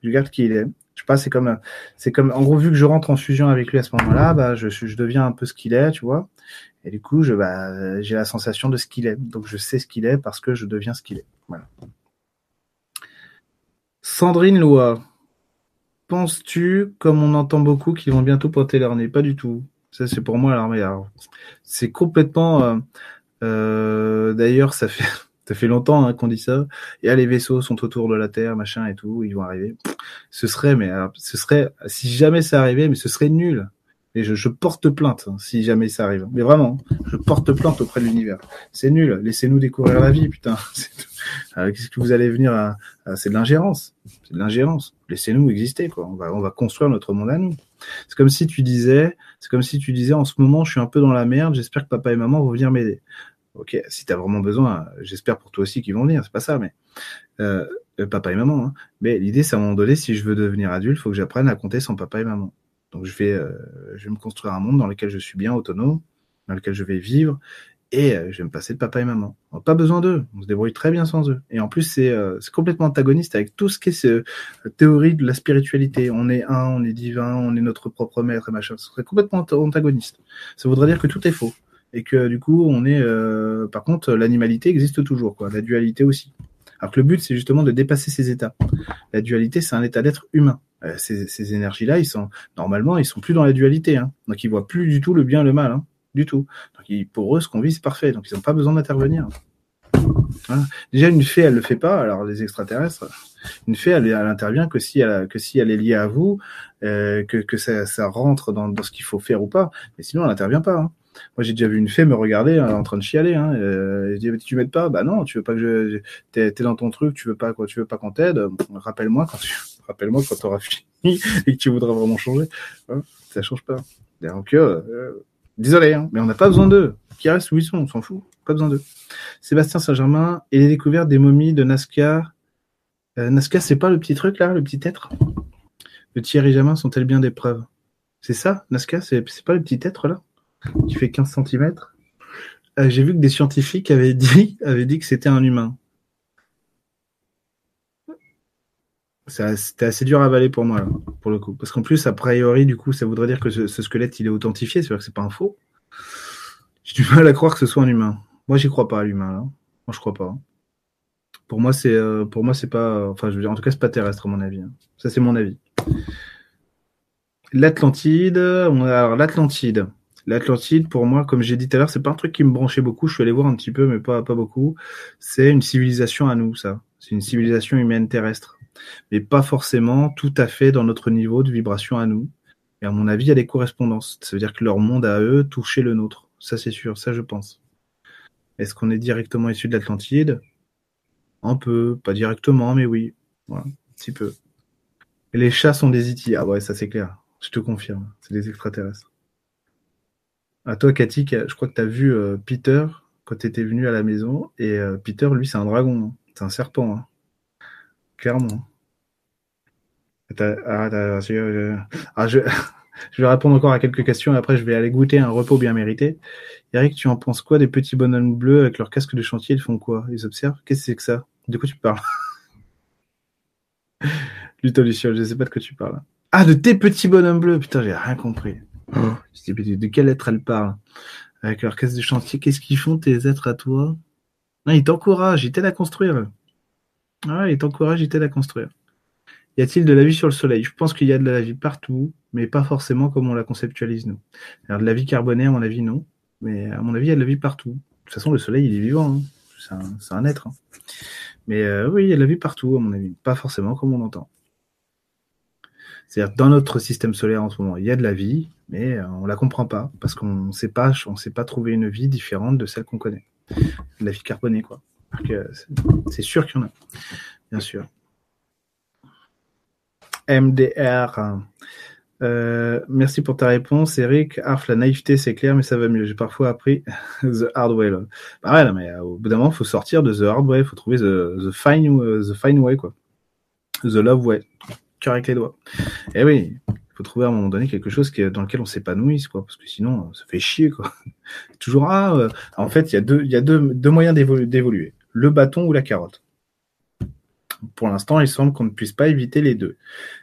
je regarde qui il est. Je sais pas, c'est comme, c'est comme, en gros, vu que je rentre en fusion avec lui à ce moment-là, bah, je, je deviens un peu ce qu'il est, tu vois. Et du coup, je, bah, j'ai la sensation de ce qu'il est. Donc, je sais ce qu'il est parce que je deviens ce qu'il est. Voilà. Sandrine Loa. Penses-tu, comme on entend beaucoup, qu'ils vont bientôt pointer leur nez? Pas du tout. Ça, c'est pour moi l'armée. C'est complètement. Euh, euh, D'ailleurs, ça fait ça fait longtemps hein, qu'on dit ça. Et ah, les vaisseaux sont autour de la Terre, machin et tout, ils vont arriver. Ce serait, mais ce serait, si jamais ça arrivait, mais ce serait nul. Et je, je porte plainte hein, si jamais ça arrive. Mais vraiment, je porte plainte auprès de l'univers. C'est nul. Laissez-nous découvrir la vie, putain. Euh, qu'est-ce que vous allez venir à, C'est de l'ingérence. C'est de l'ingérence. Laissez-nous exister, quoi. On va, on va construire notre monde à nous. C'est comme si tu disais, c'est comme si tu disais, en ce moment, je suis un peu dans la merde. J'espère que papa et maman vont venir m'aider ok, si tu vraiment besoin, j'espère pour toi aussi qu'ils vont venir, c'est pas ça, mais euh, euh, papa et maman. Hein. Mais l'idée, c'est à un moment donné, si je veux devenir adulte, il faut que j'apprenne à compter sans papa et maman. Donc je vais, euh, je vais me construire un monde dans lequel je suis bien autonome, dans lequel je vais vivre, et je vais me passer de papa et maman. pas besoin d'eux, on se débrouille très bien sans eux. Et en plus, c'est complètement antagoniste avec tout ce qui est ce, théorie de la spiritualité. On est un, on est divin, on est notre propre maître et machin. Ce serait complètement antagoniste. Ça voudrait dire que tout est faux et que du coup on est euh, par contre l'animalité existe toujours quoi. La dualité aussi. Alors que le but c'est justement de dépasser ces états. La dualité c'est un état d'être humain. Euh, ces, ces énergies là ils sont normalement ils sont plus dans la dualité hein. donc ils voient plus du tout le bien et le mal hein. du tout. Donc pour eux ce qu'on vit c'est parfait. Donc ils n'ont pas besoin d'intervenir. Déjà une fée elle le fait pas. Alors les extraterrestres une fée elle, elle intervient que si elle que si elle est liée à vous euh, que, que ça, ça rentre dans, dans ce qu'il faut faire ou pas. Mais sinon elle n'intervient pas hein. Moi, j'ai déjà vu une fée me regarder hein, en train de chialer. Hein, euh, je dis, tu m'aides pas? Bah non, tu veux pas que je. T'es es dans ton truc, tu veux pas quoi Tu veux pas qu'on t'aide? Rappelle-moi quand tu. Rappelle-moi quand t'auras fini et que tu voudras vraiment changer. Hein, ça change pas. Donc, euh, désolé, hein, mais on n'a pas besoin d'eux. Qui restent où ils sont, on s'en fout. Pas besoin d'eux. Sébastien Saint-Germain et les découvertes des momies de Nazca. Euh, Nazca, c'est pas le petit truc là, le petit être? Le Thierry Jamin sont-elles bien des preuves? C'est ça, Nazca C'est pas le petit être là? Qui fait 15 cm. J'ai vu que des scientifiques avaient dit, que c'était un humain. C'était assez dur à avaler pour moi, pour le coup. Parce qu'en plus, a priori, du coup, ça voudrait dire que ce, squelette, il est authentifié, c'est-à-dire que c'est pas un faux. J'ai du mal à croire que ce soit un humain. Moi, j'y crois pas à l'humain, là. Moi, je crois pas. Pour moi, c'est euh, pour moi c'est pas. Enfin, je veux dire, en tout cas, c'est pas terrestre à mon avis. Hein. Ça, c'est mon avis. L'Atlantide. Alors, l'Atlantide. L'Atlantide, pour moi, comme j'ai dit tout à l'heure, c'est pas un truc qui me branchait beaucoup. Je suis allé voir un petit peu, mais pas pas beaucoup. C'est une civilisation à nous, ça. C'est une civilisation humaine terrestre, mais pas forcément tout à fait dans notre niveau de vibration à nous. Et à mon avis, il y a des correspondances. Ça veut dire que leur monde à eux touchait le nôtre. Ça, c'est sûr. Ça, je pense. Est-ce qu'on est directement issu de l'Atlantide? Un peu, pas directement, mais oui. Voilà, un petit peu. Les chats sont des itis. Ah ouais, ça c'est clair. Je te confirme. C'est des extraterrestres. À toi, Cathy, je crois que tu as vu euh, Peter quand tu étais venu à la maison. Et euh, Peter, lui, c'est un dragon. Hein. C'est un serpent. Clairement. Ah, ah, je... vais répondre encore à quelques questions et après je vais aller goûter un repos bien mérité. Eric, tu en penses quoi des petits bonhommes bleus avec leur casque de chantier? Ils font quoi? Ils observent? Qu'est-ce que c'est que ça? De quoi tu parles? Luto Luciol, je sais pas de quoi tu parles. Ah, de tes petits bonhommes bleus Putain, j'ai rien compris. Oh. de quel être elle parle? Avec leur casque de chantier, qu'est-ce qu'ils font tes êtres à toi? Ils t'encouragent, ils t'aident à construire. Ah, ils t'encouragent, ils t'aident à construire. Y a-t-il de la vie sur le Soleil? Je pense qu'il y a de la vie partout, mais pas forcément comme on la conceptualise nous. De la vie carbonée, à mon avis, non. Mais à mon avis, il y a de la vie partout. De toute façon, le Soleil, il est vivant. Hein. C'est un, être. Hein. Mais euh, oui, il y a de la vie partout, à mon avis. Pas forcément comme on l'entend. C'est-à-dire dans notre système solaire en ce moment, il y a de la vie, mais euh, on la comprend pas parce qu'on ne sait pas, trouver une vie différente de celle qu'on connaît. La vie carbonée, quoi. C'est sûr qu'il y en a, bien sûr. MDR. Euh, merci pour ta réponse, Eric. Arf, la naïveté, c'est clair, mais ça va mieux. J'ai parfois appris the hard way. Bah ouais, mais euh, au bout d'un moment, faut sortir de the hard way, faut trouver the, fine, the fine way, quoi. The love way. Cœur avec les doigts. Eh oui, il faut trouver à un moment donné quelque chose dans lequel on s'épanouisse, quoi, parce que sinon, ça fait chier, quoi. Toujours, ah, en fait, il y a deux, y a deux, deux moyens d'évoluer. Le bâton ou la carotte pour l'instant, il semble qu'on ne puisse pas éviter les deux.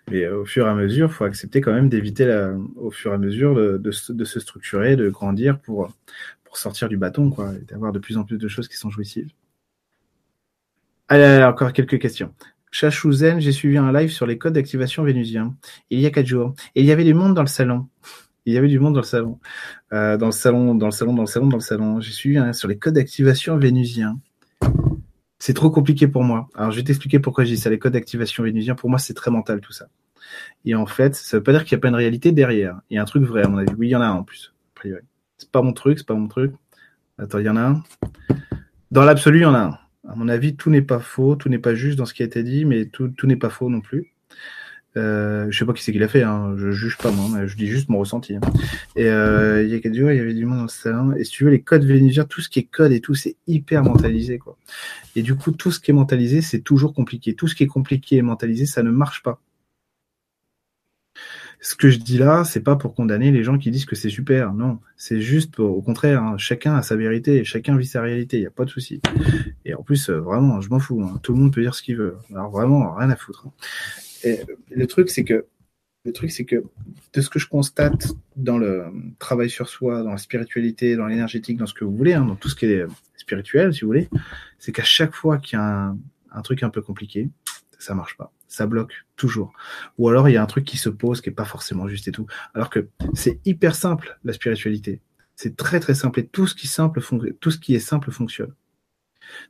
Mais euh, au fur et à mesure, il faut accepter quand même d'éviter, au fur et à mesure, de, se structurer, de grandir pour, pour sortir du bâton, quoi, et d'avoir de plus en plus de choses qui sont jouissives. Allez, encore quelques questions. Chachouzen, j'ai suivi un live sur les codes d'activation vénusiens il y a quatre jours. Et il y avait du monde dans le salon. Il y avait du monde dans le salon. Euh, dans le salon, dans le salon, dans le salon, dans le salon. J'ai suivi un sur les codes d'activation vénusiens. C'est trop compliqué pour moi. Alors, je vais t'expliquer pourquoi j'ai ça. Les codes d'activation vénusien, pour moi, c'est très mental tout ça. Et en fait, ça veut pas dire qu'il n'y a pas une réalité derrière. Il y a un truc vrai, à mon avis. Oui, il y en a un en plus. C'est pas mon truc, c'est pas mon truc. Attends, il y en a un. Dans l'absolu, il y en a un. À mon avis, tout n'est pas faux, tout n'est pas juste dans ce qui a été dit, mais tout, tout n'est pas faux non plus. Euh, je sais pas qui c'est qui l'a fait, hein. je juge pas moi, je dis juste mon ressenti. Hein. Et euh, il y a quelques jours, il y avait du monde dans le salon. Et si tu veux, les codes vénusiens, tout ce qui est code et tout, c'est hyper mentalisé, quoi. Et du coup, tout ce qui est mentalisé, c'est toujours compliqué. Tout ce qui est compliqué et mentalisé, ça ne marche pas. Ce que je dis là, c'est pas pour condamner les gens qui disent que c'est super. Non, c'est juste au contraire. Hein. chacun a sa vérité, chacun vit sa réalité. Il n'y a pas de souci. Et en plus, euh, vraiment, je m'en fous. Hein. tout le monde peut dire ce qu'il veut. Alors vraiment, rien à foutre. Et le truc, c'est que le truc, c'est que de ce que je constate dans le travail sur soi, dans la spiritualité, dans l'énergétique, dans ce que vous voulez, hein, dans tout ce qui est spirituel, si vous voulez, c'est qu'à chaque fois qu'il y a un, truc un peu compliqué, ça marche pas. Ça bloque toujours. Ou alors il y a un truc qui se pose qui est pas forcément juste et tout. Alors que c'est hyper simple la spiritualité. C'est très très simple et tout ce qui est simple fonctionne.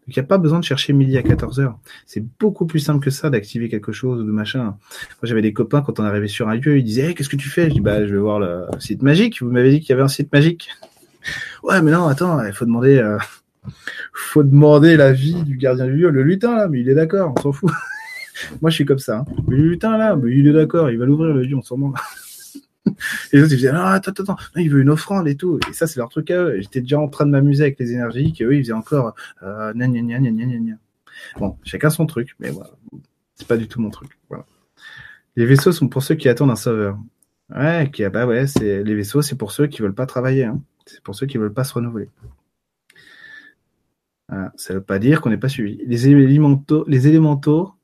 Donc il n'y a pas besoin de chercher midi à 14 heures. C'est beaucoup plus simple que ça d'activer quelque chose ou de machin. Moi j'avais des copains quand on arrivait sur un lieu, ils disaient qu'est-ce que tu fais? Je dis bah je vais voir le site magique. Vous m'avez dit qu'il y avait un site magique. ouais mais non attends, il faut demander, euh... faut demander l'avis du gardien du lieu, le lutin là, mais il est d'accord, on s'en fout. Moi je suis comme ça. Hein. Mais lutin là, il est d'accord, il va l'ouvrir le lieu, on s'en branle. Et les autres, ils disaient, ah, attends, attends, il veut une offrande et tout. Et ça, c'est leur truc à eux. J'étais déjà en train de m'amuser avec les énergies, qu'eux, ils faisaient encore, euh, gna, gna, gna, Bon, chacun son truc, mais voilà. C'est pas du tout mon truc. Les vaisseaux sont pour ceux qui attendent un sauveur. Ouais, qui, bah ouais, c'est, les vaisseaux, c'est pour ceux qui veulent pas travailler, hein. C'est pour ceux qui veulent pas se renouveler. Voilà. Ça veut pas dire qu'on n'est pas suivi. Les élémentaux, les élémentaux ah,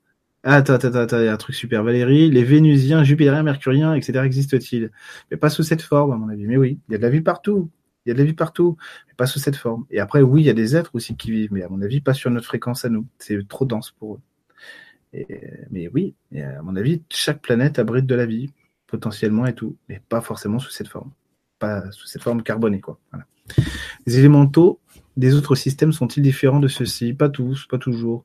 attends, attends, attends, il y a un truc super. Valérie, les Vénusiens, Jupitériens, Mercuriens, etc. existent-ils Mais pas sous cette forme, à mon avis. Mais oui, il y a de la vie partout. Il y a de la vie partout, mais pas sous cette forme. Et après, oui, il y a des êtres aussi qui vivent, mais à mon avis, pas sur notre fréquence à nous. C'est trop dense pour eux. mais oui, à mon avis, chaque planète abrite de la vie, potentiellement et tout, mais pas forcément sous cette forme. Pas sous cette forme carbonée, quoi. Les élémentaux des autres systèmes sont-ils différents de ceux-ci? Pas tous, pas toujours.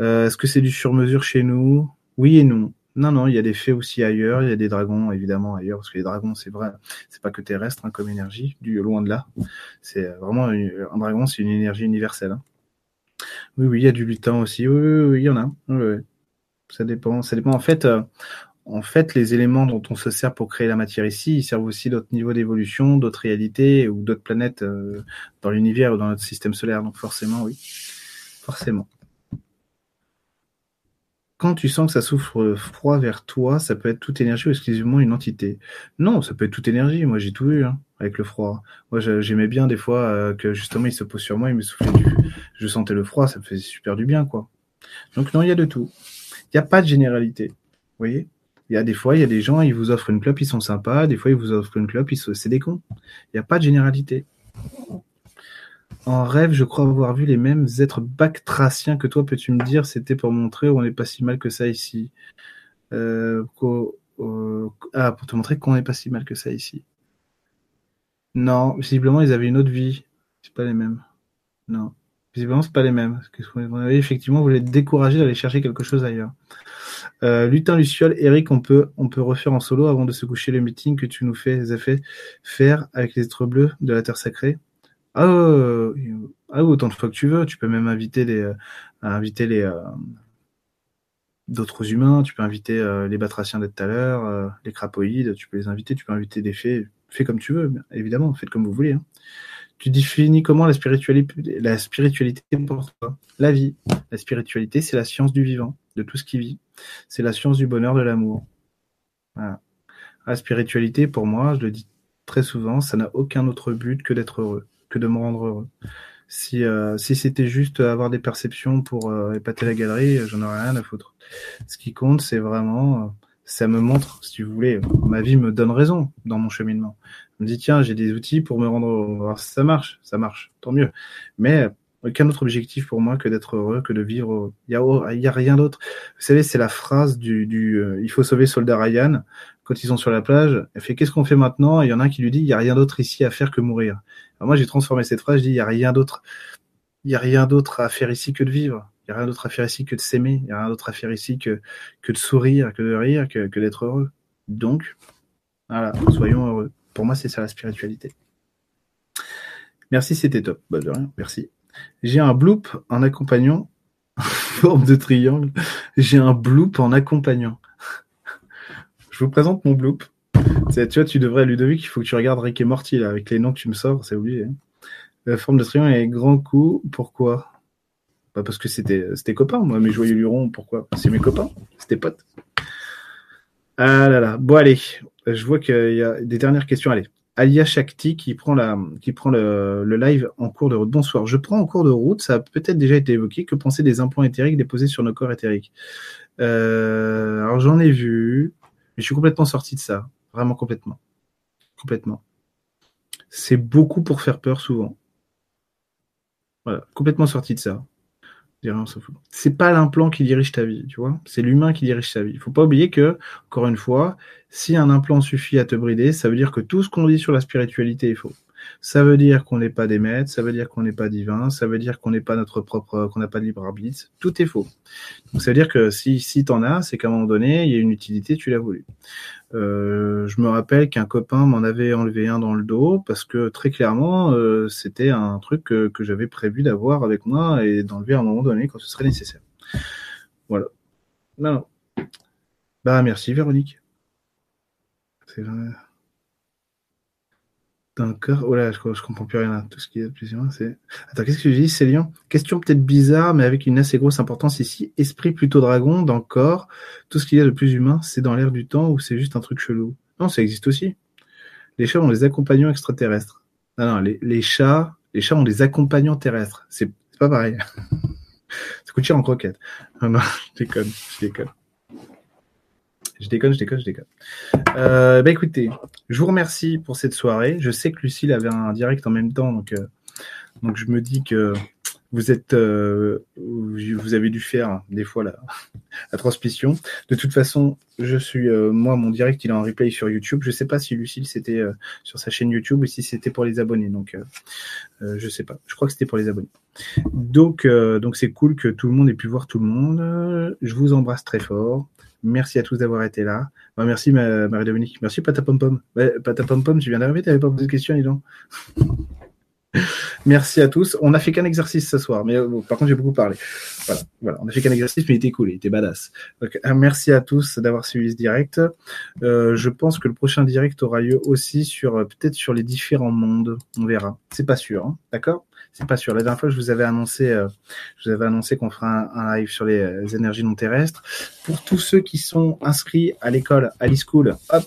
Euh, est-ce que c'est du sur-mesure chez nous? Oui et non. Non, non, il y a des faits aussi ailleurs. Il y a des dragons, évidemment, ailleurs, parce que les dragons, c'est vrai, c'est pas que terrestre hein, comme énergie, du loin de là. C'est vraiment un dragon, c'est une énergie universelle. Hein. Oui, oui, il y a du lutin aussi. Oui, oui, il y en a. Ça dépend. Ça dépend. En fait, euh, en fait, les éléments dont on se sert pour créer la matière ici, ils servent aussi d'autres niveaux d'évolution, d'autres réalités ou d'autres planètes euh, dans l'univers ou dans notre système solaire. Donc forcément, oui. Forcément quand tu sens que ça souffre froid vers toi, ça peut être toute énergie ou exclusivement une entité. Non, ça peut être toute énergie. Moi, j'ai tout vu hein, avec le froid. Moi, j'aimais bien des fois euh, que justement il se pose sur moi, il me soufflait du. Je sentais le froid, ça me faisait super du bien, quoi. Donc non, il y a de tout. Il n'y a pas de généralité. Vous voyez? Il y a des fois, il y a des gens, ils vous offrent une clope, ils sont sympas. Des fois, ils vous offrent une clope, ils sont... c'est des cons. Il n'y a pas de généralité. En rêve, je crois avoir vu les mêmes êtres bactraciens que toi. Peux-tu me dire, c'était pour montrer on n'est pas si mal que ça ici? Euh, Ah, pour te montrer qu'on n'est pas si mal que ça ici. Non, visiblement, ils avaient une autre vie. C'est pas les mêmes. Non. Visiblement, c'est pas les mêmes. effectivement, vous voulez décourager d'aller chercher quelque chose ailleurs. Euh, Lutin Luciole, Eric, on peut, on peut refaire en solo avant de se coucher le meeting que tu nous fais, fait faire avec les êtres bleus de la Terre sacrée. Ah, euh, ah, autant de fois que tu veux. Tu peux même inviter les, euh, inviter les euh, d'autres humains. Tu peux inviter les batraciens de tout à l'heure, les crapoïdes. Tu peux les inviter. Tu peux inviter des fées. Fais comme tu veux, évidemment. Faites comme vous voulez. Hein. Tu définis comment la spiritualité, pour toi La vie. La spiritualité, c'est la science du vivant, de tout ce qui vit. C'est la science du bonheur, de l'amour. La spiritualité, pour moi, je le dis très souvent, ça n'a aucun autre but que d'être heureux que de me rendre heureux. Si, euh, si c'était juste avoir des perceptions pour euh, épater la galerie, j'en aurais rien à foutre. Ce qui compte, c'est vraiment, euh, ça me montre, si vous voulez, ma vie me donne raison dans mon cheminement. Je me dit, tiens, j'ai des outils pour me rendre heureux. ça marche, ça marche, tant mieux. Mais aucun autre objectif pour moi que d'être heureux, que de vivre. Il y a, a rien d'autre. Vous savez, c'est la phrase du, du il faut sauver soldat Ryan quand ils sont sur la plage. Elle fait qu'est-ce qu'on fait maintenant? Il y en a un qui lui dit il y a rien d'autre ici à faire que mourir moi, j'ai transformé cette phrase, je dis, il n'y a rien d'autre, il y a rien d'autre à faire ici que de vivre. Il n'y a rien d'autre à faire ici que de s'aimer. Il n'y a rien d'autre à faire ici que, de sourire, que de rire, que, d'être heureux. Donc, voilà, soyons heureux. Pour moi, c'est ça la spiritualité. Merci, c'était top. Bah, de rien, merci. J'ai un bloop en accompagnant, forme de triangle. J'ai un bloop en accompagnant. Je vous présente mon bloop. Tu vois, tu devrais, Ludovic, il faut que tu regardes Rick et Morty, là, avec les noms que tu me sors, c'est oublié. Hein. La forme de triangle est grand coup, pourquoi? Bah Parce que c'était c'était copains, moi, mes joyeux lurons, pourquoi? C'est mes copains, c'était potes. Ah là là, bon allez, je vois qu'il y a des dernières questions, allez. Alia Shakti qui prend, la, qui prend le, le, live en cours de route. Bonsoir, je prends en cours de route, ça a peut-être déjà été évoqué, que penser des implants éthériques déposés sur nos corps éthériques? Euh, Alors j'en ai vu, mais je suis complètement sorti de ça. Vraiment complètement. Complètement. C'est beaucoup pour faire peur souvent. Voilà, complètement sorti de ça. C'est pas l'implant qui dirige ta vie, tu vois. C'est l'humain qui dirige sa vie. Il faut pas oublier que, encore une fois, si un implant suffit à te brider, ça veut dire que tout ce qu'on dit sur la spiritualité est faux. Ça veut dire qu'on n'est pas des maîtres, ça veut dire qu'on n'est pas divin, ça veut dire qu'on n'est pas notre propre, qu'on n'a pas de libre arbitre. Tout est faux. Donc ça veut dire que si, si t'en as, c'est qu'à un moment donné, il y a une utilité, tu l'as voulu. Euh, je me rappelle qu'un copain m'en avait enlevé un dans le dos parce que très clairement, euh, c'était un truc que, que j'avais prévu d'avoir avec moi et d'enlever à un moment donné quand ce serait nécessaire. Voilà. Non, Bah merci Véronique. C'est vrai. D'accord. Oh là, je, comprends plus rien. Tout ce qui est plus c'est. Attends, qu'est-ce que je dis, Célian Question peut-être bizarre, mais avec une assez grosse importance ici. Esprit plutôt dragon dans le corps. Tout ce qu'il y a de plus humain, c'est dans l'air du temps ou c'est juste un truc chelou? Non, ça existe aussi. Les chats ont des accompagnants extraterrestres. Non, non, les, chats, les chats ont des accompagnants terrestres. C'est pas pareil. ça coûte cher en croquette. Non, non, je déconne, je déconne. Je déconne, je déconne, je déconne. Euh, bah écoutez, je vous remercie pour cette soirée. Je sais que Lucille avait un direct en même temps, donc, euh, donc je me dis que vous êtes, euh, vous avez dû faire des fois la, la transmission. De toute façon, je suis, euh, moi, mon direct, il est en replay sur YouTube. Je sais pas si Lucille c'était euh, sur sa chaîne YouTube ou si c'était pour les abonnés. Donc, euh, je sais pas. Je crois que c'était pour les abonnés. Donc, donc c'est cool que tout le monde ait pu voir tout le monde. Je vous embrasse très fort. Merci à tous d'avoir été là. Bah, merci Marie-Dominique. Merci Patapompom. Ouais, Patapompom, tu viens d'arriver, tu n'avais pas posé de questions, dis donc. Merci à tous. On n'a fait qu'un exercice ce soir, mais euh, par contre j'ai beaucoup parlé. Voilà, voilà. on n'a fait qu'un exercice, mais il était cool, il était badass. Donc, euh, merci à tous d'avoir suivi ce direct. Euh, je pense que le prochain direct aura lieu aussi sur peut-être sur les différents mondes. On verra. C'est pas sûr, hein. d'accord? C'est pas sûr. La dernière fois, je vous avais annoncé, je vous avais annoncé qu'on fera un, live sur les énergies non terrestres. Pour tous ceux qui sont inscrits à l'école, à l'e-school, hop,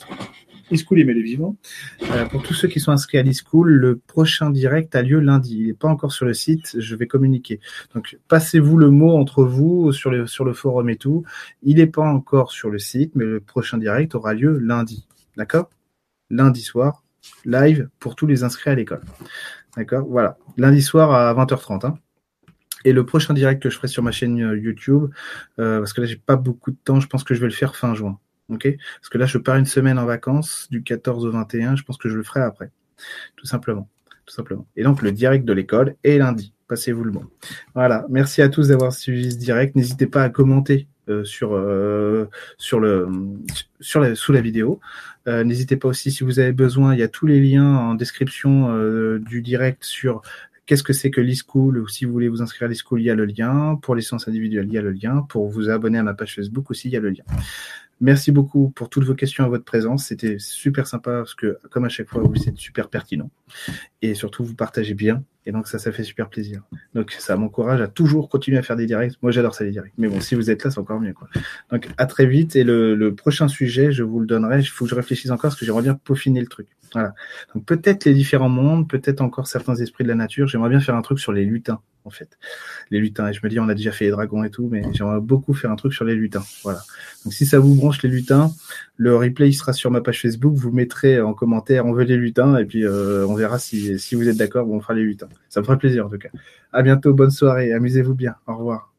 e-school et les vivants. Euh, pour tous ceux qui sont inscrits à l'e-school, le prochain direct a lieu lundi. Il n'est pas encore sur le site, je vais communiquer. Donc passez-vous le mot entre vous sur le, sur le forum et tout. Il n'est pas encore sur le site, mais le prochain direct aura lieu lundi. D'accord? Lundi soir, live pour tous les inscrits à l'école. D'accord Voilà. Lundi soir à 20h30. Hein. Et le prochain direct que je ferai sur ma chaîne euh, YouTube, euh, parce que là j'ai pas beaucoup de temps, je pense que je vais le faire fin juin. Ok? Parce que là, je pars une semaine en vacances du 14 au 21. Je pense que je le ferai après. Tout simplement. Tout simplement. Et donc, le direct de l'école est lundi. Passez-vous le bon. Voilà. Merci à tous d'avoir suivi ce direct. N'hésitez pas à commenter euh, sur, euh, sur le, sur la, sous la vidéo. Euh, N'hésitez pas aussi, si vous avez besoin, il y a tous les liens en description du direct sur qu'est-ce que c'est que l'e-school ou si vous voulez vous inscrire à l'e-school, il y a le lien. Pour les séances individuelles, il y a le lien. Pour vous abonner à ma page Facebook aussi, il y a le lien. Merci beaucoup pour toutes vos questions et votre présence. C'était super sympa parce que, comme à chaque fois, vous êtes super pertinent. Et surtout, vous partagez bien. Et donc, ça, ça fait super plaisir. Donc, ça m'encourage à toujours continuer à faire des directs. Moi, j'adore ça, les directs. Mais bon, si vous êtes là, c'est encore mieux. Donc, à très vite. Et le, le prochain sujet, je vous le donnerai. Il faut que je réfléchisse encore parce que j'aimerais bien peaufiner le truc. Voilà. Donc, peut-être les différents mondes, peut-être encore certains esprits de la nature. J'aimerais bien faire un truc sur les lutins en fait. Les lutins. Et je me dis, on a déjà fait les dragons et tout, mais j'aimerais beaucoup faire un truc sur les lutins. Voilà. Donc si ça vous branche les lutins, le replay sera sur ma page Facebook. Vous mettrez en commentaire, on veut les lutins, et puis euh, on verra si, si vous êtes d'accord, on fera les lutins. Ça me fera plaisir en tout cas. À bientôt, bonne soirée, amusez-vous bien. Au revoir.